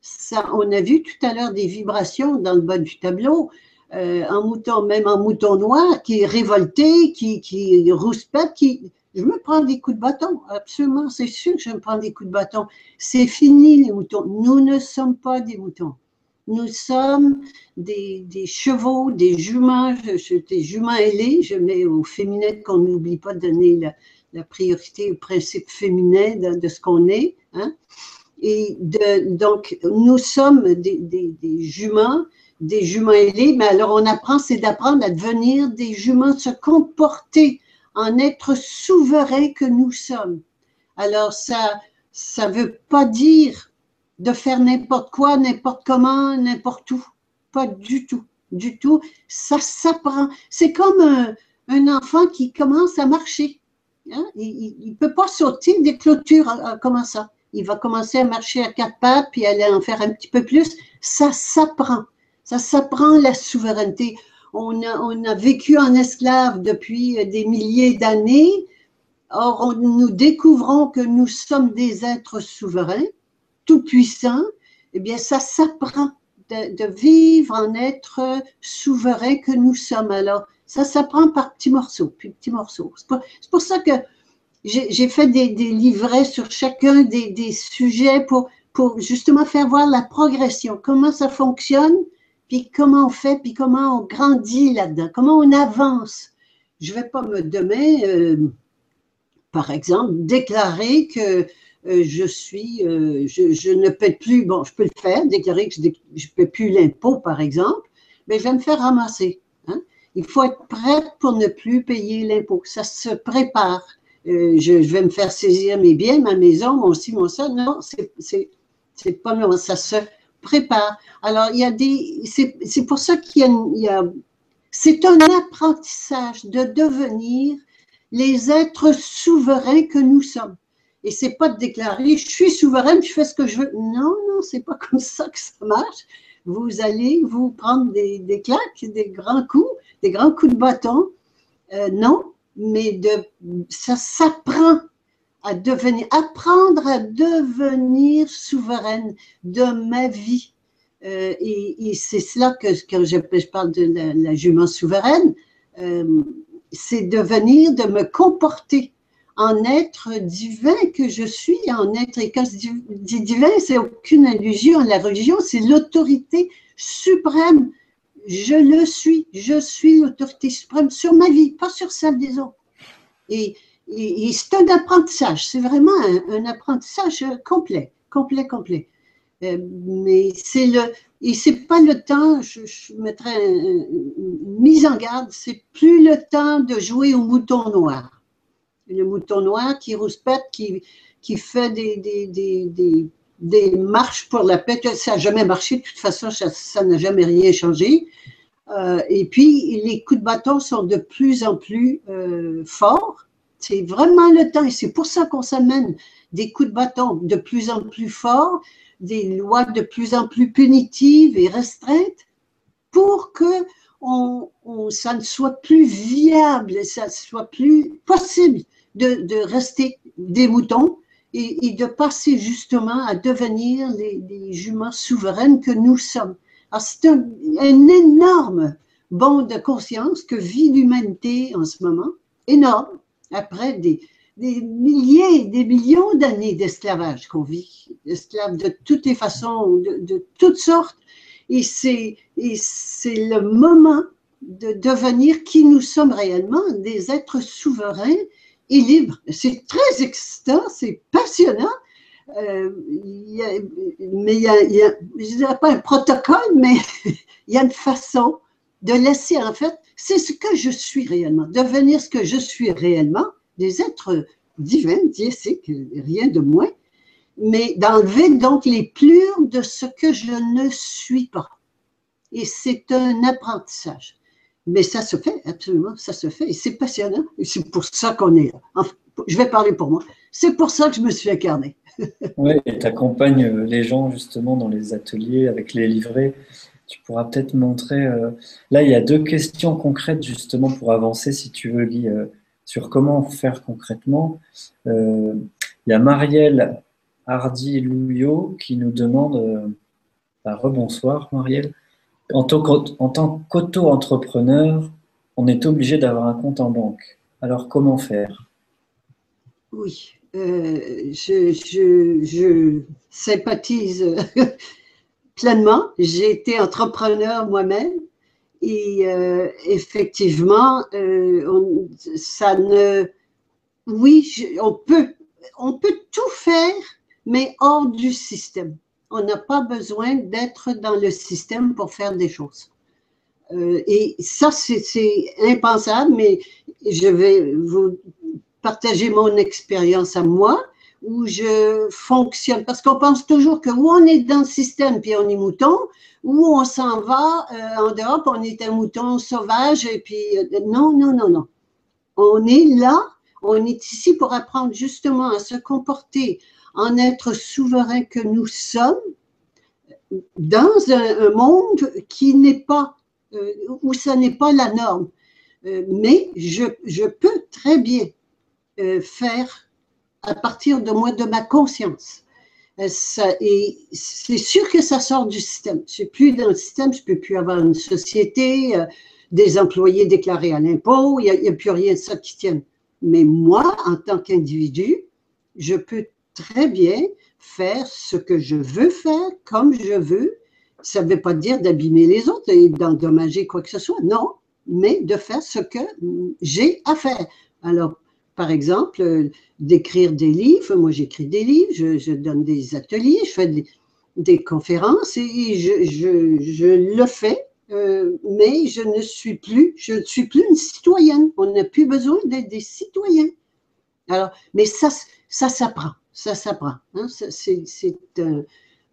ça, on a vu tout à l'heure des vibrations dans le bas du tableau, euh, mouton, même en mouton noir, qui est révolté, qui, qui rouspète, qui. Je me prends des coups de bâton, absolument, c'est sûr que je me prends des coups de bâton. C'est fini les moutons. Nous ne sommes pas des moutons. Nous sommes des, chevaux, des juments, des juments ailés, je mets au féminin qu'on n'oublie pas de donner la, priorité au principe féminin de, ce qu'on est. Hein. Et donc, nous sommes des, juments, des juments ailés, mais alors on apprend, c'est d'apprendre à devenir des juments, se comporter en être souverain que nous sommes. Alors, ça ça veut pas dire de faire n'importe quoi, n'importe comment, n'importe où. Pas du tout, du tout. Ça s'apprend. C'est comme un, enfant qui commence à marcher. Hein? Il ne peut pas sauter des clôtures euh, euh, comment ça. Il va commencer à marcher à quatre pattes, puis aller en faire un petit peu plus. Ça s'apprend. Ça s'apprend la souveraineté. On a, on a vécu en esclave depuis des milliers d'années. Or, nous découvrons que nous sommes des êtres souverains, tout puissants. Eh bien, ça s'apprend de, vivre en être souverain que nous sommes. Alors, ça s'apprend par petits morceaux, puis petits morceaux. C'est pour, ça que j'ai fait des, livrets sur chacun des, sujets pour, justement faire voir la progression, comment ça fonctionne, puis comment on fait, puis comment on grandit là-dedans, comment on avance. Je ne vais pas me demain, euh, par exemple, déclarer que je suis, euh, je, ne paie plus, bon, je peux le faire, déclarer que je ne paie plus l'impôt, par exemple, mais je vais me faire ramasser. Il faut être prêt pour ne plus payer l'impôt. Ça se prépare. Euh, je, vais me faire saisir mes biens, ma maison, mon ci, mon ça. Non, c'est pas non, ça se prépare. Alors, il y a des. C'est pour ça qu'il y a. c'est un apprentissage de devenir les êtres souverains que nous sommes. Et c'est pas de déclarer je suis souveraine, je fais ce que je veux. Non, non, c'est pas comme ça que ça marche. Vous allez vous prendre des, des claques, des grands coups, des grands coups de bâton. Euh, non, mais de, ça s'apprend à devenir, apprendre à devenir souveraine de ma vie. Euh, et, c'est cela que, je, parle de la, jument souveraine, euh, c'est devenir, de me comporter en être divin que je suis, en être, et quand je dis divin, c'est aucune allusion à la religion, c'est l'autorité suprême je le suis, je suis l'autorité suprême sur ma vie, pas sur celle des autres. Et, c'est un apprentissage, c'est vraiment un, apprentissage complet, complet, complet. Euh, mais c'est le, et c'est pas le temps, je, mettrais une mise en garde, c'est plus le temps de jouer au mouton noir. Le mouton noir qui rouspète, qui, qui fait des, des, des, des marches pour la paix. Ça n'a jamais marché, de toute façon, ça n'a jamais rien changé. Euh, et puis, les coups de bâton sont de plus en plus euh, forts. C'est vraiment le temps, et c'est pour ça qu'on s'amène des coups de bâton de plus en plus forts, des lois de plus en plus punitives et restreintes, pour que on, ça ne soit plus viable, ça ne soit plus possible de, de rester des moutons et, de passer justement à devenir les, juments souveraines que nous sommes. Alors, c'est un, énorme bond de conscience que vit l'humanité en ce moment, énorme, après des, milliers, des millions d'années d'esclavage qu'on vit, esclaves de toutes les façons, de, toutes sortes. Et c'est le moment de devenir qui nous sommes réellement, des êtres souverains et libres. C'est très excitant, c'est passionnant. Euh, mais il y a, pas un protocole, mais il y a une façon de laisser, en fait, c'est ce que je suis réellement, devenir ce que je suis réellement, des êtres divins, diésiques, rien de moins, mais d'enlever donc les plures de ce que je ne suis pas. Et c'est un apprentissage. Mais ça se fait, absolument, ça se fait. Et c'est passionnant. C'est pour ça qu'on est là. je vais parler pour moi. C'est pour ça que je me suis incarné. oui, et tu accompagnes euh, les gens justement dans les ateliers avec les livrets. Tu pourras peut-être montrer. Euh, là, il y a deux questions concrètes justement pour avancer, si tu veux, Guy. Euh, sur comment faire concrètement. Il y a Marielle Hardy-Louillot qui nous demande, bah, rebonsoir Marielle, en, tant qu'auto-entrepreneur, on est obligé d'avoir un compte en banque. Alors comment faire? Oui, euh, je, sympathise pleinement. J'ai été entrepreneur moi-même et euh, effectivement, euh, ça ne. Oui, on, peut, on peut tout faire, mais hors du système. On n'a pas besoin d'être dans le système pour faire des choses. Euh, et ça, c'est impensable, mais je vais vous partager mon expérience à moi où je fonctionne. Parce qu'on pense toujours que où on est dans le système, puis on est mouton, ou on s'en va euh, en dehors, on est un mouton sauvage, et puis euh, non, non, non, non. On est là, on est ici pour apprendre justement à se comporter en être souverain que nous sommes dans un, monde qui n'est pas, euh, où ça n'est pas la norme. mais je, peux très bien faire à partir de moi, de ma conscience. Euh, et c'est sûr que ça sort du système. Je suis plus dans le système, je peux plus avoir une société, euh, des employés déclarés à l'impôt, il n'y a, plus rien de ça qui tienne. Mais moi, en tant qu'individu, je peux très bien faire ce que je veux faire comme je veux. Ça ne veut pas dire d'abîmer les autres et d'endommager quoi que ce soit, non, mais de faire ce que j'ai à faire. Alors, par exemple, euh, d'écrire des livres. Moi, j'écris des livres, je, donne des ateliers, je fais des, conférences et je, le fais, euh, mais je ne suis plus, je ne suis plus une citoyenne. On n'a plus besoin d'être des citoyens. Alors, mais ça, ça s'apprend, ça s'apprend. Hein. C'est un,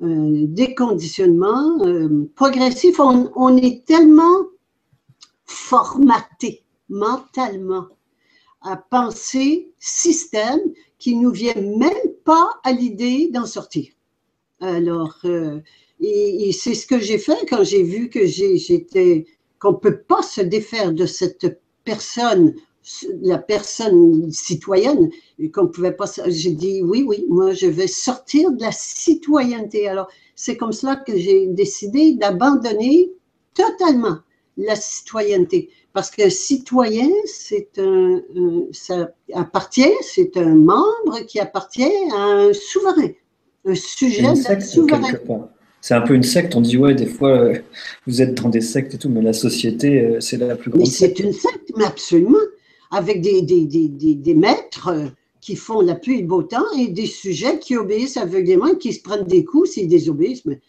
déconditionnement euh, progressif. On, est tellement formaté mentalement à penser système qui nous vient même pas à l'idée d'en sortir. Alors, euh, c'est ce que j'ai fait quand j'ai vu que j'étais qu'on peut pas se défaire de cette personne, la personne citoyenne, qu'on pouvait pas. J'ai dit oui, oui, moi je vais sortir de la citoyenneté. Alors, c'est comme cela que j'ai décidé d'abandonner totalement la citoyenneté. Parce qu'un citoyen, c'est un, ça appartient, c'est un membre qui appartient à un souverain, un sujet d'un souverain. C'est un peu une secte. On dit, ouais, des fois, euh, vous êtes dans des sectes et tout, mais la société, euh, c'est la plus grande. Mais c'est une secte, mais absolument. Avec des, des, des, des, maîtres euh, qui font la pluie et le beau temps et des sujets qui obéissent aveuglément, qui se prennent des coups s'ils désobéissent. Mais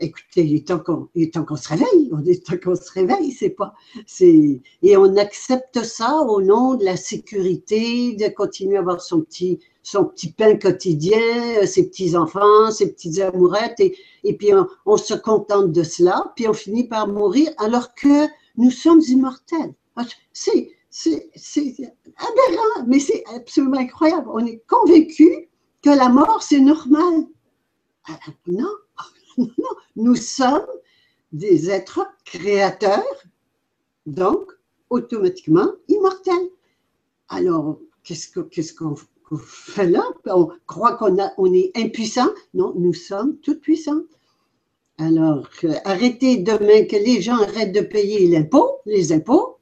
écoutez, il est temps qu'on se réveille, on est temps qu'on se réveille, c'est pas, et on accepte ça au nom de la sécurité, de continuer à avoir son petit, son petit pain quotidien, ses petits enfants, ses petites amourettes, et, et puis on, se contente de cela, puis on finit par mourir alors que nous sommes immortels. Ah, c'est, c'est, aberrant, mais c'est absolument incroyable. On est convaincu que la mort, c'est normal. Ah, non, non, nous sommes des êtres créateurs, donc automatiquement immortels. Alors, qu'est-ce qu'on fait là? On croit qu'on on est impuissant? Non, nous sommes tout puissants. Alors, arrêtez demain que les gens arrêtent de payer l'impôt, les impôts,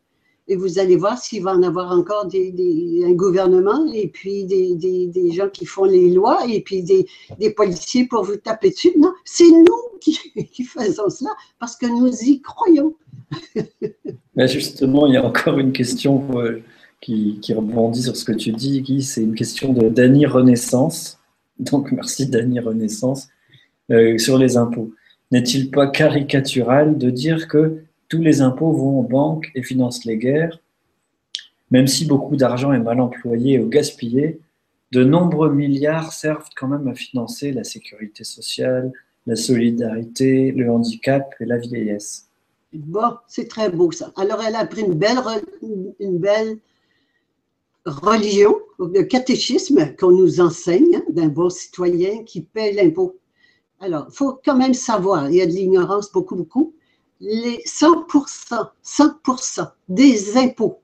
et vous allez voir s'il va en avoir encore des, un gouvernement et puis des, des, gens qui font les lois et puis des, policiers pour vous taper dessus. Non, c'est nous qui, qui, faisons cela parce que nous y croyons. Mais justement, il y a encore une question euh, qui, qui rebondit sur ce que tu dis, Guy. C'est une question de Dany Renaissance. Donc, merci Dany Renaissance euh, sur les impôts. N'est-il pas caricatural de dire que tous les impôts vont aux banques et financent les guerres. Même si beaucoup d'argent est mal employé ou gaspillé, de nombreux milliards servent quand même à financer la sécurité sociale, la solidarité, le handicap et la vieillesse. Bon, c'est très beau ça. Alors elle a pris une belle, une belle religion, le catéchisme qu'on nous enseigne d'un bon citoyen qui paie l'impôt. Alors, il faut quand même savoir, il y a de l'ignorance beaucoup, beaucoup les 100%, 100% des impôts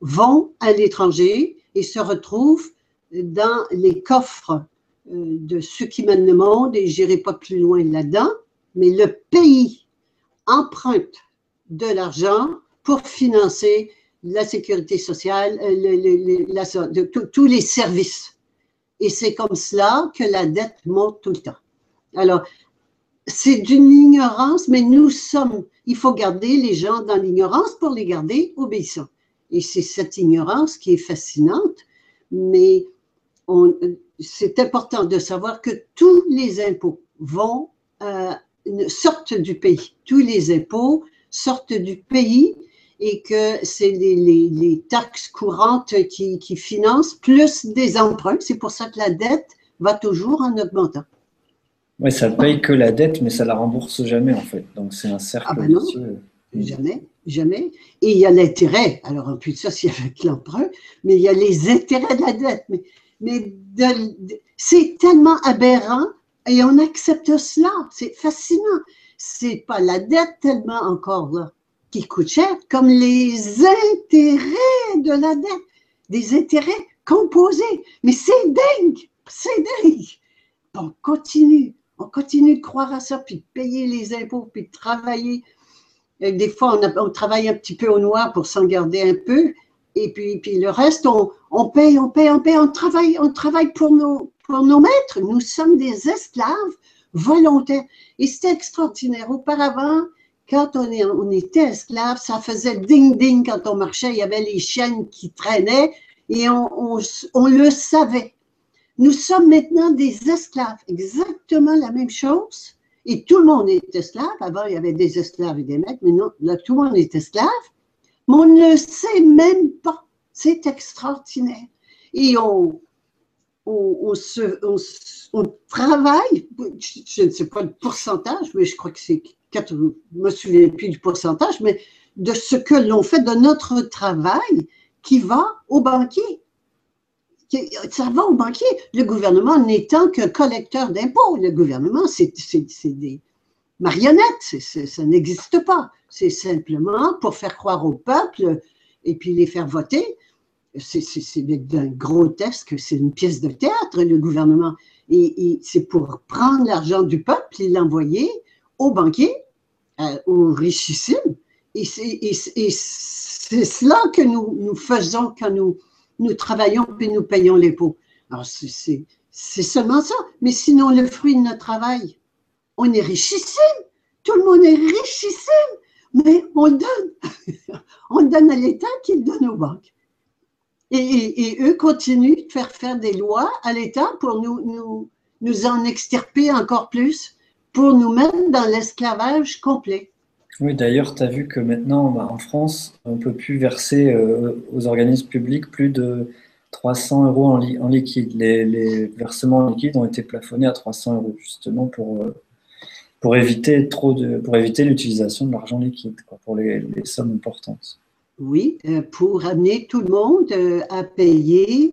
vont à l'étranger et se retrouvent dans les coffres euh, de ceux qui mènent le monde, et je n'irai pas plus loin là-dedans, mais le pays emprunte de l'argent pour financer la sécurité sociale, euh, tous les services. Et c'est comme cela que la dette monte tout le temps. Alors, c'est d'une ignorance, mais nous sommes, il faut garder les gens dans l'ignorance pour les garder obéissants. Et c'est cette ignorance qui est fascinante, mais c'est important de savoir que tous les impôts vont, euh, sortent du pays. Tous les impôts sortent du pays et que c'est les, taxes courantes qui, qui financent plus des emprunts. C'est pour ça que la dette va toujours en augmentant. Oui, ça paye que la dette, mais ça la rembourse jamais en fait. Donc c'est un cercle ah ben non, Jamais, jamais. Et il y a l'intérêt. Alors en plus de ça, c'est avec l'emprunt, mais il y a les intérêts de la dette. Mais, mais c'est tellement aberrant et on accepte cela. C'est fascinant. C'est pas la dette tellement encore là qui coûte cher, comme les intérêts de la dette, des intérêts composés. Mais c'est dingue, c'est dingue. On continue, on continue de croire à ça, puis de payer les impôts, puis de travailler. des fois, on, travaille un petit peu au noir pour s'en garder un peu. Et puis, le reste, on, paye, on paye, on paye, on travaille, on travaille pour nos, maîtres. Nous sommes des esclaves volontaires. Et c'était extraordinaire. Auparavant, quand on, était esclave, ça faisait ding-ding quand on marchait. Il y avait les chaînes qui traînaient et on le savait. Nous sommes maintenant des esclaves, exactement la même chose. Et tout le monde est esclave. Avant, il y avait des esclaves et des maîtres, mais non, là, tout le monde est esclave. Mais on ne le sait même pas. C'est extraordinaire. Et on, travaille, je ne sais pas le pourcentage, mais je crois que c'est, je ne me souviens plus du pourcentage, mais de ce que l'on fait de notre travail qui va au banquier ça va au banquier. Le gouvernement n'étant que collecteur d'impôts. Le gouvernement, c'est des marionnettes, ça n'existe pas. C'est simplement pour faire croire au peuple et puis les faire voter. C'est grotesque, c'est une pièce de théâtre, le gouvernement. Et, c'est pour prendre l'argent du peuple et l'envoyer aux banquiers, euh, aux richissimes. Et c'est cela que nous faisons quand nous, nous travaillons et nous payons les. Alors, c'est seulement ça. Mais sinon, le fruit de notre travail, on est richissime. Tout le monde est richissime. Mais on donne. on donne à l'État qui le donne aux banques. Et, eux continuent de faire faire des lois à l'État pour nous, nous, nous en extirper encore plus, pour nous mettre dans l'esclavage complet. Oui, d'ailleurs, tu as vu que maintenant, bah, en France, on ne peut plus verser euh, aux organismes publics plus de 300 euros en, liquide. Les, versements en liquide ont été plafonnés à 300 euros, justement pour, euh, pour éviter trop de, pour éviter l'utilisation de l'argent liquide, pour les, sommes importantes. Oui, euh, pour amener tout le monde à payer,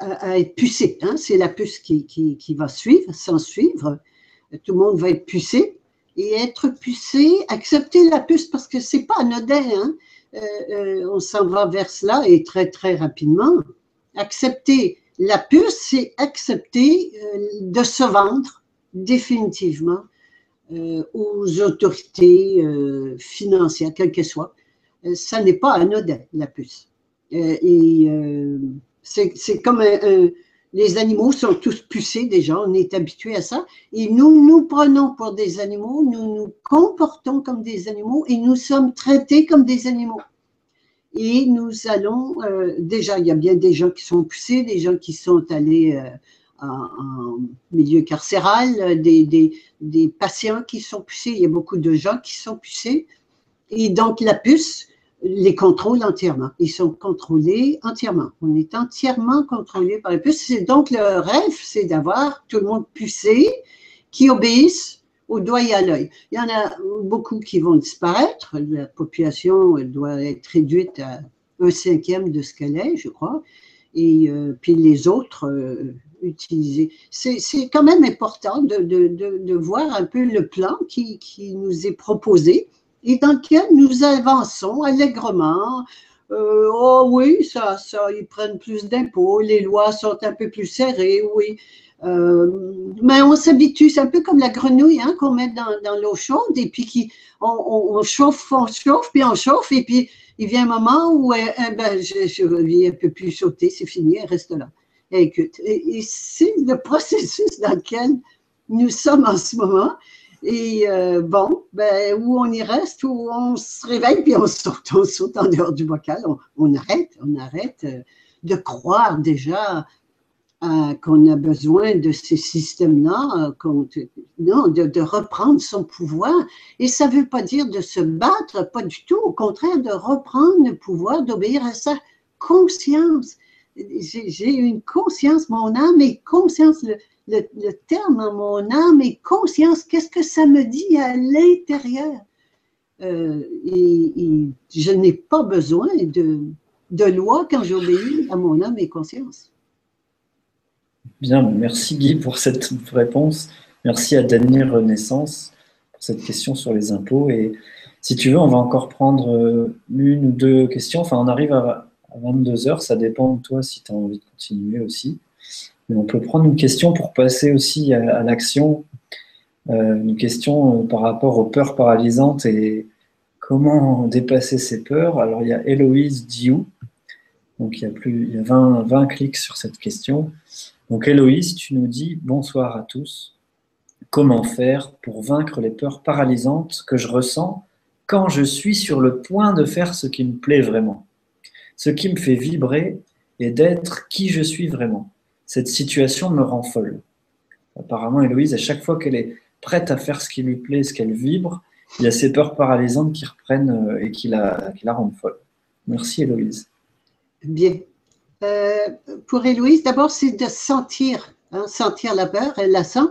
à, être pucé. Hein. C'est la puce qui, qui va suivre, sans suivre. Tout le monde va être pucé et être pucé, accepter la puce parce que c'est pas anodin. Hein? Euh, euh, on s'en va vers cela et très très rapidement. Accepter la puce, c'est accepter euh, de se vendre définitivement aux autorités financières, quelles qu'elles soient. ça n'est pas anodin, la puce. et c'est comme les animaux sont tous pucés déjà, on est habitué à ça. Et nous nous prenons pour des animaux, nous nous comportons comme des animaux et nous sommes traités comme des animaux. Et nous allons, déjà, il y a bien des gens qui sont pucés, des gens qui sont allés en, milieu carcéral, des, des, des, patients qui sont pucés, il y a beaucoup de gens qui sont pucés. Et donc la puce les contrôle entièrement. Ils sont contrôlés entièrement. On est entièrement contrôlé par la puce. Donc le rêve, c'est d'avoir tout le monde pucé qui obéissent au doigt et à l'œil. Il y en a beaucoup qui vont disparaître. La population doit être réduite à un cinquième de ce qu'elle est, je crois. Et euh, puis les autres, euh, c'est quand même important de, de, de, de, voir un peu le plan qui, qui, nous est proposé et dans lequel nous avançons allègrement. Euh, oh oui, ça, ça, ils prennent plus d'impôts, les lois sont un peu plus serrées, oui. Euh, mais on s'habitue, c'est un peu comme la grenouille hein, qu'on met dans, l'eau chaude et puis on, chauffe, on chauffe, puis on chauffe et puis il vient un moment où eh, eh ben, je, elle ne peut plus sauter, c'est fini, elle reste là. Écoute, et, c'est le processus dans lequel nous sommes en ce moment. Et euh, bon, ben, où on y reste, où on se réveille, puis on saute, on saute en dehors du bocal, on, arrête, on arrête euh, de croire déjà euh, qu'on a besoin de ces systèmes-là, non, de, reprendre son pouvoir. Et ça ne veut pas dire de se battre, pas du tout, au contraire, de reprendre le pouvoir, d'obéir à sa conscience. J'ai une conscience, mon âme est conscience, le, terme mon âme est conscience, qu'est-ce que ça me dit à l'intérieur? Euh, et, je n'ai pas besoin de, de loi quand j'obéis à mon âme et conscience. Bien, merci Guy pour cette réponse. Merci à Daniel Renaissance pour cette question sur les impôts. Et si tu veux, on va encore prendre euh, une ou deux questions. Enfin, on arrive à 22 heures. Ça dépend de toi si tu as envie de continuer aussi. On peut prendre une question pour passer aussi à, l'action. Euh, une question euh, par rapport aux peurs paralysantes et comment dépasser ces peurs. Alors, il y a Héloïse Diou. Donc, il y a, plus, il y a 20, 20 clics sur cette question. Donc, Héloïse, tu nous dis bonsoir à tous. Comment faire pour vaincre les peurs paralysantes que je ressens quand je suis sur le point de faire ce qui me plaît vraiment ce qui me fait vibrer est d'être qui je suis vraiment? Cette situation me rend folle. Apparemment, Héloïse, à chaque fois qu'elle est prête à faire ce qui lui plaît, ce qu'elle vibre, il y a ces peurs paralysantes qui reprennent euh, et qui la, rendent folle. Merci Héloïse. Bien. Euh, pour Héloïse, d'abord, c'est de sentir, hein, la peur, elle la sent.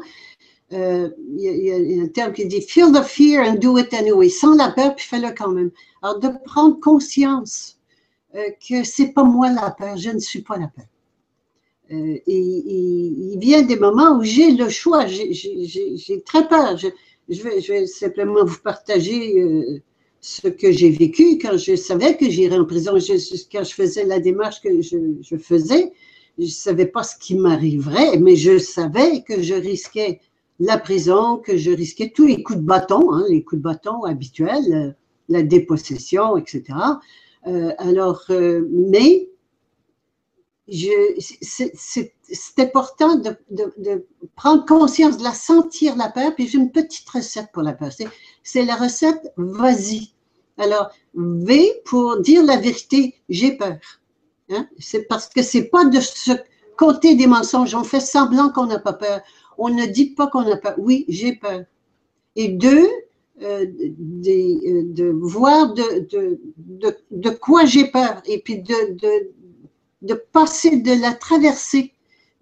Euh, il, y, a un terme qui dit Feel the fear and do it anyway. Sens la peur, puis fais-le quand même. Alors, de prendre conscience euh, que c'est pas moi la peur, je ne suis pas la peur. Euh, et, il vient des moments où j'ai le choix, j'ai très peur. Je, vais, simplement vous partager euh, ce que j'ai vécu quand je savais que j'irais en prison. quand je faisais la démarche que je, faisais, je ne savais pas ce qui m'arriverait, mais je savais que je risquais la prison, que je risquais tous les coups de bâton, hein, les coups de bâton habituels, la dépossession, etc. Euh, alors, euh, mais c'est important de, prendre conscience, de la sentir la peur. Puis j'ai une petite recette pour la peur. C'est la recette vas-y. Alors, V pour dire la vérité, j'ai peur. Hein? C'est parce que c'est pas de se côté des mensonges. On fait semblant qu'on n'a pas peur. On ne dit pas qu'on a peur. Oui, j'ai peur. Et deux, euh, euh, de, voir de, de, de quoi j'ai peur et puis de, de, passer de la traverser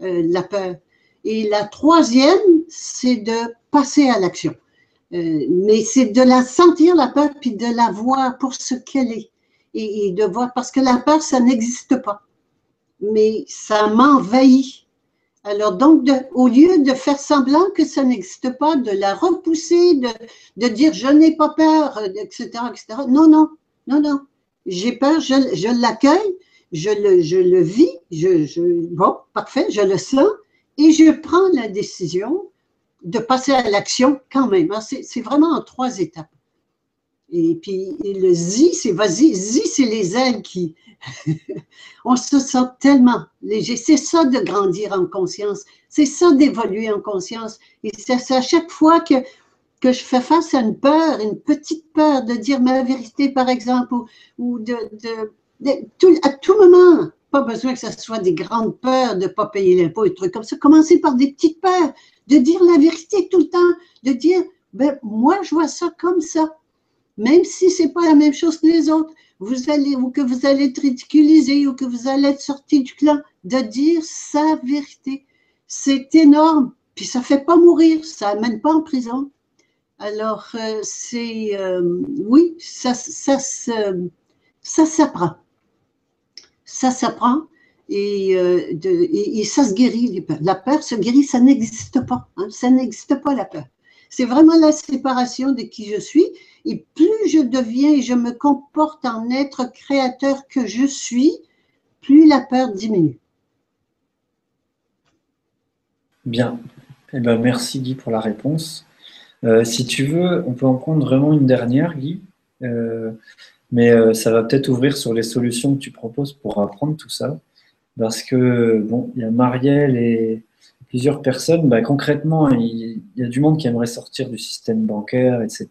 euh, la peur. Et la troisième, c'est de passer à l'action. mais c'est de la sentir, la peur, puis de la voir pour ce qu'elle est. Et, de voir, parce que la peur, ça n'existe pas. Mais ça m'envahit. Alors donc, au lieu de faire semblant que ça n'existe pas, de la repousser, de, dire je n'ai pas peur, etc., etc. Non, non, non, non. J'ai peur, je l'accueille, je le, je le vis, je, je, bon, parfait, je le sens, et je prends la décision de passer à l'action quand même. C'est vraiment en trois étapes. Et puis le zi, c'est vas-y, zi, c'est les ailes qui. on se sent tellement léger. C'est ça de grandir en conscience. C'est ça d'évoluer en conscience. Et c'est à chaque fois que, que je fais face à une peur, une petite peur de dire ma vérité, par exemple, ou, de, à tout moment, pas besoin que ce soit des grandes peurs de ne pas payer l'impôt et des trucs comme ça. Commencer par des petites peurs, de dire la vérité tout le temps, de dire, ben, moi, je vois ça comme ça même si ce n'est pas la même chose que les autres, vous allez, ou que vous allez être ridiculisé, ou que vous allez être sorti du clan, de dire sa vérité. C'est énorme. Puis ça ne fait pas mourir, ça n'amène pas en prison. Alors, euh, c'est, euh, oui, ça, ça, ça, ça s'apprend. Ça s'apprend et, euh, et, ça se guérit. La peur se guérit, ça n'existe pas. Hein, ça n'existe pas la peur. C'est vraiment la séparation de qui je suis et plus je deviens et je me comporte en être créateur que je suis, plus la peur diminue. Bien. Eh ben, merci Guy pour la réponse. Euh, si tu veux, on peut en prendre vraiment une dernière, Guy. Euh, mais euh, ça va peut-être ouvrir sur les solutions que tu proposes pour apprendre tout ça. Parce que, bon, il y a Marielle et plusieurs personnes. Bah, concrètement, il, y a du monde qui aimerait sortir du système bancaire, etc.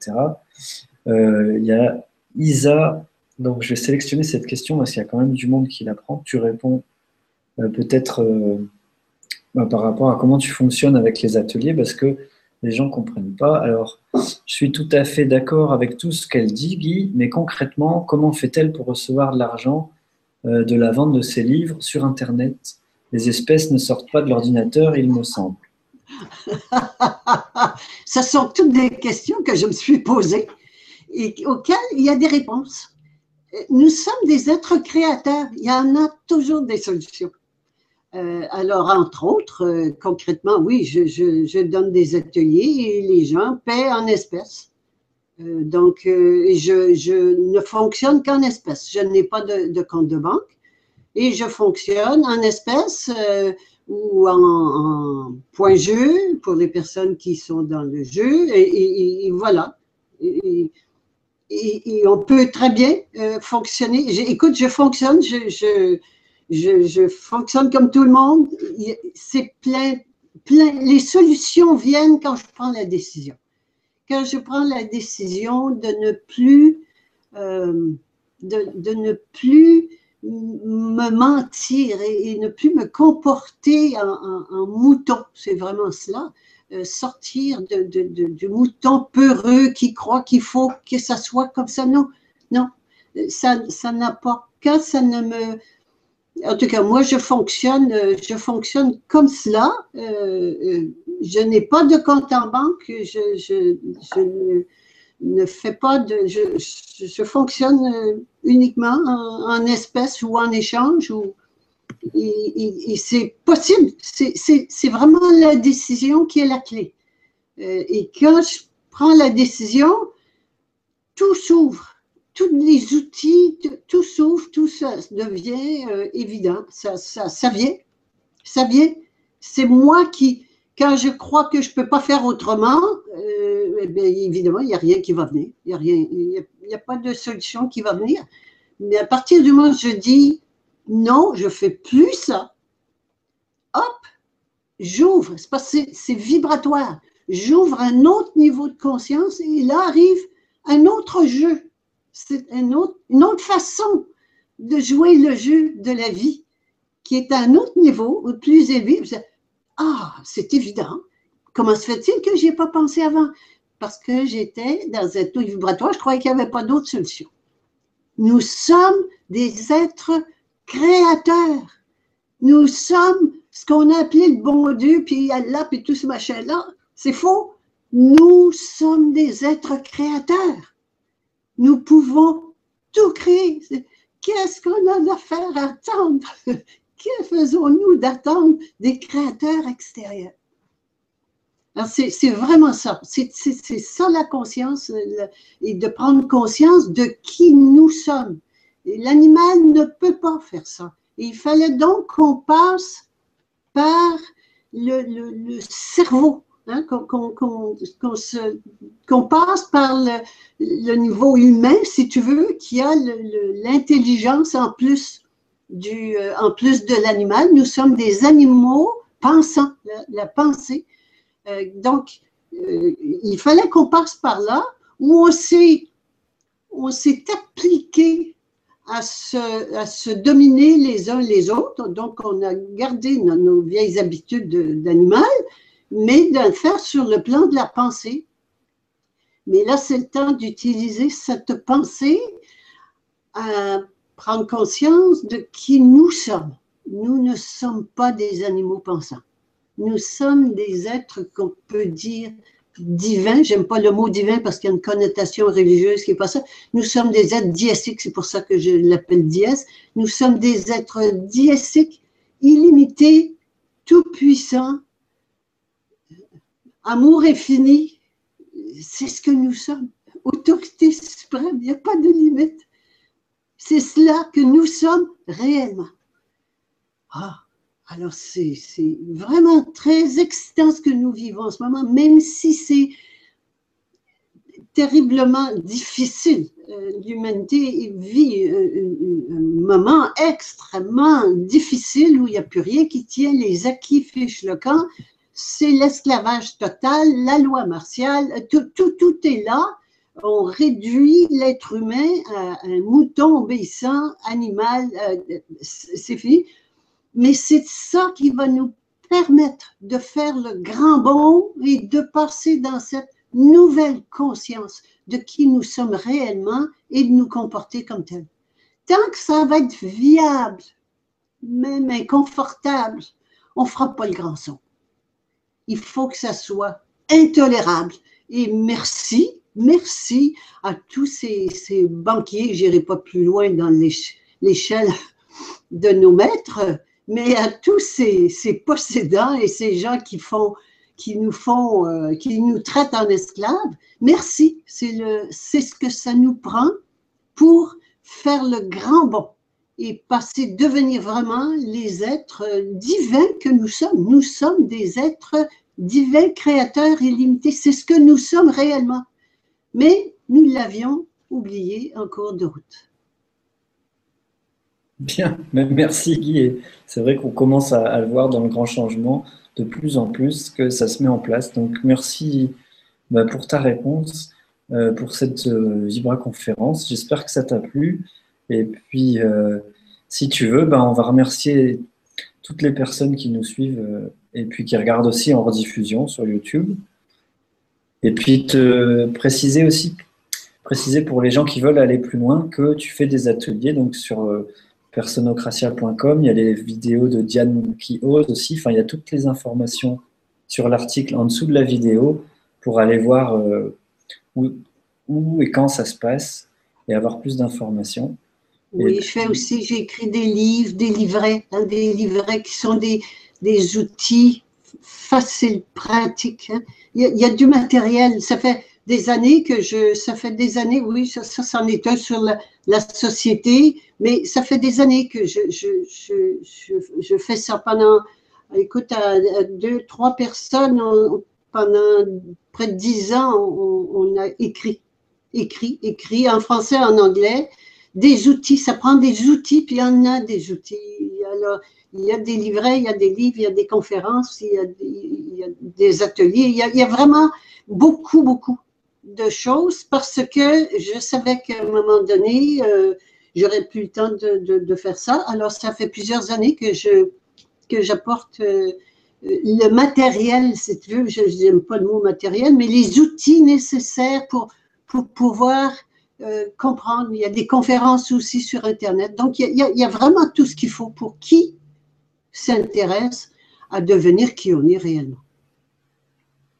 Euh, il y a Isa, donc je vais sélectionner cette question parce qu'il y a quand même du monde qui l'apprend. Tu réponds euh, peut-être bah, par rapport à comment tu fonctionnes avec les ateliers parce que les gens ne comprennent pas. Alors, je suis tout à fait d'accord avec tout ce qu'elle dit, Guy, mais concrètement, comment fait-elle pour recevoir de l'argent de la vente de ses livres sur Internet? Les espèces ne sortent pas de l'ordinateur, il me semble. Ce sont toutes des questions que je me suis posées et auxquelles il y a des réponses. Nous sommes des êtres créateurs, il y en a toujours des solutions. Euh, alors, entre autres, euh, concrètement, oui, je, donne des ateliers et les gens paient en espèces. Euh, donc, je, ne fonctionne qu'en espèces. Je n'ai pas de, compte de banque et je fonctionne en espèces ou en, point jeu pour les personnes qui sont dans le jeu. Et, voilà et, on peut très bien fonctionner. écoute, je fonctionne, je, fonctionne comme tout le monde. C'est plein, plein. Les solutions viennent quand je prends la décision. Quand je prends la décision de ne plus, euh, de, ne plus me mentir et, ne plus me comporter en mouton, c'est vraiment cela. Euh, sortir du mouton peureux qui croit qu'il faut que ça soit comme ça. Non, non, ça, ça n'a pas. Quand ça ne me. En tout cas, moi, je fonctionne, euh, je fonctionne comme cela. Euh, je n'ai pas de compte en banque. Je, ne, fais pas de. Je, fonctionne uniquement en, espèces ou en échange ou, et, c'est possible. C'est vraiment la décision qui est la clé. Euh, et quand je prends la décision, tout s'ouvre. Tous les outils, tout s'ouvre, tout ça devient euh, évident. Ça, vient. Ça vient. C'est moi qui, quand je crois que je ne peux pas faire autrement, euh, eh évidemment, il n'y a rien qui va venir. Il n'y a, y a pas de solution qui va venir. Mais à partir du moment où je dis, non, je fais plus ça. Hop, j'ouvre, c'est vibratoire. J'ouvre un autre niveau de conscience et là arrive un autre jeu. C'est une autre façon de jouer le jeu de la vie qui est à un autre niveau, plus élevé. Ah, c'est évident. Comment se fait-il que je ai pas pensé avant? Parce que j'étais dans un taux vibratoire, je croyais qu'il n'y avait pas d'autre solution. Nous sommes des êtres créateur. Nous sommes ce qu'on a appelé le bon Dieu, puis Allah, puis tout ce machin-là. C'est faux. Nous sommes des êtres créateurs. Nous pouvons tout créer. Qu'est-ce qu'on a à faire attendre? Que faisons-nous d'attendre des créateurs extérieurs? C'est vraiment ça. C'est ça la conscience et de prendre conscience de qui nous sommes. L'animal ne peut pas faire ça. il fallait donc qu'on passe par le, cerveau hein, qu'on passe par le, niveau humain, si tu veux, qui a l'intelligence en plus du, euh, en plus de l'animal. Nous sommes des animaux pensants, la, pensée. Euh, donc, euh, il fallait qu'on passe par là où on s'est, on s'est appliqué à se, à se dominer les uns les autres. Donc, on a gardé nos, vieilles habitudes d'animal, mais de le faire sur le plan de la pensée. Mais là, c'est le temps d'utiliser cette pensée à prendre conscience de qui nous sommes. Nous ne sommes pas des animaux pensants. Nous sommes des êtres qu'on peut dire divins. J'aime pas le mot divin parce qu'il y a une connotation religieuse qui est pas ça. Nous sommes des êtres diésiques, c'est pour ça que je l'appelle dièse. Nous sommes des êtres diésiques, illimités, tout-puissants. Amour infini, c'est ce que nous sommes. Autorité suprême, il n'y a pas de limite. C'est cela que nous sommes réellement. Ah, alors c'est vraiment très excitant ce que nous vivons en ce moment, même si c'est terriblement difficile. Euh, l'humanité vit un, moment extrêmement difficile où il n'y a plus rien qui tient, les acquis fichent le camp, c'est l'esclavage total, la loi martiale, tout, tout, est là on réduit l'être humain à un mouton obéissant, animal, euh, c'est fini. Mais c'est ça qui va nous permettre de faire le grand bond et de passer dans cette nouvelle conscience de qui nous sommes réellement et de nous comporter comme tel. Tant que ça va être viable, même inconfortable, on ne fera pas le grand son. Il faut que ça soit intolérable. Et merci merci à tous ces, banquiers, je n'irai pas plus loin dans l'échelle de nos maîtres, mais à tous ces, possédants et ces gens qui nous font, euh, qui nous traitent en esclaves. Merci, c'est ce que ça nous prend pour faire le grand bond et passer, devenir vraiment les êtres divins que nous sommes. Nous sommes des êtres divins, créateurs illimités. C'est ce que nous sommes réellement mais nous l'avions oublié en cours de route. Bien, merci Guy. C'est vrai qu'on commence à, le voir dans le grand changement de plus en plus que ça se met en place. Donc merci bah, pour ta réponse, euh, pour cette euh, Vibra conférence. J'espère que ça t'a plu. Et puis, euh, si tu veux, bah, on va remercier toutes les personnes qui nous suivent et puis qui regardent aussi en rediffusion sur YouTube. Et puis te préciser aussi, préciser pour les gens qui veulent aller plus loin que tu fais des ateliers donc sur euh, il y a les vidéos de Diane qui ose aussi, enfin il y a toutes les informations sur l'article en dessous de la vidéo pour aller voir euh, où, et quand ça se passe et avoir plus d'informations. Oui, je fais aussi, j'ai écrit des livres, des livrets, hein, des livrets qui sont des, des outils facile, pratique. Hein. Il, y a, du matériel. Ça fait des années que je, ça fait des années, oui, ça, ça c'en est un sur la, société, mais ça fait des années que je, je, je, fais ça pendant, écoute, à, deux, trois personnes, pendant près de dix ans, on, a écrit, écrit, écrit en français, en anglais, des outils, ça prend des outils, puis il y en a des outils. Alors, il y a des livrets, il y a des livres, il y a des conférences, il y a des, ateliers. Il y, a, vraiment beaucoup, beaucoup de choses parce que je savais qu'à un moment donné, euh, j'aurais plus le temps de, faire ça. Alors, ça fait plusieurs années que je que j'apporte euh, le matériel, si tu veux, je n'aime pas le mot matériel, mais les outils nécessaires pour, pour pouvoir euh, comprendre. Il y a des conférences aussi sur Internet. Donc, il y a vraiment tout ce qu'il faut pour qui s'intéresse à devenir qui on est réellement.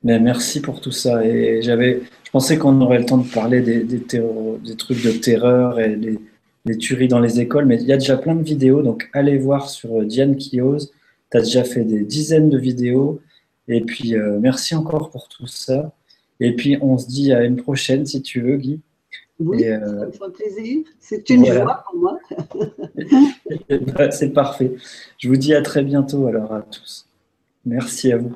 Mais merci pour tout ça. Et j'avais, je pensais qu'on aurait le temps de parler des, des, des trucs de terreur et des, tueries dans les écoles, mais il y a déjà plein de vidéos, donc allez voir sur euh, Diane qui ose. Tu as déjà fait des dizaines de vidéos. Et puis, euh, merci encore pour tout ça. Et puis, on se dit à une prochaine si tu veux, Guy. Oui, euh, ça me fait plaisir. C'est une joie pour moi. Bah, c'est parfait. Je vous dis à très bientôt alors à tous. Merci à vous.